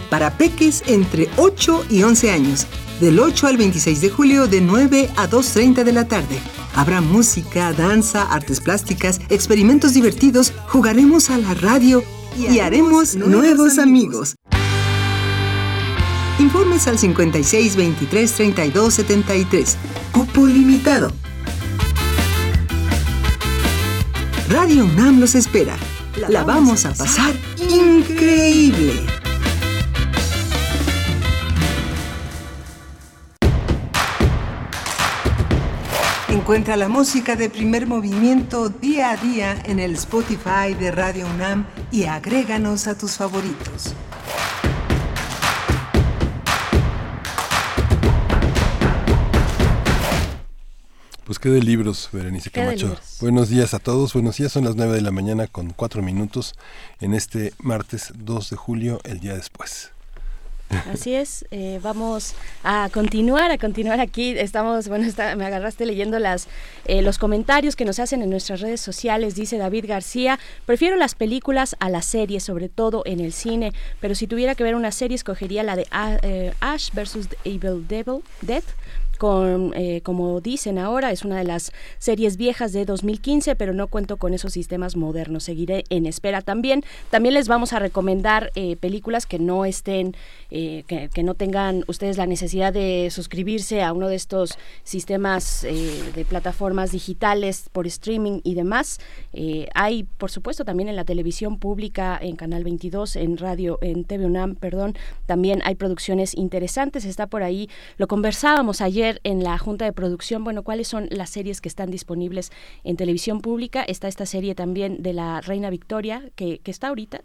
Para peques entre 8 y 11 años, del 8 al 26 de julio de 9 a 2.30 de la tarde. Habrá música, danza, artes plásticas, experimentos divertidos, jugaremos a la radio y, haremos nuevos amigos. Informes al 56 23 32 73. Cupo limitado. Radio UNAM los espera. La vamos a pasar increíble. Encuentra la música de primer movimiento día a día en el Spotify de Radio UNAM y agréganos a tus favoritos. Pues qué de libros, Berenice Qué de Camacho. libros. Buenos días a todos. Buenos días, son las 9 de la mañana con 4 minutos en este martes 2 de julio, el día después. Así es, eh, vamos a continuar, a continuar aquí. Estamos, bueno, está- me agarraste leyendo las, eh, los comentarios que nos hacen en nuestras redes sociales. Dice David García, prefiero las películas a las series, sobre todo en el cine, pero si tuviera que ver una serie, escogería la de A- eh, Ash versus Evil Devil, Death. Con, eh, como dicen ahora, es una de las series viejas de 2015, pero no cuento con esos sistemas modernos. Seguiré en espera también. También les vamos a recomendar eh, películas que no estén, eh, que, que no tengan ustedes la necesidad de suscribirse a uno de estos sistemas eh, de plataformas digitales por streaming y demás. Eh, hay, por supuesto, también en la televisión pública, en Canal 22, en radio, en TV UNAM, perdón, también hay producciones interesantes. Está por ahí, lo conversábamos ayer en la junta de producción, bueno, cuáles son las series que están disponibles en televisión pública. Está esta serie también de la Reina Victoria, que, está ahorita.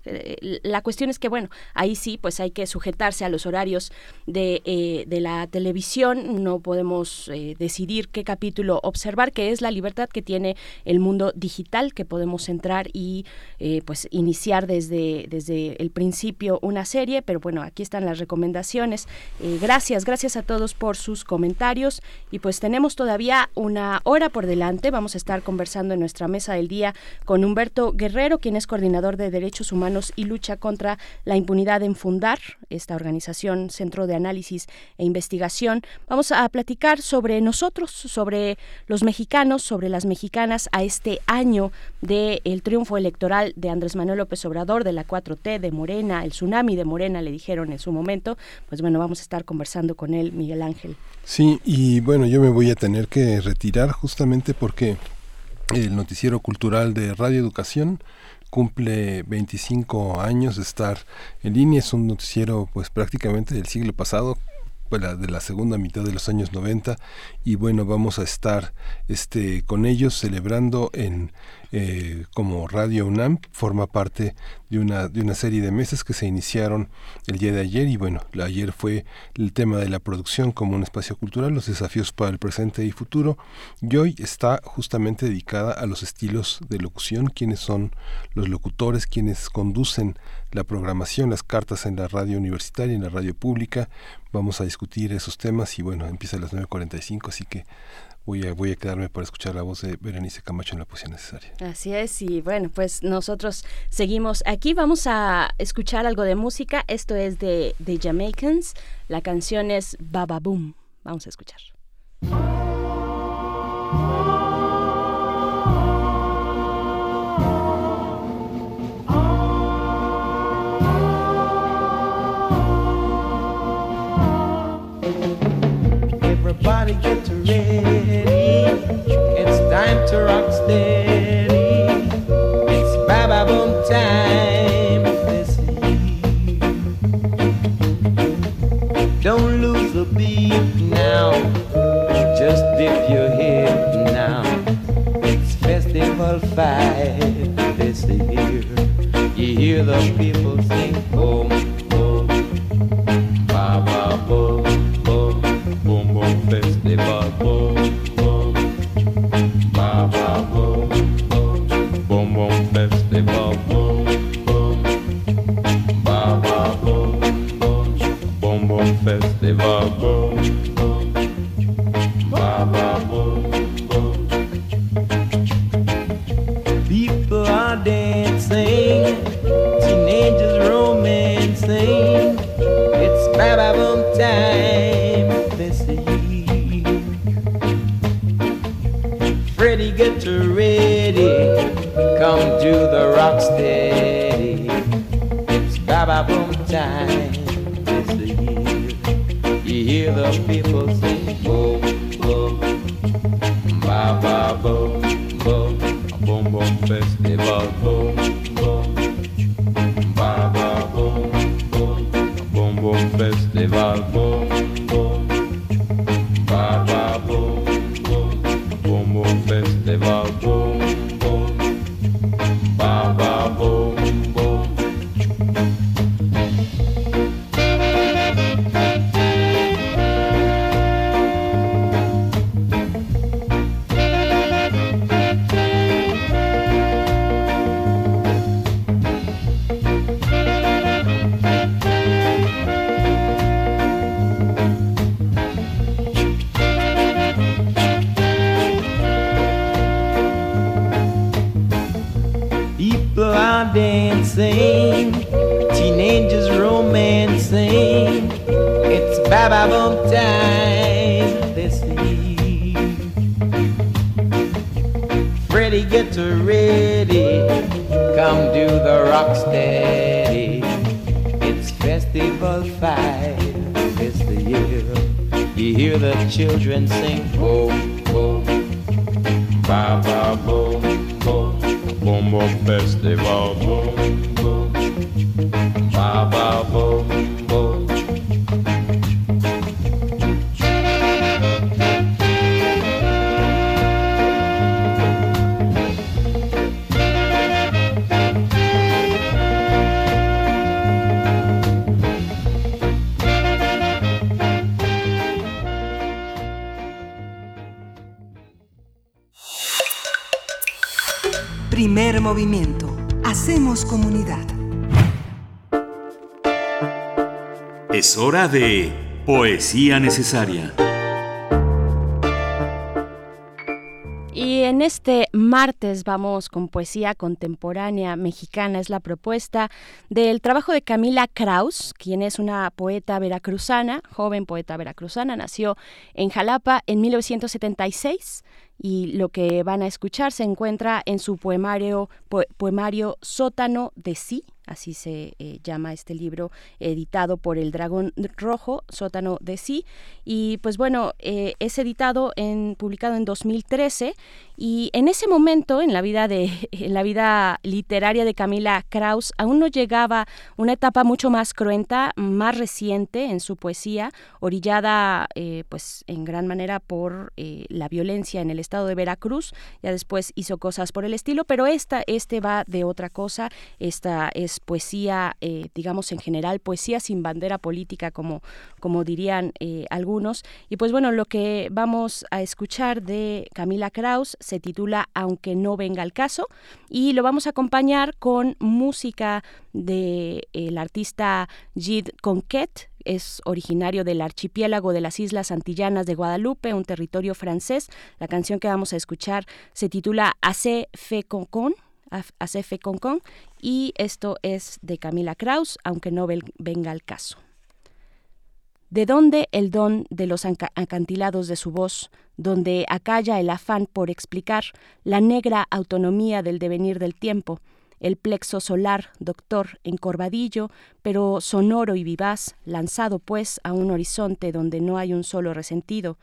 La cuestión es que, bueno, ahí sí, pues hay que sujetarse a los horarios de, eh, de la televisión. No podemos eh, decidir qué capítulo observar, que es la libertad que tiene el mundo digital, que podemos entrar y pues iniciar desde, desde el principio una serie. Pero bueno, aquí están las recomendaciones. gracias, gracias a todos por sus comentarios y pues tenemos todavía una hora por delante. Vamos a estar conversando en nuestra mesa del día con Humberto Guerrero, quien es coordinador de Derechos Humanos y lucha contra la impunidad en Fundar, esta organización Centro de Análisis e Investigación. Vamos a platicar sobre nosotros, sobre los mexicanos, sobre las mexicanas a este año del el triunfo electoral de Andrés Manuel López Obrador, de la 4T, de Morena, el tsunami de Morena, le dijeron en su momento. Pues bueno, vamos a estar conversando con él, Miguel Ángel. Sí, y bueno, yo me voy a tener que retirar justamente porque el noticiero cultural de Radio Educación cumple 25 años de estar en línea, es un noticiero pues prácticamente del siglo pasado, de la segunda mitad de los años 90 y bueno vamos a estar este con ellos celebrando en eh, como Radio UNAM forma parte de una, de una serie de meses que se iniciaron el día de ayer y bueno, ayer fue el tema de la producción como un espacio cultural, los desafíos para el presente y futuro y hoy está justamente dedicada a los estilos de locución, quienes son los locutores, quienes conducen la programación, las cartas en la radio universitaria, en la radio pública, vamos a discutir esos temas y bueno, empieza a las 9.45, así que voy a, voy a quedarme para escuchar la voz de Berenice Camacho en la poesía necesaria. Así es, y bueno, pues nosotros seguimos aquí, vamos a escuchar algo de música, esto es de, de Jamaicans, la canción es Baba Boom, vamos a escuchar. Everybody get ready. It's steady. It's Baba time this year. Don't lose the beat now. Just dip your head now. It's festival five this year. You hear the people sing boom, boom Baba Boom time. This the year. You hear the people sing boom, boom. Baba boom, boom. Boom, boom festival. Boom, Poesía Necesaria. Y en este martes vamos con poesía contemporánea mexicana. Es la propuesta del trabajo de Camila Kraus, quien es una poeta veracruzana, joven poeta veracruzana. Nació en Jalapa en 1976 y lo que van a escuchar se encuentra en su poemario, poemario Sótano de Sí, así se eh, llama este libro, editado por el Dragón Rojo, Sótano de Sí. Y pues bueno, eh, es editado, en, publicado en 2013 y en ese momento, en la vida de, en la vida literaria de Camila Kraus, aún no llegaba una etapa mucho más cruenta, más reciente en su poesía, orillada, eh, pues, en gran manera por la violencia en el estado de Veracruz. Ya después hizo cosas por el estilo, pero esta, este va de otra cosa. Esta es poesía, eh, digamos en general, poesía sin bandera política, como, como dirían eh, algunos. Y pues bueno, lo que vamos a escuchar de Camila Kraus se titula Aunque no venga el caso y lo vamos a acompañar con música del el artista Gide Conquet, es originario del archipiélago de las Islas Antillanas de Guadalupe, un territorio francés. La canción que vamos a escuchar se titula Assez fe con con Acefe Concon y esto es de Camila Kraus, aunque no venga al caso. ¿De dónde el don de los acantilados de su voz, donde acalla el afán por explicar la negra autonomía del devenir del tiempo, el plexo solar, doctor, encorvadillo, pero sonoro y vivaz, lanzado pues a un horizonte donde no hay un solo resentido,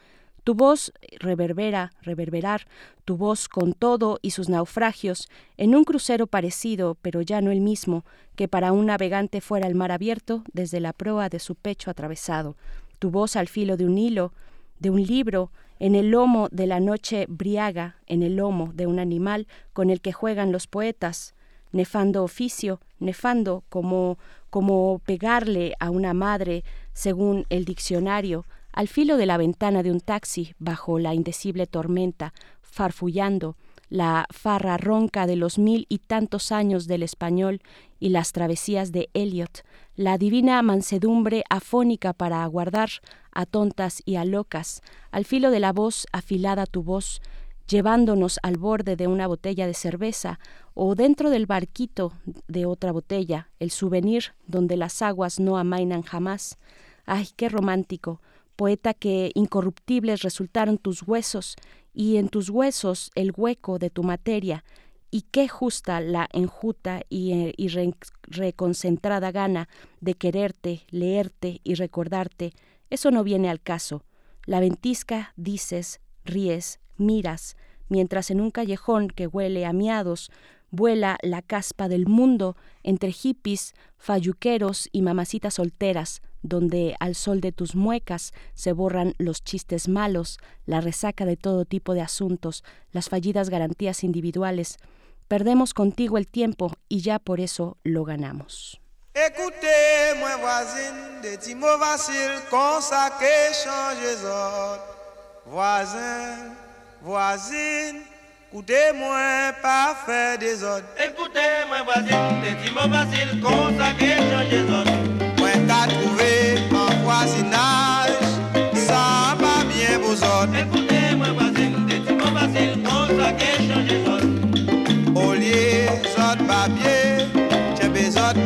tu voz reverbera, reverberar, tu voz con todo y sus naufragios, en un crucero parecido, pero ya no el mismo, que para un navegante fuera el mar abierto desde la proa de su pecho atravesado, tu voz al filo de un hilo, de un libro, en el lomo de la noche briaga, en el lomo de un animal con el que juegan los poetas, nefando oficio, nefando como como pegarle a una madre, según el diccionario, al filo de la ventana de un taxi, bajo la indecible tormenta, farfullando, la farra ronca de los mil y tantos años del español y las travesías de Eliot, la divina mansedumbre afónica para aguardar a tontas y a locas, al filo de la voz afilada tu voz, llevándonos al borde de una botella de cerveza o dentro del barquito de otra botella, el souvenir donde las aguas no amainan jamás. Ay, qué romántico, poeta que incorruptibles resultaron tus huesos, y en tus huesos el hueco de tu materia, y qué justa la enjuta y, eh, reconcentrada gana de quererte, leerte y recordarte, eso no viene al caso. La ventisca dices, ríes, miras, mientras en un callejón que huele a miados vuela la caspa del mundo entre hippies, falluqueros y mamacitas solteras, donde al sol de tus muecas se borran los chistes malos, la resaca de todo tipo de asuntos, las fallidas garantías individuales. Perdemos contigo el tiempo y ya por eso lo ganamos. Écoutez-moi, pas faire des ordres. Écoutez-moi, voisine, des mots faciles, comme ça qui change des. Moi, qu'à trouver en voisinage, ça va bien vos ordres. Écoutez-moi, voisine, des mots faciles, comme ça qui change des ordres. Au lieu, autres papier, j'ai besoin de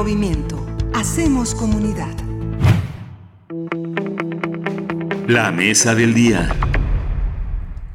movimiento. Hacemos comunidad. La mesa del día.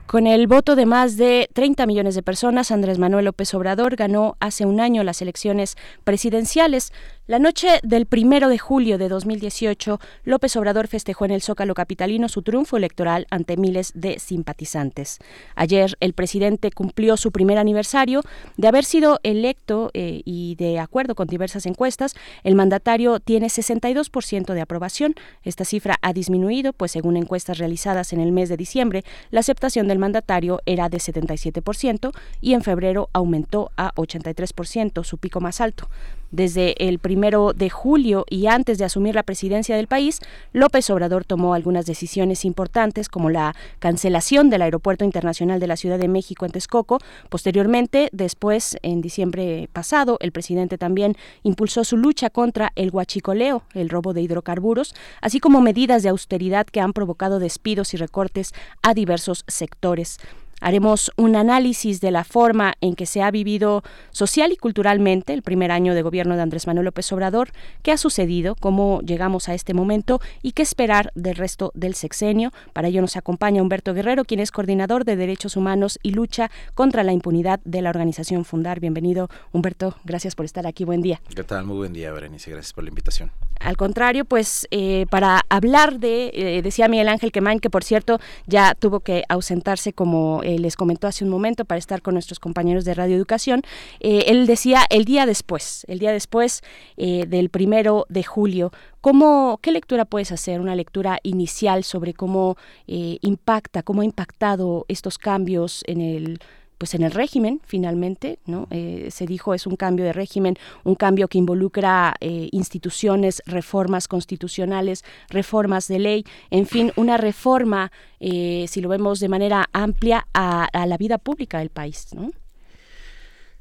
Con el voto de más de 30 millones de personas, Andrés Manuel López Obrador ganó hace un año las elecciones presidenciales. La noche del primero de julio de 2018, López Obrador festejó en el Zócalo Capitalino su triunfo electoral ante miles de simpatizantes. Ayer, el presidente cumplió su primer aniversario de haber sido electo eh, y, de acuerdo con diversas encuestas, el mandatario tiene 62% de aprobación. Esta cifra ha disminuido, pues según encuestas realizadas en el mes de diciembre, la aceptación del mandatario era de 77% y en febrero aumentó a 83%, su pico más alto. Desde el primero de julio y antes de asumir la presidencia del país, López Obrador tomó algunas decisiones importantes como la cancelación del Aeropuerto Internacional de la Ciudad de México en Texcoco. Posteriormente, después, en diciembre pasado, el presidente también impulsó su lucha contra el huachicoleo, el robo de hidrocarburos, así como medidas de austeridad que han provocado despidos y recortes a diversos sectores. Haremos un análisis de la forma en que se ha vivido social y culturalmente el primer año de gobierno de Andrés Manuel López Obrador, qué ha sucedido, cómo llegamos a este momento y qué esperar del resto del sexenio. Para ello nos acompaña Humberto Guerrero, quien es coordinador de Derechos Humanos y lucha contra la impunidad de la organización Fundar. Bienvenido, Humberto. Gracias por estar aquí. Buen día. ¿Qué tal? Muy buen día, Berenice. Gracias por la invitación. Al contrario, pues eh, para hablar de, eh, decía Miguel Ángel Quemain, que por cierto ya tuvo que ausentarse como eh, les comentó hace un momento para estar con nuestros compañeros de Radio Educación, él decía el día después, el día después del primero de julio, ¿Cómo, ¿Qué lectura puedes hacer? Una lectura inicial sobre cómo impacta, cómo ha impactado estos cambios en el pues en el régimen finalmente no eh, se dijo es un cambio de régimen un cambio que involucra eh, instituciones reformas constitucionales reformas de ley en fin una reforma eh, si lo vemos de manera amplia a, la vida pública del país ¿no?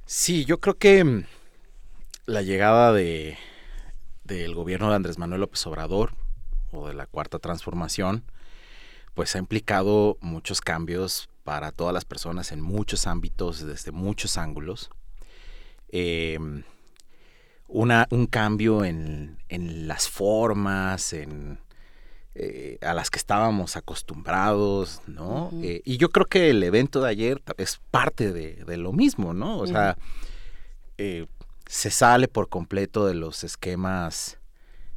sí yo creo que mm, la llegada de del gobierno de Andrés Manuel López Obrador o de la cuarta transformación pues ha implicado muchos cambios para todas las personas en muchos ámbitos, desde muchos ángulos. Em, una, un cambio en, las formas, en, eh, a las que estábamos acostumbrados, ¿no? Eh, y yo creo que el evento de ayer es parte de, lo mismo, ¿no? O sea, eh, se sale por completo de los esquemas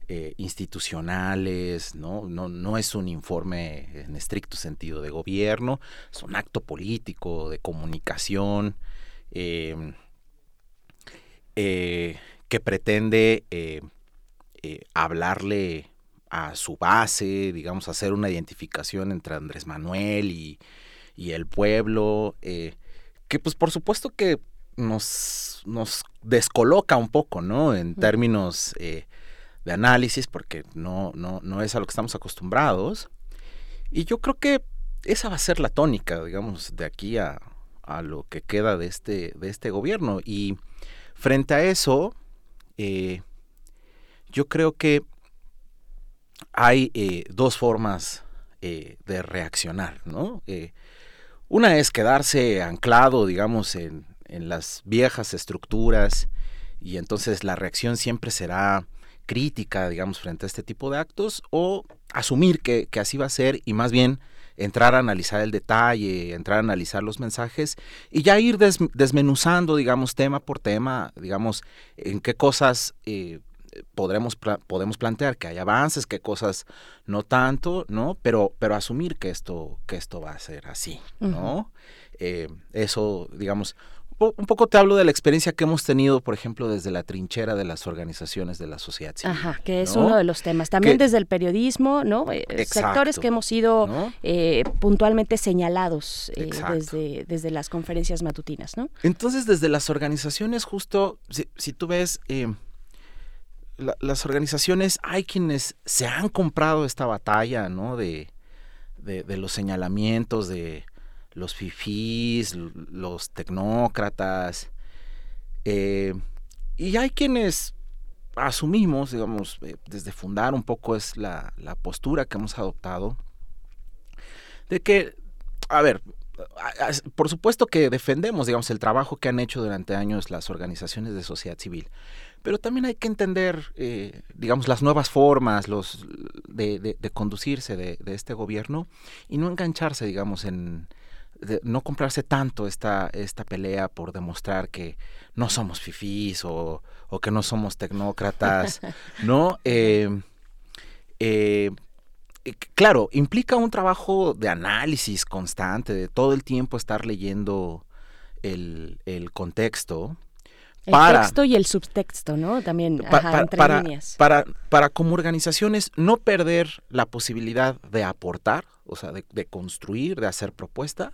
eh, institucionales, ¿no? ¿no? No es un informe en estricto sentido de gobierno, es un acto político, de comunicación, em, eh, que pretende eh, hablarle a su base, digamos, hacer una identificación entre Andrés Manuel y, el pueblo, que pues por supuesto que nos, nos descoloca un poco, ¿no? En términos de análisis, porque no, no, no es a lo que estamos acostumbrados. Y yo creo que esa va a ser la tónica, digamos, de aquí a, a lo que queda de este, de este gobierno. Y frente a eso, eh, yo creo que hay eh, dos formas eh, de reaccionar, ¿no? una es quedarse anclado, digamos, en, en, las viejas estructuras y entonces la reacción siempre será crítica, digamos, frente a este tipo de actos, o asumir que, así va a ser y más bien entrar a analizar el detalle, entrar a analizar los mensajes y ya ir desmenuzando, digamos, tema por tema, digamos, en qué cosas eh, podremos podemos plantear que hay avances, qué cosas no tanto, ¿no? Pero, pero asumir que esto, que esto va a ser así, ¿no? Eh, eso, digamos, un poco te hablo de la experiencia que hemos tenido, por ejemplo, desde la trinchera de las organizaciones de la sociedad civil. Ajá, que es uno de los temas. También desde el periodismo, ¿no? Eh, sectores que hemos sido eh, puntualmente señalados eh, desde, desde las conferencias matutinas, ¿no? Entonces, desde las organizaciones, justo, si, tú ves, las organizaciones, hay quienes se han comprado esta batalla, ¿no? de, de los señalamientos, de los fifís, los tecnócratas. Eh, y hay quienes asumimos, digamos, eh, desde fundar un poco es la, postura que hemos adoptado, de que, a ver, por supuesto que defendemos, digamos, el trabajo que han hecho durante años las organizaciones de sociedad civil, pero también hay que entender, eh, digamos, las nuevas formas los, de conducirse de, de este gobierno y no engancharse, digamos, en de no comprarse tanto esta, esta pelea por demostrar que no somos fifís o, o que no somos tecnócratas, ¿no? Eh, eh, eh, claro, implica un trabajo de análisis constante, de todo el tiempo estar leyendo el, el contexto. El para, texto y el subtexto, ¿no? También, pa- ajá, pa- entre para, líneas. para, para como organizaciones no perder la posibilidad de aportar, o sea, de, de construir, de hacer propuesta,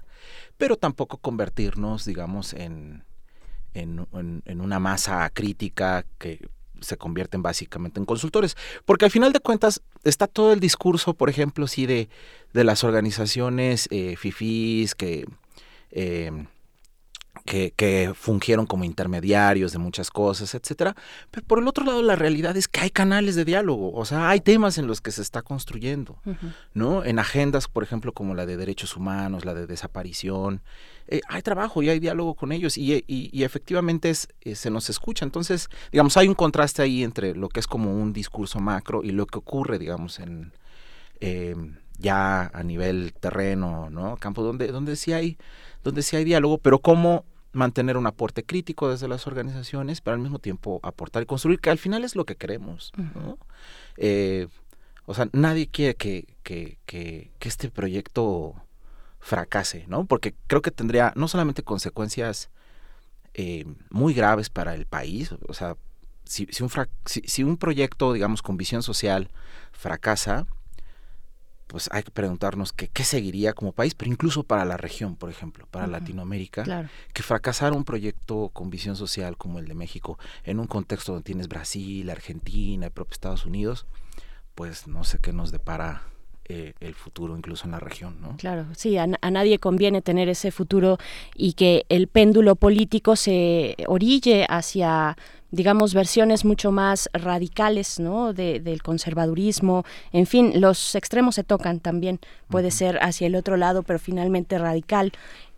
pero tampoco convertirnos, digamos, en, en, en- una masa crítica que se convierten básicamente en consultores. Porque al final de cuentas está todo el discurso, por ejemplo, sí, de, de las organizaciones eh, fifís que... eh, que, que fungieron como intermediarios de muchas cosas, etcétera. Pero por el otro lado, la realidad es que hay canales de diálogo, o sea, hay temas en los que se está construyendo, ¿no? En agendas, por ejemplo, como la de derechos humanos, la de desaparición, eh, hay trabajo y hay diálogo con ellos y, y- y efectivamente es, eh, se nos escucha. Entonces, digamos, hay un contraste ahí entre lo que es como un discurso macro y lo que ocurre, digamos, en eh, ya a nivel terreno, ¿no? Campo donde, donde sí hay, donde sí hay diálogo, pero cómo mantener un aporte crítico desde las organizaciones, pero al mismo tiempo aportar y construir, que al final es lo que queremos, ¿no? Eh, o sea, nadie quiere que, que, que, que este proyecto fracase, ¿no? Porque creo que tendría no solamente consecuencias eh, muy graves para el país, o sea, si, si, un si un proyecto, digamos, con visión social fracasa, pues hay que preguntarnos que, qué seguiría como país, pero incluso para la región, por ejemplo, para Latinoamérica, claro. que fracasara un proyecto con visión social como el de México, en un contexto donde tienes Brasil, Argentina, el propio Estados Unidos, pues no sé qué nos depara eh, el futuro incluso en la región, ¿no? Claro, sí, a nadie conviene tener ese futuro y que el péndulo político se orille hacia digamos versiones mucho más radicales no de- del conservadurismo. En fin los extremos se tocan también. Puede ser hacia el otro lado pero finalmente radical.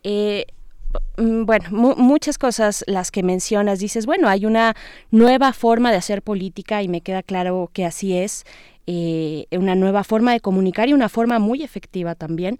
Eh, Mm, Bueno, mu- muchas cosas las que mencionas, dices, bueno, hay una nueva forma de hacer política y me queda claro que así es, eh, una nueva forma de comunicar y una forma muy efectiva también.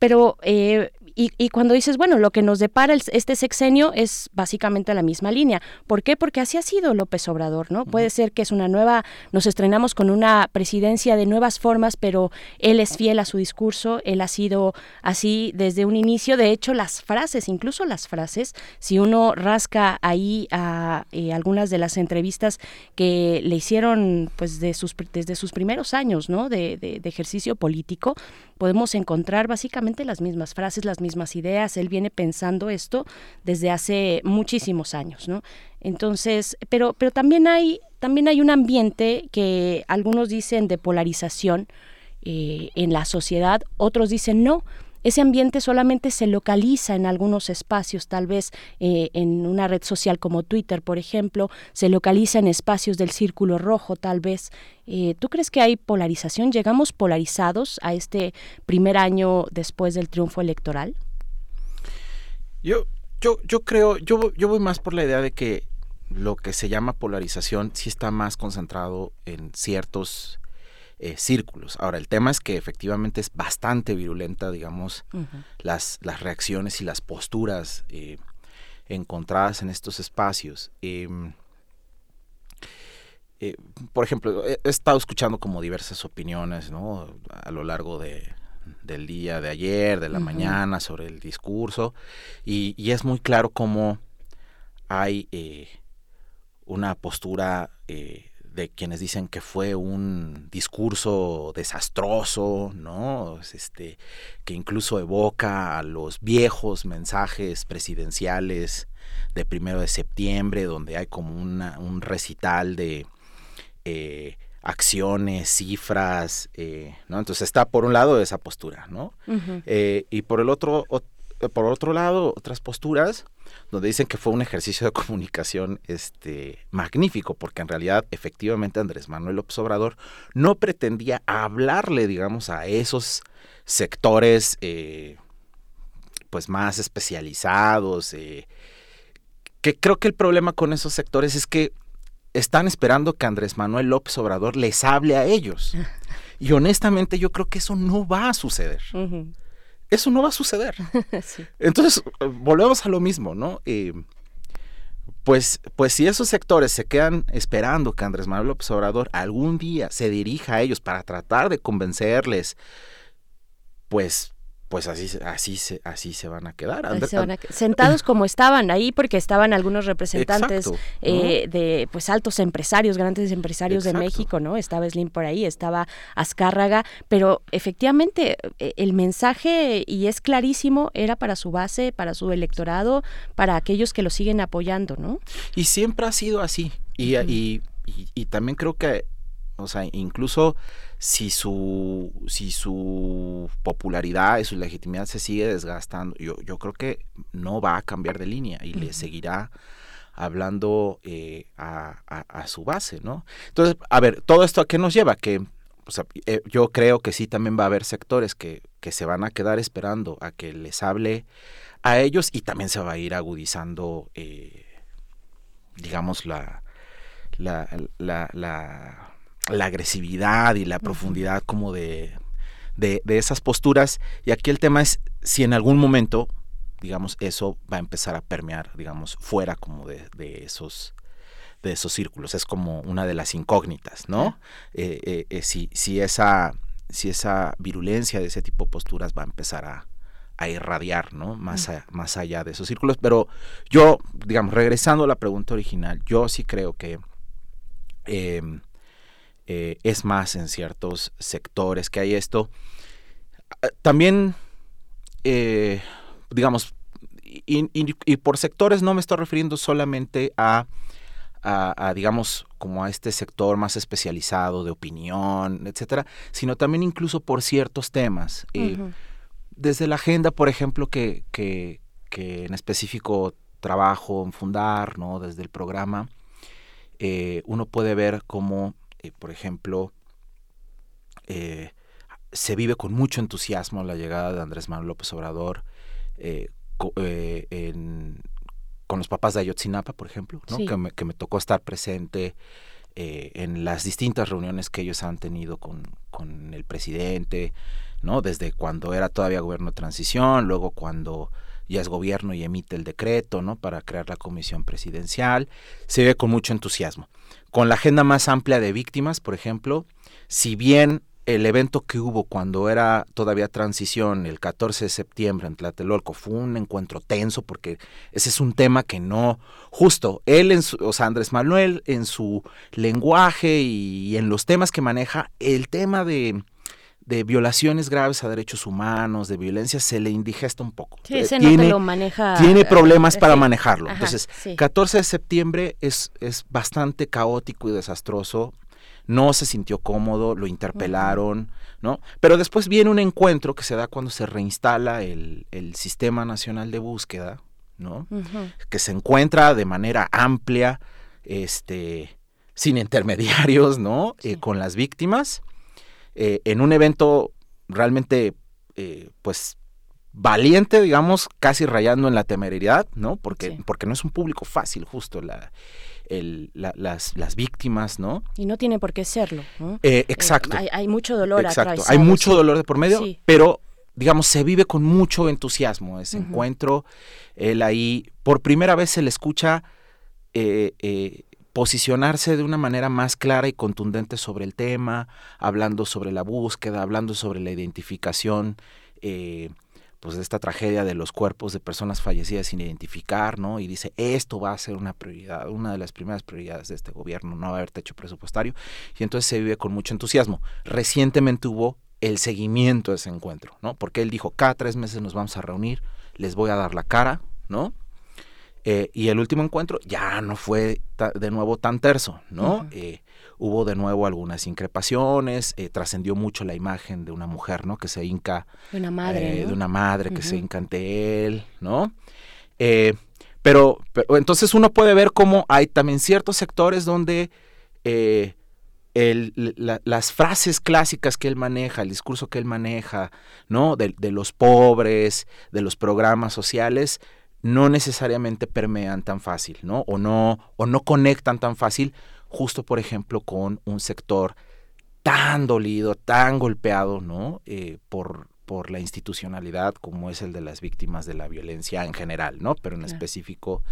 Pero, eh, y, y cuando dices, bueno, lo que nos depara el- este sexenio es básicamente la misma línea. ¿Por qué? Porque así ha sido López Obrador, ¿no? Puede ser que es una nueva, nos estrenamos con una presidencia de nuevas formas, pero él es fiel a su discurso, él ha sido así desde un inicio. De hecho, las frases, incluso las frases, si uno rasca ahí a eh, algunas de las entrevistas que le hicieron pues de sus, desde sus primeros años, ¿no? De, de- de ejercicio político, podemos encontrar básicamente las mismas frases, las mismas ideas. Él viene pensando esto desde hace muchísimos años, ¿no? Entonces, pero, pero también hay, también hay un ambiente que algunos dicen de polarización eh, en la sociedad, otros dicen no. Ese ambiente solamente se localiza en algunos espacios, tal vez eh, en una red social como Twitter, por ejemplo, se localiza en espacios del círculo rojo, tal vez. Eh, ¿Tú crees que hay polarización? ¿Llegamos polarizados a este primer año después del triunfo electoral? Yo, yo, yo creo, yo, yo voy más por la idea de que lo que se llama polarización sí está más concentrado en ciertos eh, círculos. Ahora, el tema es que efectivamente es bastante virulenta, digamos, las, las reacciones y las posturas eh, encontradas en estos espacios. Em, eh, por ejemplo, he, he estado escuchando como diversas opiniones, ¿no? A lo largo de, del día de ayer, de la mañana, sobre el discurso, y, y es muy claro cómo hay una postura eh, de quienes dicen que fue un discurso desastroso, ¿no? Este, que incluso evoca a los viejos mensajes presidenciales de primero de septiembre, donde hay como una, un recital de eh, acciones, cifras, eh, ¿no? Entonces está por un lado esa postura, ¿no? Eh, y por el otro, ot- por otro lado, otras posturas donde dicen que fue un ejercicio de comunicación este, magnífico, porque en realidad, efectivamente, Andrés Manuel López Obrador no pretendía hablarle, digamos, a esos sectores eh, pues más especializados, eh, que creo que el problema con esos sectores es que están esperando que Andrés Manuel López Obrador les hable a ellos. Y honestamente yo creo que eso no va a suceder. Eso no va a suceder. Entonces, volvemos a lo mismo, ¿no? Eh, pues, pues si esos sectores se quedan esperando que Andrés Manuel López Obrador algún día se dirija a ellos para tratar de convencerles, pues pues así, así, se, así se van a quedar. sentados como estaban ahí, porque estaban algunos representantes eh, de pues altos empresarios, grandes empresarios de México, ¿no? Estaba Slim por ahí, estaba Azcárraga, pero efectivamente eh, el mensaje, y es clarísimo, era para su base, para su electorado, para aquellos que lo siguen apoyando, ¿no? Y siempre ha sido así. Y, y, y también creo que, o sea, incluso si su, si su popularidad y su legitimidad se sigue desgastando, yo, yo creo que no va a cambiar de línea y le seguirá hablando eh, a, su base, ¿no? Entonces, a ver, ¿todo esto a qué nos lleva? Que eh, yo creo que sí también va a haber sectores que, que se van a quedar esperando a que les hable a ellos y también se va a ir agudizando, eh, digamos, la, la, la la agresividad y la profundidad como de, de, esas posturas. Y aquí el tema es si en algún momento, digamos, eso va a empezar a permear, digamos, fuera como de, de esos de esos círculos. Es como una de las incógnitas, ¿no? Eh, eh, eh, si, si, esa, si esa virulencia de ese tipo de posturas va a empezar a, a irradiar, ¿no? Más, más allá de esos círculos. Pero yo, digamos, regresando a la pregunta original, yo sí creo que em, eh, es más en ciertos sectores que hay esto. Ah, también, eh, digamos, y, por sectores no me estoy refiriendo solamente a, a, digamos, como a este sector más especializado de opinión, etcétera, sino también incluso por ciertos temas. Eh, desde la agenda, por ejemplo, que, que, que, en específico trabajo en fundar, ¿no? Desde el programa, uno puede ver cómo eh, por ejemplo, eh, se vive con mucho entusiasmo la llegada de Andrés Manuel López Obrador eh, con los papás de Ayotzinapa, por ejemplo, que, me, tocó estar presente en las distintas reuniones que ellos han tenido con, con, el presidente, ¿no? desde cuando era todavía gobierno de transición, luego cuando ya es gobierno y emite el decreto ¿no? para crear la comisión presidencial, se ve con mucho entusiasmo con la agenda más amplia de víctimas, por ejemplo, si bien el evento que hubo cuando era todavía transición, el 14 de septiembre en Tlatelolco, fue un encuentro tenso porque ese es un tema que no, justo él, en su, o sea, Andrés Manuel, en su lenguaje y en los temas que maneja, el tema de de violaciones graves a derechos humanos, de violencia, se le indigesta un poco. Sí, ese tiene, no lo maneja. Tiene problemas para manejarlo. Entonces, 14 de septiembre es, es bastante caótico y desastroso. No se sintió cómodo, lo interpelaron, ¿no? Pero después viene un encuentro que se da cuando se reinstala el, el Sistema Nacional de Búsqueda, ¿no? Que se encuentra de manera amplia, este, sin intermediarios, ¿no? Eh, con las víctimas eh, en un evento realmente, eh, pues, valiente, digamos, casi rayando en la temeridad, ¿no? Porque, porque no es un público fácil, justo, la, las, las, víctimas, ¿no? Y no tiene por qué serlo, eh, exacto. hay, mucho dolor Exacto, hay mucho dolor de por medio, pero digamos, se vive con mucho entusiasmo ese encuentro. Él ahí, por primera vez se le escucha eh, posicionarse de una manera más clara y contundente sobre el tema, hablando sobre la búsqueda, hablando sobre la identificación, eh, pues de esta tragedia de los cuerpos de personas fallecidas sin identificar, ¿no? Y dice, esto va a ser una prioridad, una de las primeras prioridades de este gobierno, no va a haber techo presupuestario, y entonces se vive con mucho entusiasmo. Recientemente hubo el seguimiento de ese encuentro, ¿no? Porque él dijo, cada tres meses nos vamos a reunir, les voy a dar la cara, ¿no? Eh, y el último encuentro ya no fue de nuevo tan terso, ¿no? Eh, hubo de nuevo algunas increpaciones, eh, trascendió mucho la imagen de una mujer, ¿no? Que se hinca. De una madre. De una madre que se hinca ante él, ¿no? Pero, entonces uno puede ver cómo hay también ciertos sectores donde las frases clásicas que él maneja, el discurso que él maneja, ¿no? De, de los pobres, de los programas sociales, no necesariamente permean tan fácil, ¿no? O no, o no conectan tan fácil, justo por ejemplo con un sector tan dolido, tan golpeado, ¿no? Eh, por, por la institucionalidad como es el de las víctimas de la violencia en general, ¿no? Pero en específico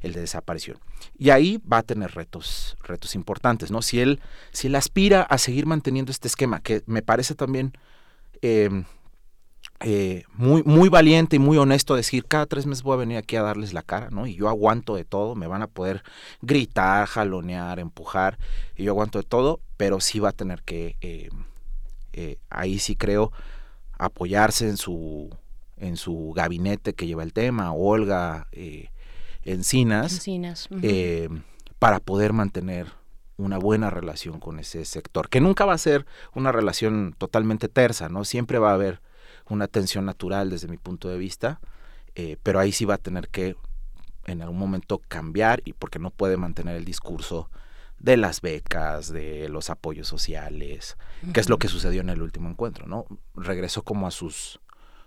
el de desaparición. Y ahí va a tener retos, retos importantes, ¿no? Si él, si él aspira a seguir manteniendo este esquema, que me parece también em, eh, muy, muy valiente y muy honesto decir, cada tres meses voy a venir aquí a darles la cara, ¿no? Y yo aguanto de todo, me van a poder gritar, jalonear, empujar, y yo aguanto de todo, pero sí va a tener que, eh, eh, ahí sí creo, apoyarse en su, en su gabinete que lleva el tema, Olga Encinas, Encinas. para poder mantener una buena relación con ese sector, que nunca va a ser una relación totalmente tersa, ¿no? Siempre va a haber una tensión natural desde mi punto de vista, eh, pero ahí sí va a tener que en algún momento cambiar y porque no puede mantener el discurso de las becas, de los apoyos sociales, que es lo que sucedió en el último encuentro, ¿no? Regresó como a sus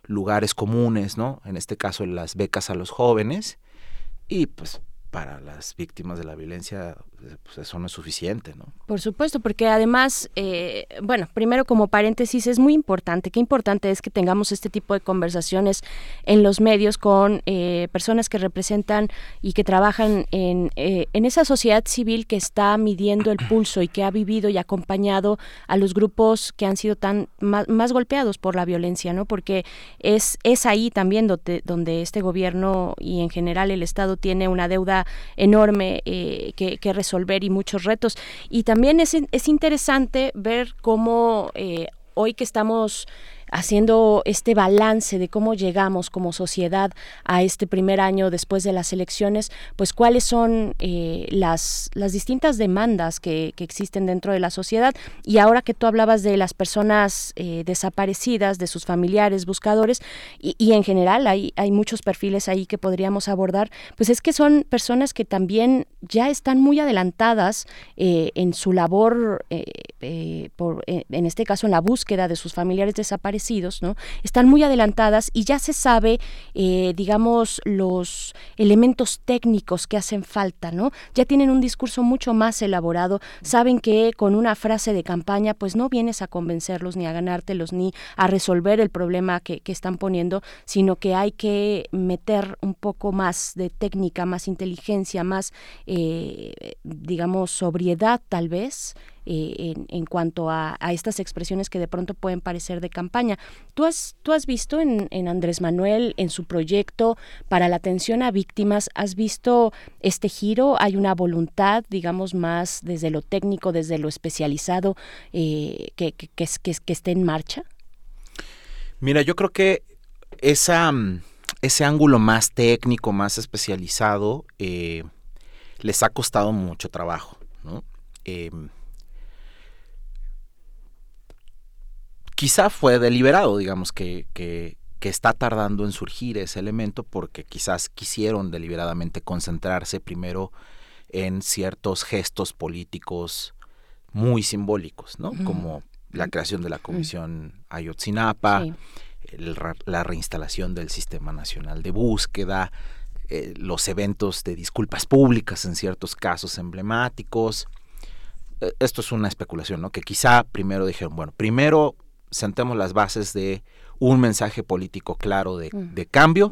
lugares comunes, ¿no? En este caso las becas a los jóvenes y pues para las víctimas de la violencia pues eso no es suficiente, ¿no? Por supuesto, porque además, eh, bueno, primero como paréntesis es muy importante, qué importante es que tengamos este tipo de conversaciones en los medios con eh, personas que representan y que trabajan en, eh, en esa sociedad civil que está midiendo el pulso y que ha vivido y acompañado a los grupos que han sido tan más, golpeados por la violencia, ¿no? Porque es, es ahí también donde, donde este gobierno y en general el Estado tiene una deuda enorme que, que y muchos retos. Y también es, es interesante ver cómo eh, hoy que estamos haciendo este balance de cómo llegamos como sociedad a este primer año después de las elecciones, pues cuáles son eh, las, distintas demandas que, existen dentro de la sociedad. Y ahora que tú hablabas de las personas eh, desaparecidas, de sus familiares, buscadores, y, en general hay, muchos perfiles ahí que podríamos abordar, pues es que son personas que también ya están muy adelantadas eh, en su labor, en este caso en la búsqueda de sus familiares desaparecidos Están muy adelantadas y ya se sabe, eh, digamos, los elementos técnicos que hacen falta, ¿no? Ya tienen un discurso mucho más elaborado, saben que con una frase de campaña, pues no vienes a convencerlos ni a ganártelos ni a resolver el problema que, están poniendo, sino que hay que meter un poco más de técnica, más inteligencia, más, eh, digamos, sobriedad tal vez eh, en, cuanto a, estas expresiones que de pronto pueden parecer de campaña. ¿Tú has, tú has visto en, Andrés Manuel, en su proyecto para la atención a víctimas, has visto este giro? ¿Hay una voluntad, digamos, más desde lo técnico, desde lo especializado, eh, que, que, que, esté en marcha? Mira, yo creo que esa, ese ángulo más técnico, más especializado, eh, les ha costado mucho trabajo. ¿no? Quizá fue deliberado, digamos, que, que, está tardando en surgir ese elemento porque quizás quisieron deliberadamente concentrarse primero en ciertos gestos políticos muy simbólicos, ¿no? Como la creación de la Comisión Ayotzinapa, la reinstalación del Sistema Nacional de Búsqueda, eh, los eventos de disculpas públicas en ciertos casos emblemáticos. Eh, esto es una especulación, ¿no? Que quizá primero dijeron, bueno, primero sentemos las bases de un mensaje político claro de, cambio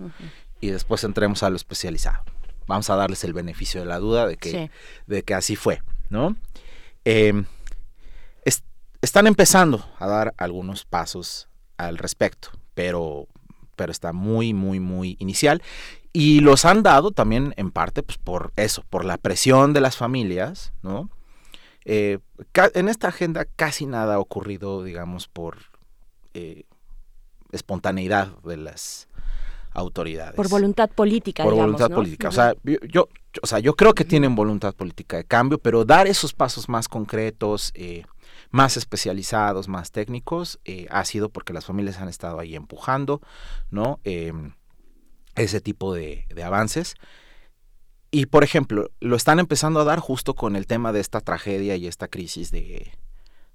y después entremos a lo especializado. Vamos a darles el beneficio de la duda de que, de que así fue, ¿no? Em, están empezando a dar algunos pasos al respecto, pero, pero está muy, muy, muy inicial. Y los han dado también en parte pues, por eso, por la presión de las familias, ¿no? Eh, en esta agenda casi nada ha ocurrido, digamos, por eh, espontaneidad de las autoridades. Por voluntad política, Por digamos, voluntad ¿no? política. O sea, yo, yo- o sea, yo creo que tienen voluntad política de cambio, pero dar esos pasos más concretos, eh, más especializados, más técnicos, eh, ha sido porque las familias han estado ahí empujando, ¿no? Em, ese tipo de, de avances. Y, por ejemplo, lo están empezando a dar justo con el tema de esta tragedia y esta crisis de,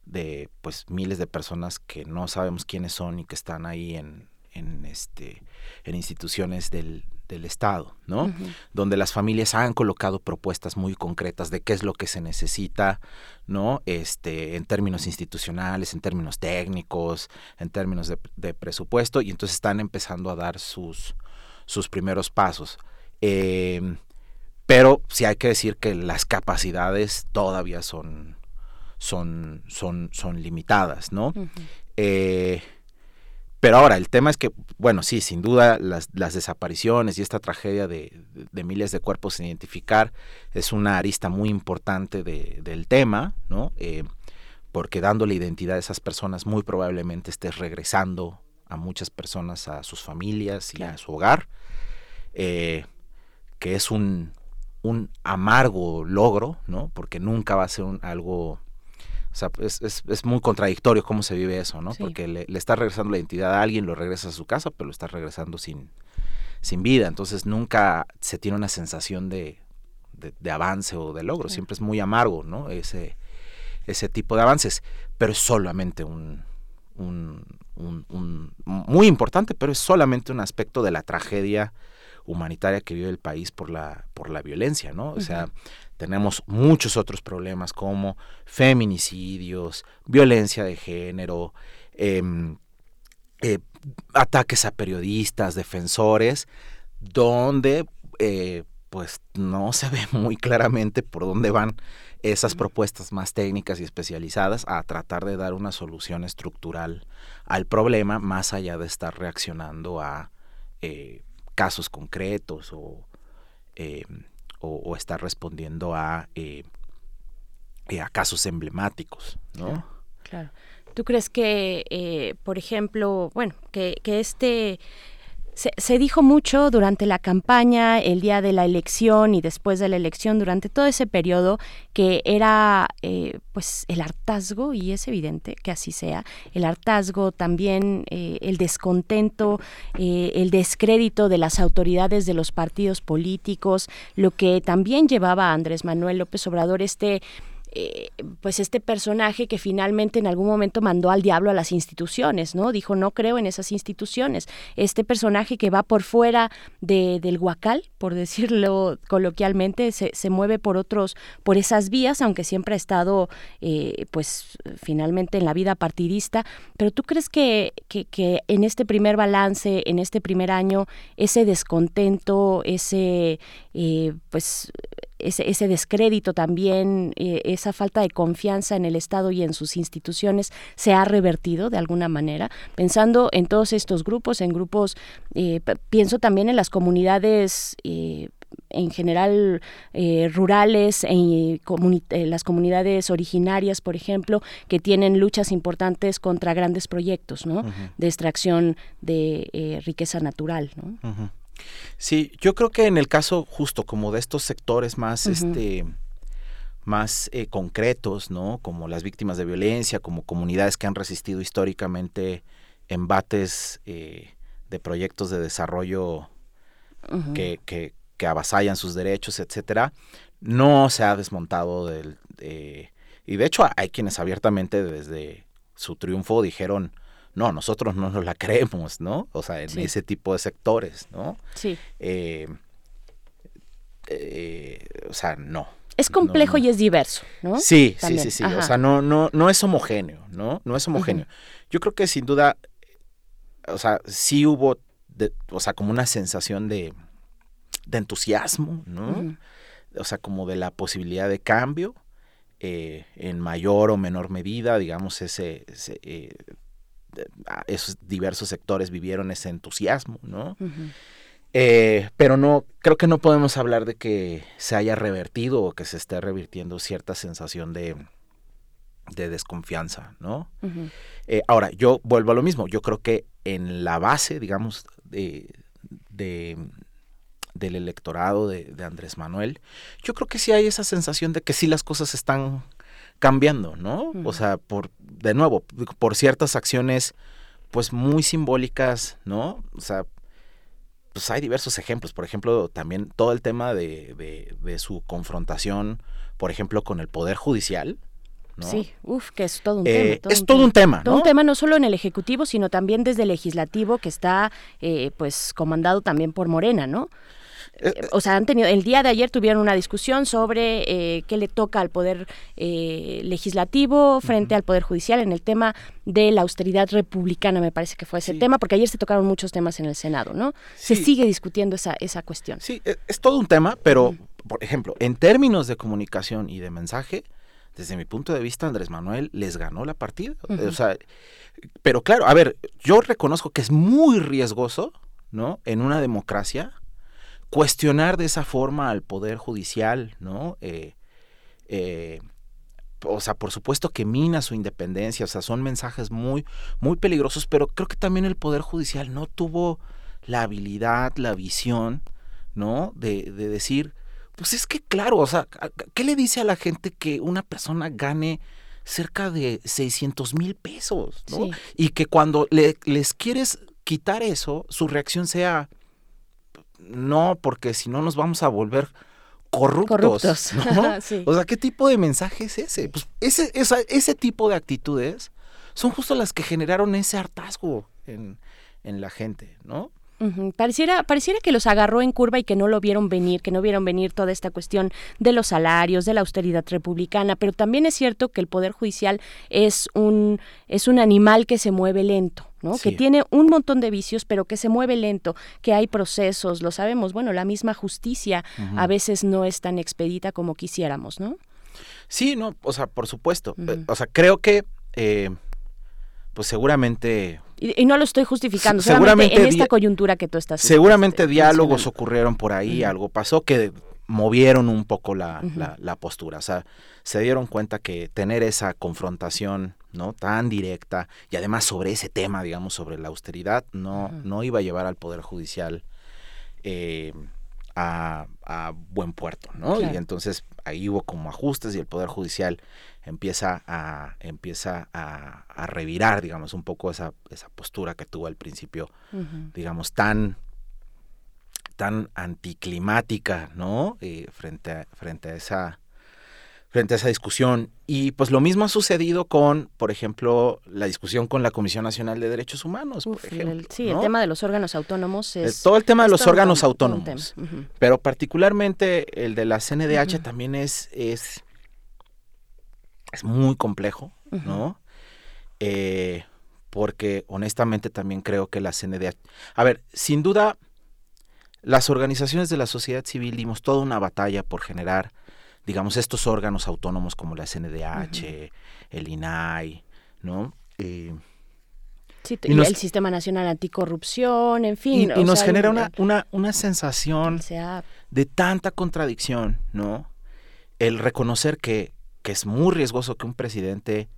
de pues miles de personas que no sabemos quiénes son y que están ahí en, en este en instituciones del, del Estado, ¿no? Donde las familias han colocado propuestas muy concretas de qué es lo que se necesita, ¿no? Este, en términos institucionales, en términos técnicos, en términos de, de presupuesto, y entonces están empezando a dar sus, sus primeros pasos. Eh, pero sí hay que decir que las capacidades todavía son, son, son, son limitadas, ¿no? Eh, pero ahora, el tema es que, bueno, sí, sin duda las, las desapariciones y esta tragedia de, de- de miles de cuerpos sin identificar es una arista muy importante de- del tema, ¿no? Eh, porque dándole identidad a esas personas muy probablemente estés regresando a muchas personas a sus familias y a su hogar, eh, que es un, un amargo logro, ¿no? Porque nunca va a ser un- algo... O sea, es, es- es muy contradictorio cómo se vive eso, ¿no? Sí. Porque le, le estás regresando la identidad a alguien, lo regresas a su casa, pero lo estás regresando sin, sin vida. Entonces nunca se tiene una sensación de, de- de avance o de logro. Siempre es muy amargo, ¿no? Ese, ese tipo de avances. Pero es solamente un, un, un- un- muy importante, pero es solamente un aspecto de la tragedia humanitaria que vive el país por la, por la violencia, ¿no? O sea, tenemos muchos otros problemas como feminicidios, violencia de género, em, eh, ataques a periodistas, defensores, donde eh, pues no se ve muy claramente por dónde van esas propuestas más técnicas y especializadas a tratar de dar una solución estructural al problema más allá de estar reaccionando a eh, casos concretos o, eh, o, o estar respondiendo a, eh, eh, a casos emblemáticos, ¿no? Claro. ¿Tú crees que, por ejemplo, bueno, que este... Se, se dijo mucho durante la campaña, el día de la elección y después de la elección, durante todo ese periodo, que era eh, pues el hartazgo, y es evidente que así sea, el hartazgo, también eh, el descontento, eh, el descrédito de las autoridades de los partidos políticos, lo que también llevaba a Andrés Manuel López Obrador este eh, pues este personaje que finalmente en algún momento mandó al diablo a las instituciones, ¿no? Dijo, no creo en esas instituciones. Este personaje que va por fuera de, del huacal, por decirlo coloquialmente, se, se mueve por otros, por esas vías, aunque siempre ha estado, eh, pues, finalmente en la vida partidista. Pero tú crees que, que, en este primer balance, en este primer año, ese descontento, ese, eh, pues, ese, ese descrédito también, eh, esa falta de confianza en el Estado y en sus instituciones se ha revertido de alguna manera. Pensando en todos estos grupos, en grupos, eh, pienso también en las comunidades. eh, en general eh, rurales, en comuni- las comunidades originarias, por ejemplo, que tienen luchas importantes contra grandes proyectos, ¿no? De extracción de eh, riqueza natural, ¿no? Sí, yo creo que en el caso justo como de estos sectores más, este, más eh, concretos, ¿no? Como las víctimas de violencia, como comunidades que han resistido históricamente embates eh, de proyectos de desarrollo que, que, que avasallan sus derechos, etcétera, no se ha desmontado del de- y de hecho hay quienes abiertamente desde su triunfo dijeron no, nosotros no nos la creemos, ¿no? O sea, en Sí. ese tipo de sectores, ¿no? Sí. Eh, eh, o sea, no. Es complejo y es diverso, ¿no? Sí, sí, También. sí, sí. Ajá. O sea, no, no, no es homogéneo, ¿no? No es homogéneo. Yo creo que sin duda, o sea, sí hubo, de- o sea, como una sensación de, de entusiasmo, ¿no? O sea, como de la posibilidad de cambio, eh, en mayor o menor medida, digamos, ese, ese, eh, esos diversos sectores vivieron ese entusiasmo, ¿no? Eh, pero no, creo que no podemos hablar de que se haya revertido o que se esté revirtiendo cierta sensación de, de desconfianza, ¿no? Eh, ahora, yo vuelvo a lo mismo, yo creo que en la base, digamos, de, de del electorado de, de, Andrés Manuel, yo creo que sí hay esa sensación de que sí las cosas están cambiando, ¿no? O sea, por, de nuevo, por ciertas acciones, pues muy simbólicas, ¿no? O sea, pues hay diversos ejemplos. Por ejemplo, también todo el tema de, de, de su confrontación, por ejemplo, con el Poder Judicial, ¿no? Sí, uff, que es todo un eh, tema. Todo es un todo tema. un tema, Todo ¿no? un tema no solo en el Ejecutivo, sino también desde el Legislativo, que está eh, pues comandado también por Morena, ¿no? Eh, o sea, han tenido, el día de ayer tuvieron una discusión sobre eh, qué le toca al Poder eh, Legislativo frente al Poder Judicial en el tema de la austeridad republicana, me parece que fue ese tema, porque ayer se tocaron muchos temas en el Senado, ¿no? Se sigue discutiendo esa, esa cuestión. Sí, e- es todo un tema, pero, por ejemplo, en términos de comunicación y de mensaje, desde mi punto de vista, Andrés Manuel les ganó la partida. O sea, pero claro, a ver, yo reconozco que es muy riesgoso, ¿no? En una democracia, cuestionar de esa forma al Poder Judicial, ¿no? Eh, eh, o sea, por supuesto que mina su independencia, o sea, son mensajes muy, muy peligrosos, pero creo que también el Poder Judicial no tuvo la habilidad, la visión, ¿no? De, de decir, pues es que claro, o sea, ¿qué le dice a la gente que una persona gane cerca de 600 mil pesos, ¿no? Sí. Y que cuando le- les quieres quitar eso, su reacción sea, no, porque si no nos vamos a volver corruptos. Corruptos. ¿no? Sí. O sea, ¿qué tipo de mensaje es ese? Pues ese, esa- ese tipo de actitudes son justo las que generaron ese hartazgo en, en la gente, ¿no? Pareciera, pareciera que los agarró en curva y que no lo vieron venir, que no vieron venir toda esta cuestión de los salarios, de la austeridad republicana, pero también es cierto que el Poder Judicial es un, es un animal que se mueve lento. ¿No? Sí. que tiene un montón de vicios, pero que se mueve lento, que hay procesos, lo sabemos, bueno, la misma justicia a veces no es tan expedita como quisiéramos, ¿no? Sí, no, o sea, por supuesto. Eh, O sea, creo que, eh, pues seguramente, Y, y no lo estoy justificando, seguramente en esta coyuntura que tú estás seguramente este, diálogos mencionando. ocurrieron por ahí, algo pasó que movieron un poco la, la- la postura. O sea, se dieron cuenta que tener esa confrontación no tan directa y además sobre ese tema, digamos, sobre la austeridad, no, no iba a llevar al Poder Judicial eh, a, a buen puerto, ¿no? Claro. Y entonces ahí hubo como ajustes y el Poder Judicial empieza a, empieza a, a revirar, digamos, un poco esa, esa postura que tuvo al principio, digamos, tan tan anticlimática, ¿no? Eh, frente, a, frente a esa frente a esa discusión. Y pues lo mismo ha sucedido con, por ejemplo, la discusión con la Comisión Nacional de Derechos Humanos, por ejemplo. el- sí, el tema de los órganos autónomos Eh, es... todo el tema de los un órganos un autónomos. Pero particularmente el de la CNDH también es, es, es muy complejo. ¿no? Eh, porque honestamente también creo que la CNDH... A ver, sin duda, las organizaciones de la sociedad civil dimos toda una batalla por generar, digamos, estos órganos autónomos como la CNDH, el INAI, ¿no? Eh, Sí, y nos- el Sistema Nacional Anticorrupción, en fin. y nos sea, genera una, una, una sensación sea- de tanta contradicción, ¿no? El reconocer que, que es muy riesgoso que un presidente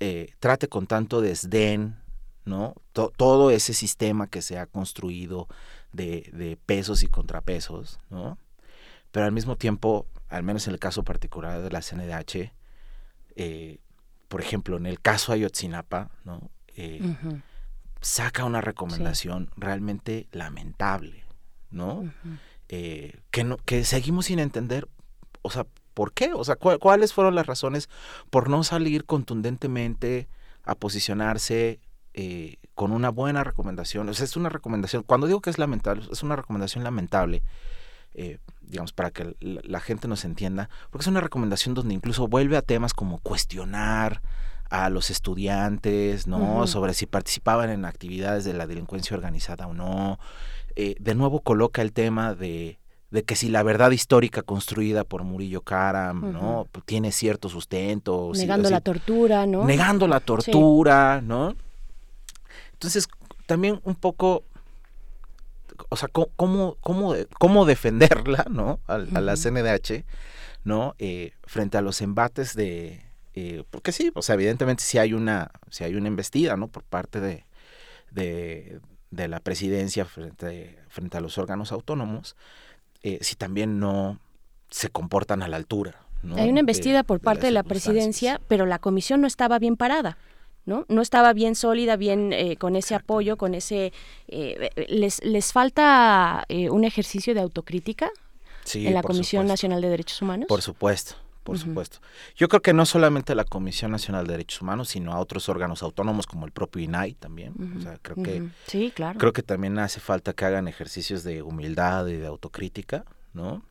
eh, trate con tanto desdén, ¿no? To- todo ese sistema que se ha construido de, de pesos y contrapesos, ¿no? Pero al mismo tiempo, al menos en el caso particular de la CNDH, eh, por ejemplo, en el caso Ayotzinapa, ¿no? Eh, saca una recomendación realmente lamentable, ¿no? Eh, que no, que seguimos sin entender, o sea, ¿por qué? O sea, ¿cuál- ¿cuáles fueron las razones por no salir contundentemente a posicionarse eh, con una buena recomendación? O sea, es una recomendación, cuando digo que es lamentable, es una recomendación lamentable, eh, digamos, para que la, la gente nos entienda, porque es una recomendación donde incluso vuelve a temas como cuestionar a los estudiantes, ¿no? Sobre si participaban en actividades de la delincuencia organizada o no. Eh, de nuevo coloca el tema de, de que si la verdad histórica construida por Murillo Karam, ¿no? Tiene cierto sustento. negando si- la tortura, ¿no? negando la Sí. tortura, ¿no? Entonces, también un poco, o sea, cómo, cómo, cómo defenderla, ¿no? Al- A, la. CNDH, ¿no? Eh, frente a los embates de, eh, porque sí, o sea, evidentemente sí hay una, sí hay una embestida, ¿no? Por parte de, de, de la presidencia frente, frente a los órganos autónomos, eh, si también no se comportan a la altura. ¿no? Hay una embestida de- por parte de la presidencia, pero la comisión no estaba bien parada. ¿No? No estaba bien sólida, bien eh, con ese apoyo, con ese... eh, les, ¿Les falta eh, un ejercicio de autocrítica Sí, en la Comisión supuesto. Nacional de Derechos Humanos? Por supuesto, por supuesto. Yo creo que no solamente la Comisión Nacional de Derechos Humanos, sino a otros órganos autónomos como el propio INAI también. O sea, creo que Ujú. Sí, claro. creo que también hace falta que hagan ejercicios de humildad y de autocrítica, ¿no?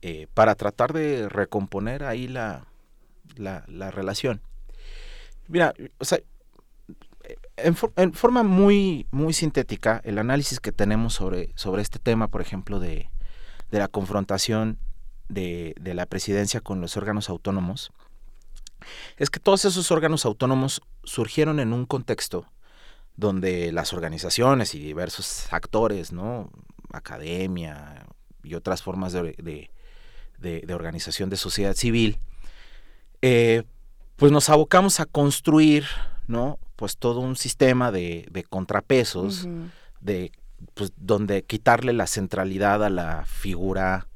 Eh, para tratar de recomponer ahí la, la, la relación. Mira, o sea, en, for- en forma muy, muy sintética, el análisis que tenemos sobre, sobre este tema, por ejemplo, de, de la confrontación de, de la presidencia con los órganos autónomos, es que todos esos órganos autónomos surgieron en un contexto donde las organizaciones y diversos actores, ¿no? academia y otras formas de- de organización de sociedad civil, eh, pues nos abocamos a construir, ¿no? Pues todo un sistema de, de contrapesos, de pues donde quitarle la centralidad a la figura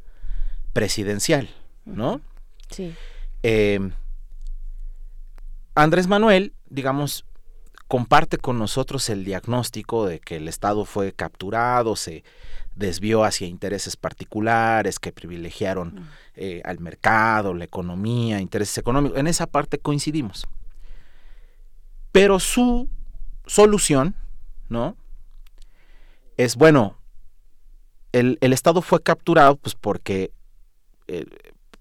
presidencial, ¿no? Sí. Eh, Andrés Manuel, digamos, comparte con nosotros el diagnóstico de que el Estado fue capturado, se desvió hacia intereses particulares que privilegiaron eh, al mercado, la economía, intereses económicos. En esa parte coincidimos. Pero su solución, ¿no? Es, bueno, el, el Estado fue capturado pues porque eh,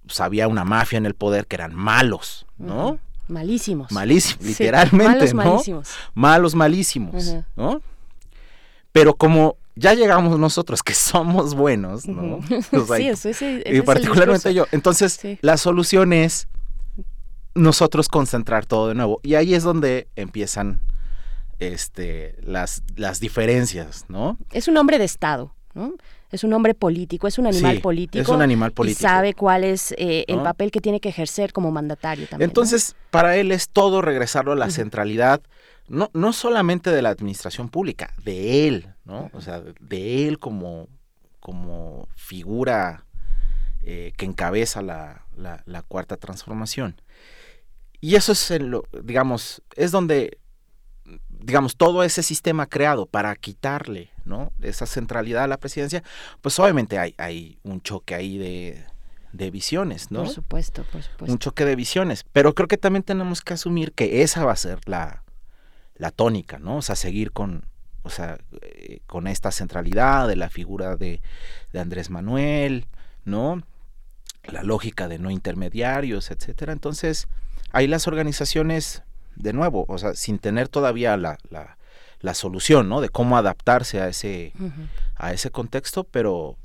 pues, había una mafia en el poder que eran malos, ¿no? Malísimos. Malísimos, Sí, literalmente, malos, ¿no? malísimos. Malos, malísimos. ¿no? Pero como ya llegamos nosotros que somos buenos, ¿no? Ujú. O sea, Sí, y- eso- ese- ese es y el particularmente yo. Entonces, Sí. la solución es nosotros concentrar todo de nuevo. Y ahí es donde empiezan este, las, las diferencias, ¿no? Es un hombre de Estado, ¿no? Es un hombre político, es un animal Sí, político. es un animal Y político. sabe cuál es eh, el papel que tiene que ejercer como mandatario también. ¿no? Entonces, para él es todo regresarlo a la centralidad, no, no solamente de la administración pública, de él, ¿no? O sea, de él como, como figura eh, que encabeza la, la- la cuarta transformación. Y eso es, en lo, digamos, es donde, digamos, todo ese sistema creado para quitarle, ¿no? Esa centralidad a la presidencia, pues obviamente hay, hay un choque ahí de, de visiones, ¿no? Por supuesto, por supuesto. un choque de visiones. Pero creo que también tenemos que asumir que esa va a ser la, la tónica, ¿no? O sea, seguir con, o sea, eh, con esta centralidad de la figura de, de Andrés Manuel, ¿no? La lógica de no intermediarios, etcétera. Entonces, ahí las organizaciones, de nuevo, o sea, sin tener todavía la, la, la solución, ¿no? De cómo adaptarse a ese, a ese contexto, pero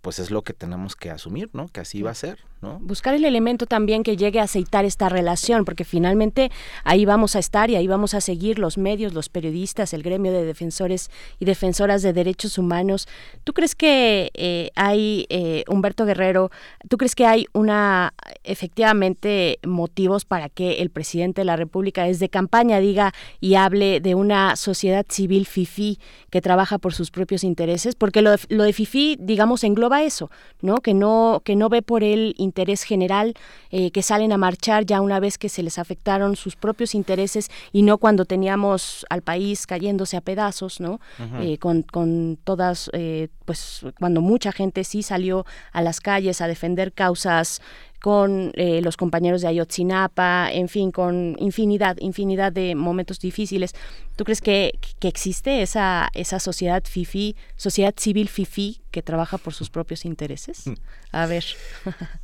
pues es lo que tenemos que asumir, ¿no? Que así va a ser, Buscar el elemento también que llegue a aceitar esta relación, porque finalmente ahí vamos a estar y ahí vamos a seguir los medios, los periodistas, el gremio de defensores y defensoras de derechos humanos. ¿Tú crees que eh, hay, eh, Humberto Guerrero, tú crees que hay una, efectivamente, motivos para que el presidente de la República desde campaña diga y hable de una sociedad civil FIFI que trabaja por sus propios intereses? Porque lo lo de FIFI, digamos, engloba eso, ¿no? Que no, que no ve por el interés general, eh, que salen a marchar ya una vez que se les afectaron sus propios intereses y no cuando teníamos al país cayéndose a pedazos, ¿no? Eh, con, con todas, eh, pues cuando mucha gente sí salió a las calles a defender causas con eh, los compañeros de Ayotzinapa, en fin, con infinidad, infinidad de momentos difíciles. ¿Tú crees que, que existe esa, esa sociedad FIFI, sociedad civil FIFI que trabaja por sus propios intereses? A ver.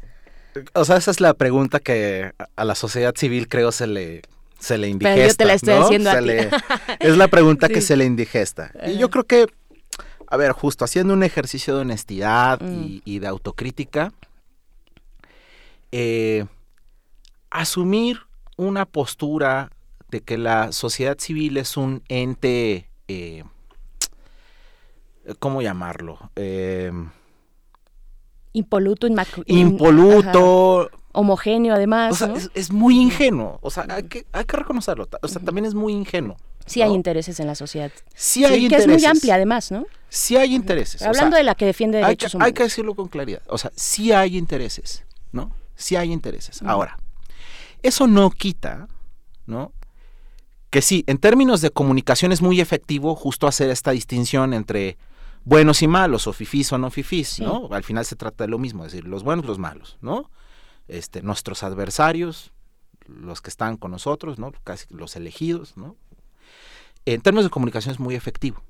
O sea, esa es la pregunta que a- la sociedad civil creo se le se le Pero indigesta. yo te la estoy ¿no? haciendo a ti. le- es la pregunta que se le indigesta. Y yo creo que, a ver, justo haciendo un ejercicio de honestidad Mm. y, y de autocrítica, eh, asumir una postura de que la sociedad civil es un ente, eh, ¿cómo llamarlo? Eh, Impoluto, inmacu- in- impoluto, ajá. homogéneo además. o sea, ¿no? es, es muy ingenuo. O sea, hay que, hay que reconocerlo. O sea, también es muy ingenuo. Sí hay ¿no? intereses en la sociedad. Sí hay Que es intereses. muy amplia además, ¿no? Sí hay intereses. o Hablando sea, de la que defiende hay derechos que, humanos. Hay que decirlo con claridad. O sea, sí hay intereses, ¿no? Sí hay intereses. Ahora, eso no quita, ¿no? Que sí, en términos de comunicación es muy efectivo justo hacer esta distinción entre buenos y malos, o fifís o no fifís, ¿no? Al final se trata de lo mismo, es decir, los buenos, los malos, ¿no? Este, nuestros adversarios, los que están con nosotros, ¿no? Casi los elegidos, ¿no? En términos de comunicación es muy efectivo.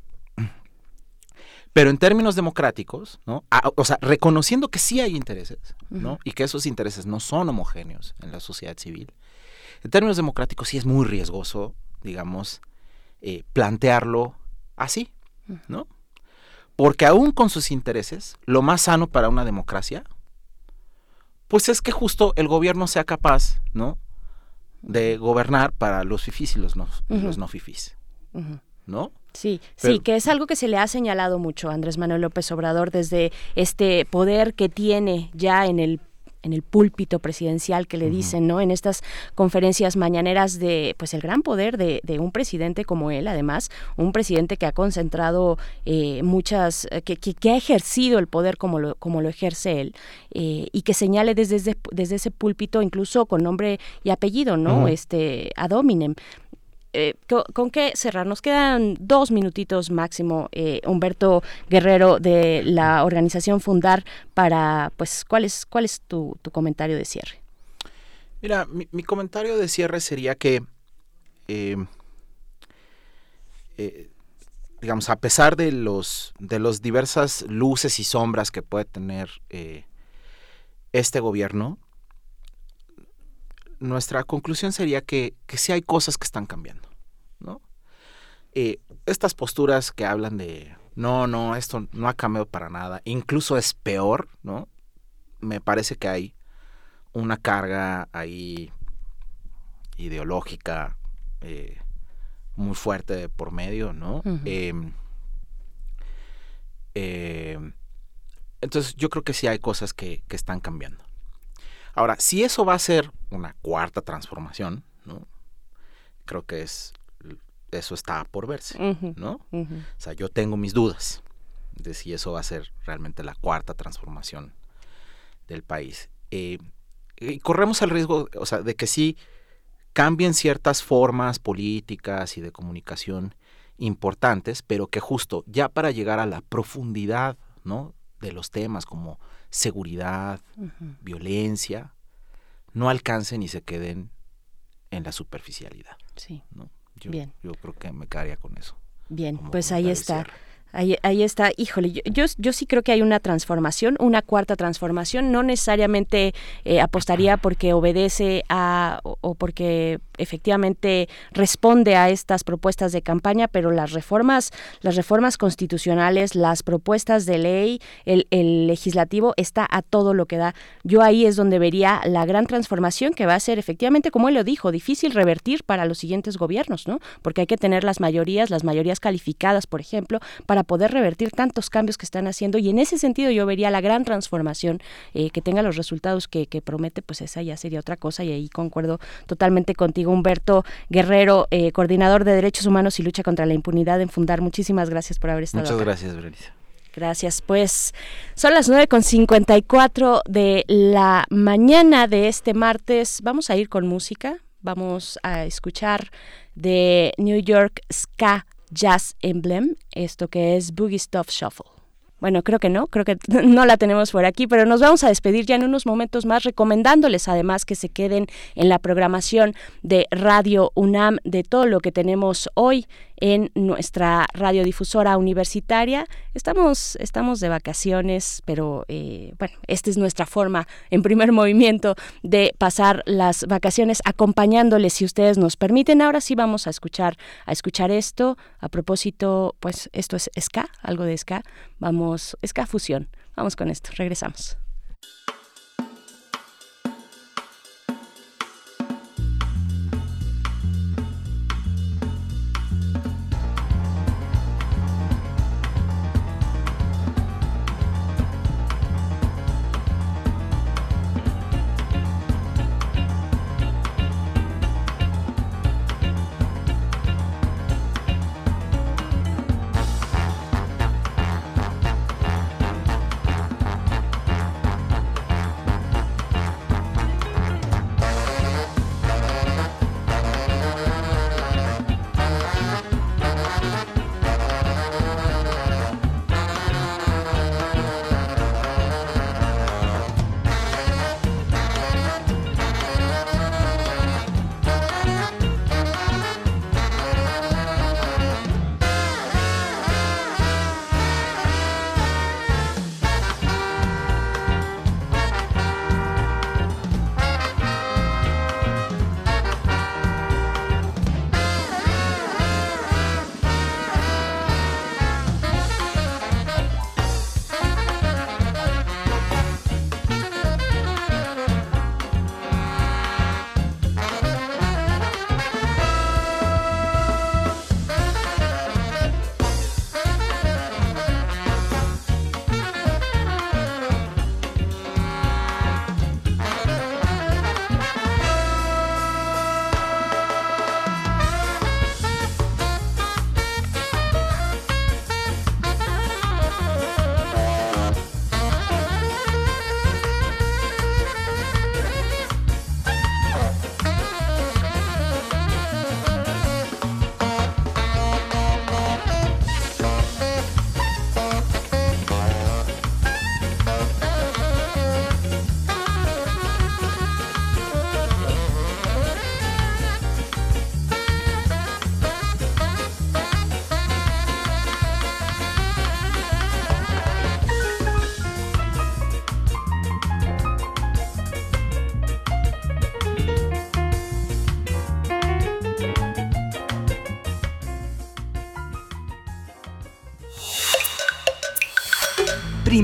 Pero en términos democráticos, ¿no? Ah, o sea, reconociendo que sí hay intereses, ¿no? Y que esos intereses no son homogéneos en la sociedad civil, en términos democráticos sí es muy riesgoso, digamos, eh, plantearlo así, ¿no? Porque aún con sus intereses, lo más sano para una democracia, pues es que justo el gobierno sea capaz, ¿no? De gobernar para los fifís y los no, los no fifís. ¿no? Sí, sí, que es algo que se le ha señalado mucho a Andrés Manuel López Obrador desde este poder que tiene ya en el en el púlpito presidencial que le dicen, ¿no? En estas conferencias mañaneras de, pues, el gran poder de, de un presidente como él, además, un presidente que ha concentrado eh, muchas, eh, que, que- que ha ejercido el poder como lo, como lo ejerce él, eh, y que señale desde, ese- desde ese púlpito, incluso con nombre y apellido, ¿no? Este, ad hominem. Eh, ¿con, qué cerrar? Nos quedan dos minutitos máximo, eh, Humberto Guerrero de la organización Fundar, para, pues, ¿cuál es, cuál es tu, tu comentario de cierre? Mira, mi, comentario de cierre sería que, eh, digamos, a pesar de de las diversas luces y sombras que puede tener este gobierno, nuestra conclusión sería que, que sí hay cosas que están cambiando. Eh, estas posturas que hablan de no, no, esto no ha cambiado para nada, incluso es peor, ¿no? Me parece que hay una carga ahí ideológica eh, muy fuerte por medio, ¿no? Em, em, entonces yo creo que sí hay cosas que, que están cambiando. Ahora, si eso va a ser una cuarta transformación, ¿no? Creo que es eso está por verse, ¿no? O sea, yo tengo mis dudas de si eso va a ser realmente la cuarta transformación del país. Eh, y corremos el riesgo, o sea, de que sí cambien ciertas formas políticas y de comunicación importantes, pero que justo ya para llegar a la profundidad, ¿no? De los temas como seguridad, violencia, no alcancen y se queden en la superficialidad. Sí. ¿no? Yo, Bien. yo creo que me quedaría con eso. Bien, pues ahí está. cierre. Ahí, ahí está, híjole, yo, yo, yo sí creo que hay una transformación, una cuarta transformación, no necesariamente eh, apostaría porque obedece a o, o porque efectivamente responde a estas propuestas de campaña, pero las reformas, las reformas constitucionales, las propuestas de ley, el, el legislativo está a todo lo que da. Yo ahí es donde vería la gran transformación que va a ser efectivamente, como él lo dijo, difícil revertir para los siguientes gobiernos, ¿no? Porque hay que tener las mayorías, las mayorías calificadas, por ejemplo, para poder revertir tantos cambios que están haciendo. Y en ese sentido yo vería la gran transformación eh, que tenga los resultados que, que promete, pues esa ya sería otra cosa. Y ahí concuerdo totalmente contigo, Humberto Guerrero, eh, coordinador de Derechos Humanos y Lucha contra la Impunidad en Fundar. Muchísimas gracias por haber estado Muchas acá. gracias, Berenice. Gracias, pues son las 9.54 de la mañana de este martes. Vamos a ir con música, vamos a escuchar de New York Ska Jazz Emblem, esto que es Boogie Stuff Shuffle. Bueno, creo que no, creo que no la tenemos por aquí, pero nos vamos a despedir ya en unos momentos más, recomendándoles además que se queden en la programación de Radio UNAM de todo lo que tenemos hoy en nuestra radiodifusora universitaria. Estamos, estamos de vacaciones, pero eh, bueno, esta es nuestra forma en primer movimiento de pasar las vacaciones acompañándoles, si ustedes nos permiten. Ahora sí vamos a escuchar, a escuchar esto. A propósito, pues esto es ska, algo de ska. Vamos, ska fusión. Vamos con esto, regresamos.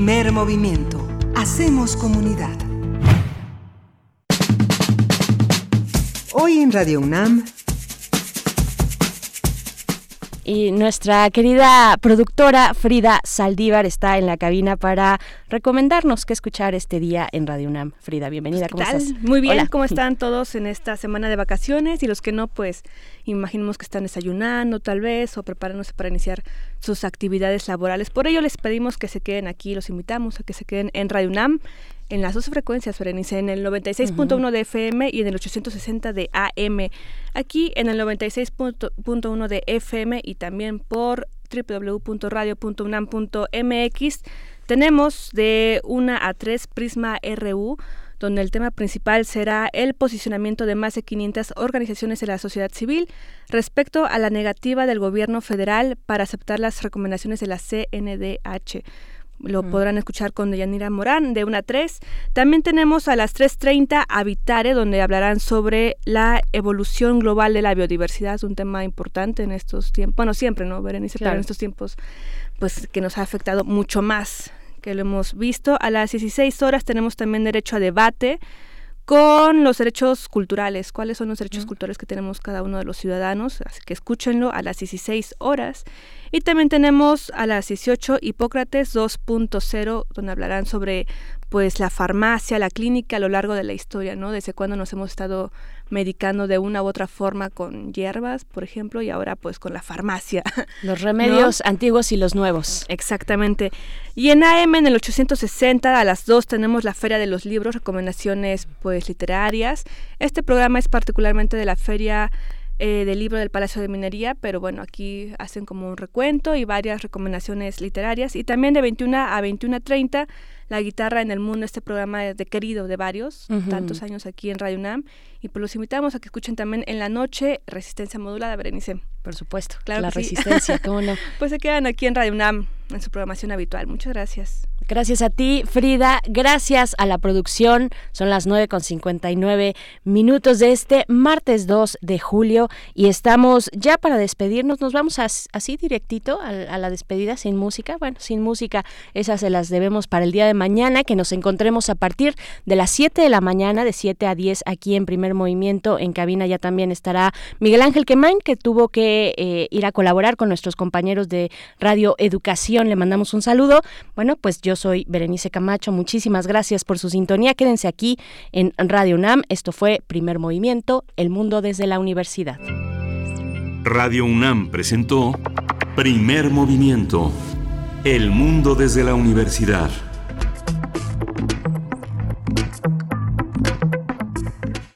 Primer movimiento. Hacemos comunidad. Hoy en Radio UNAM. Y nuestra querida productora Frida Saldívar está en la cabina para recomendarnos qué escuchar este día en Radio UNAM. Frida, bienvenida. ¿Cómo estás? Muy bien, ¿cómo están todos en esta semana de vacaciones? Y los que no, pues imaginemos que están desayunando tal vez o preparándose para iniciar sus actividades laborales. Por ello les pedimos que se queden aquí, los invitamos a que se queden en Radio UNAM en las dos frecuencias, Berenice, en el 96.1 de FM y en el 860 de AM. Aquí en el 96.1 de FM y también por www.radio.unam.mx tenemos de 1 a 3 Prisma RU donde el tema principal será el posicionamiento de más de 500 organizaciones de la sociedad civil respecto a la negativa del gobierno federal para aceptar las recomendaciones de la CNDH. Lo podrán escuchar con Deyanira Morán de 1 a 3. También tenemos a las 3.30 Habitare, donde hablarán sobre la evolución global de la biodiversidad. Es un tema importante en estos tiempos. Bueno, siempre, ¿no, Berenice? Pero en estos tiempos, pues que nos ha afectado mucho más que lo hemos visto. A las 16 horas tenemos también derecho a debate con los derechos culturales. ¿Cuáles son los derechos culturales que tenemos cada uno de los ciudadanos? Así que escúchenlo a las 16 horas. Y también tenemos a las 18 Hipócrates 2.0, donde hablarán sobre pues la farmacia, la clínica a lo largo de la historia, ¿no? Desde cuando nos hemos estado medicando de una u otra forma con hierbas, por ejemplo, y ahora pues con la farmacia. Los remedios antiguos y los nuevos. Exactamente. Y en AM en el 860 a las 2 tenemos la Feria de los Libros, recomendaciones pues literarias. Este programa es particularmente de la Feria eh, del libro del Palacio de Minería, pero bueno, aquí hacen como un recuento y varias recomendaciones literarias. Y también de 21 a 21.30, La guitarra en el mundo, este programa de, querido de varios, tantos años aquí en Radio UNAM. Y pues los invitamos a que escuchen también en la noche Resistencia Modulada, Berenice. Por supuesto, claro. La resistencia, ¿cómo no? pues se quedan aquí en Radio UNAM, en su programación habitual. Muchas gracias. Gracias a ti, Frida. Gracias a la producción. Son las 9 con 59 minutos de este martes 2 de julio y estamos ya para despedirnos. Nos vamos así directito a, a, la despedida sin música. Bueno, sin música, esas se las debemos para el día de mañana, que nos encontremos a partir de las 7 de la mañana, de 7 a 10 aquí en Primer Movimiento. En cabina ya también estará Miguel Ángel Quemain, que tuvo que eh, ir a colaborar con nuestros compañeros de Radio Educación. Le mandamos un saludo. Bueno, pues soy Berenice Camacho. Muchísimas gracias por su sintonía. Quédense aquí en Radio UNAM. Esto fue Primer Movimiento, El Mundo desde la Universidad. Radio UNAM presentó Primer Movimiento, El Mundo desde la Universidad.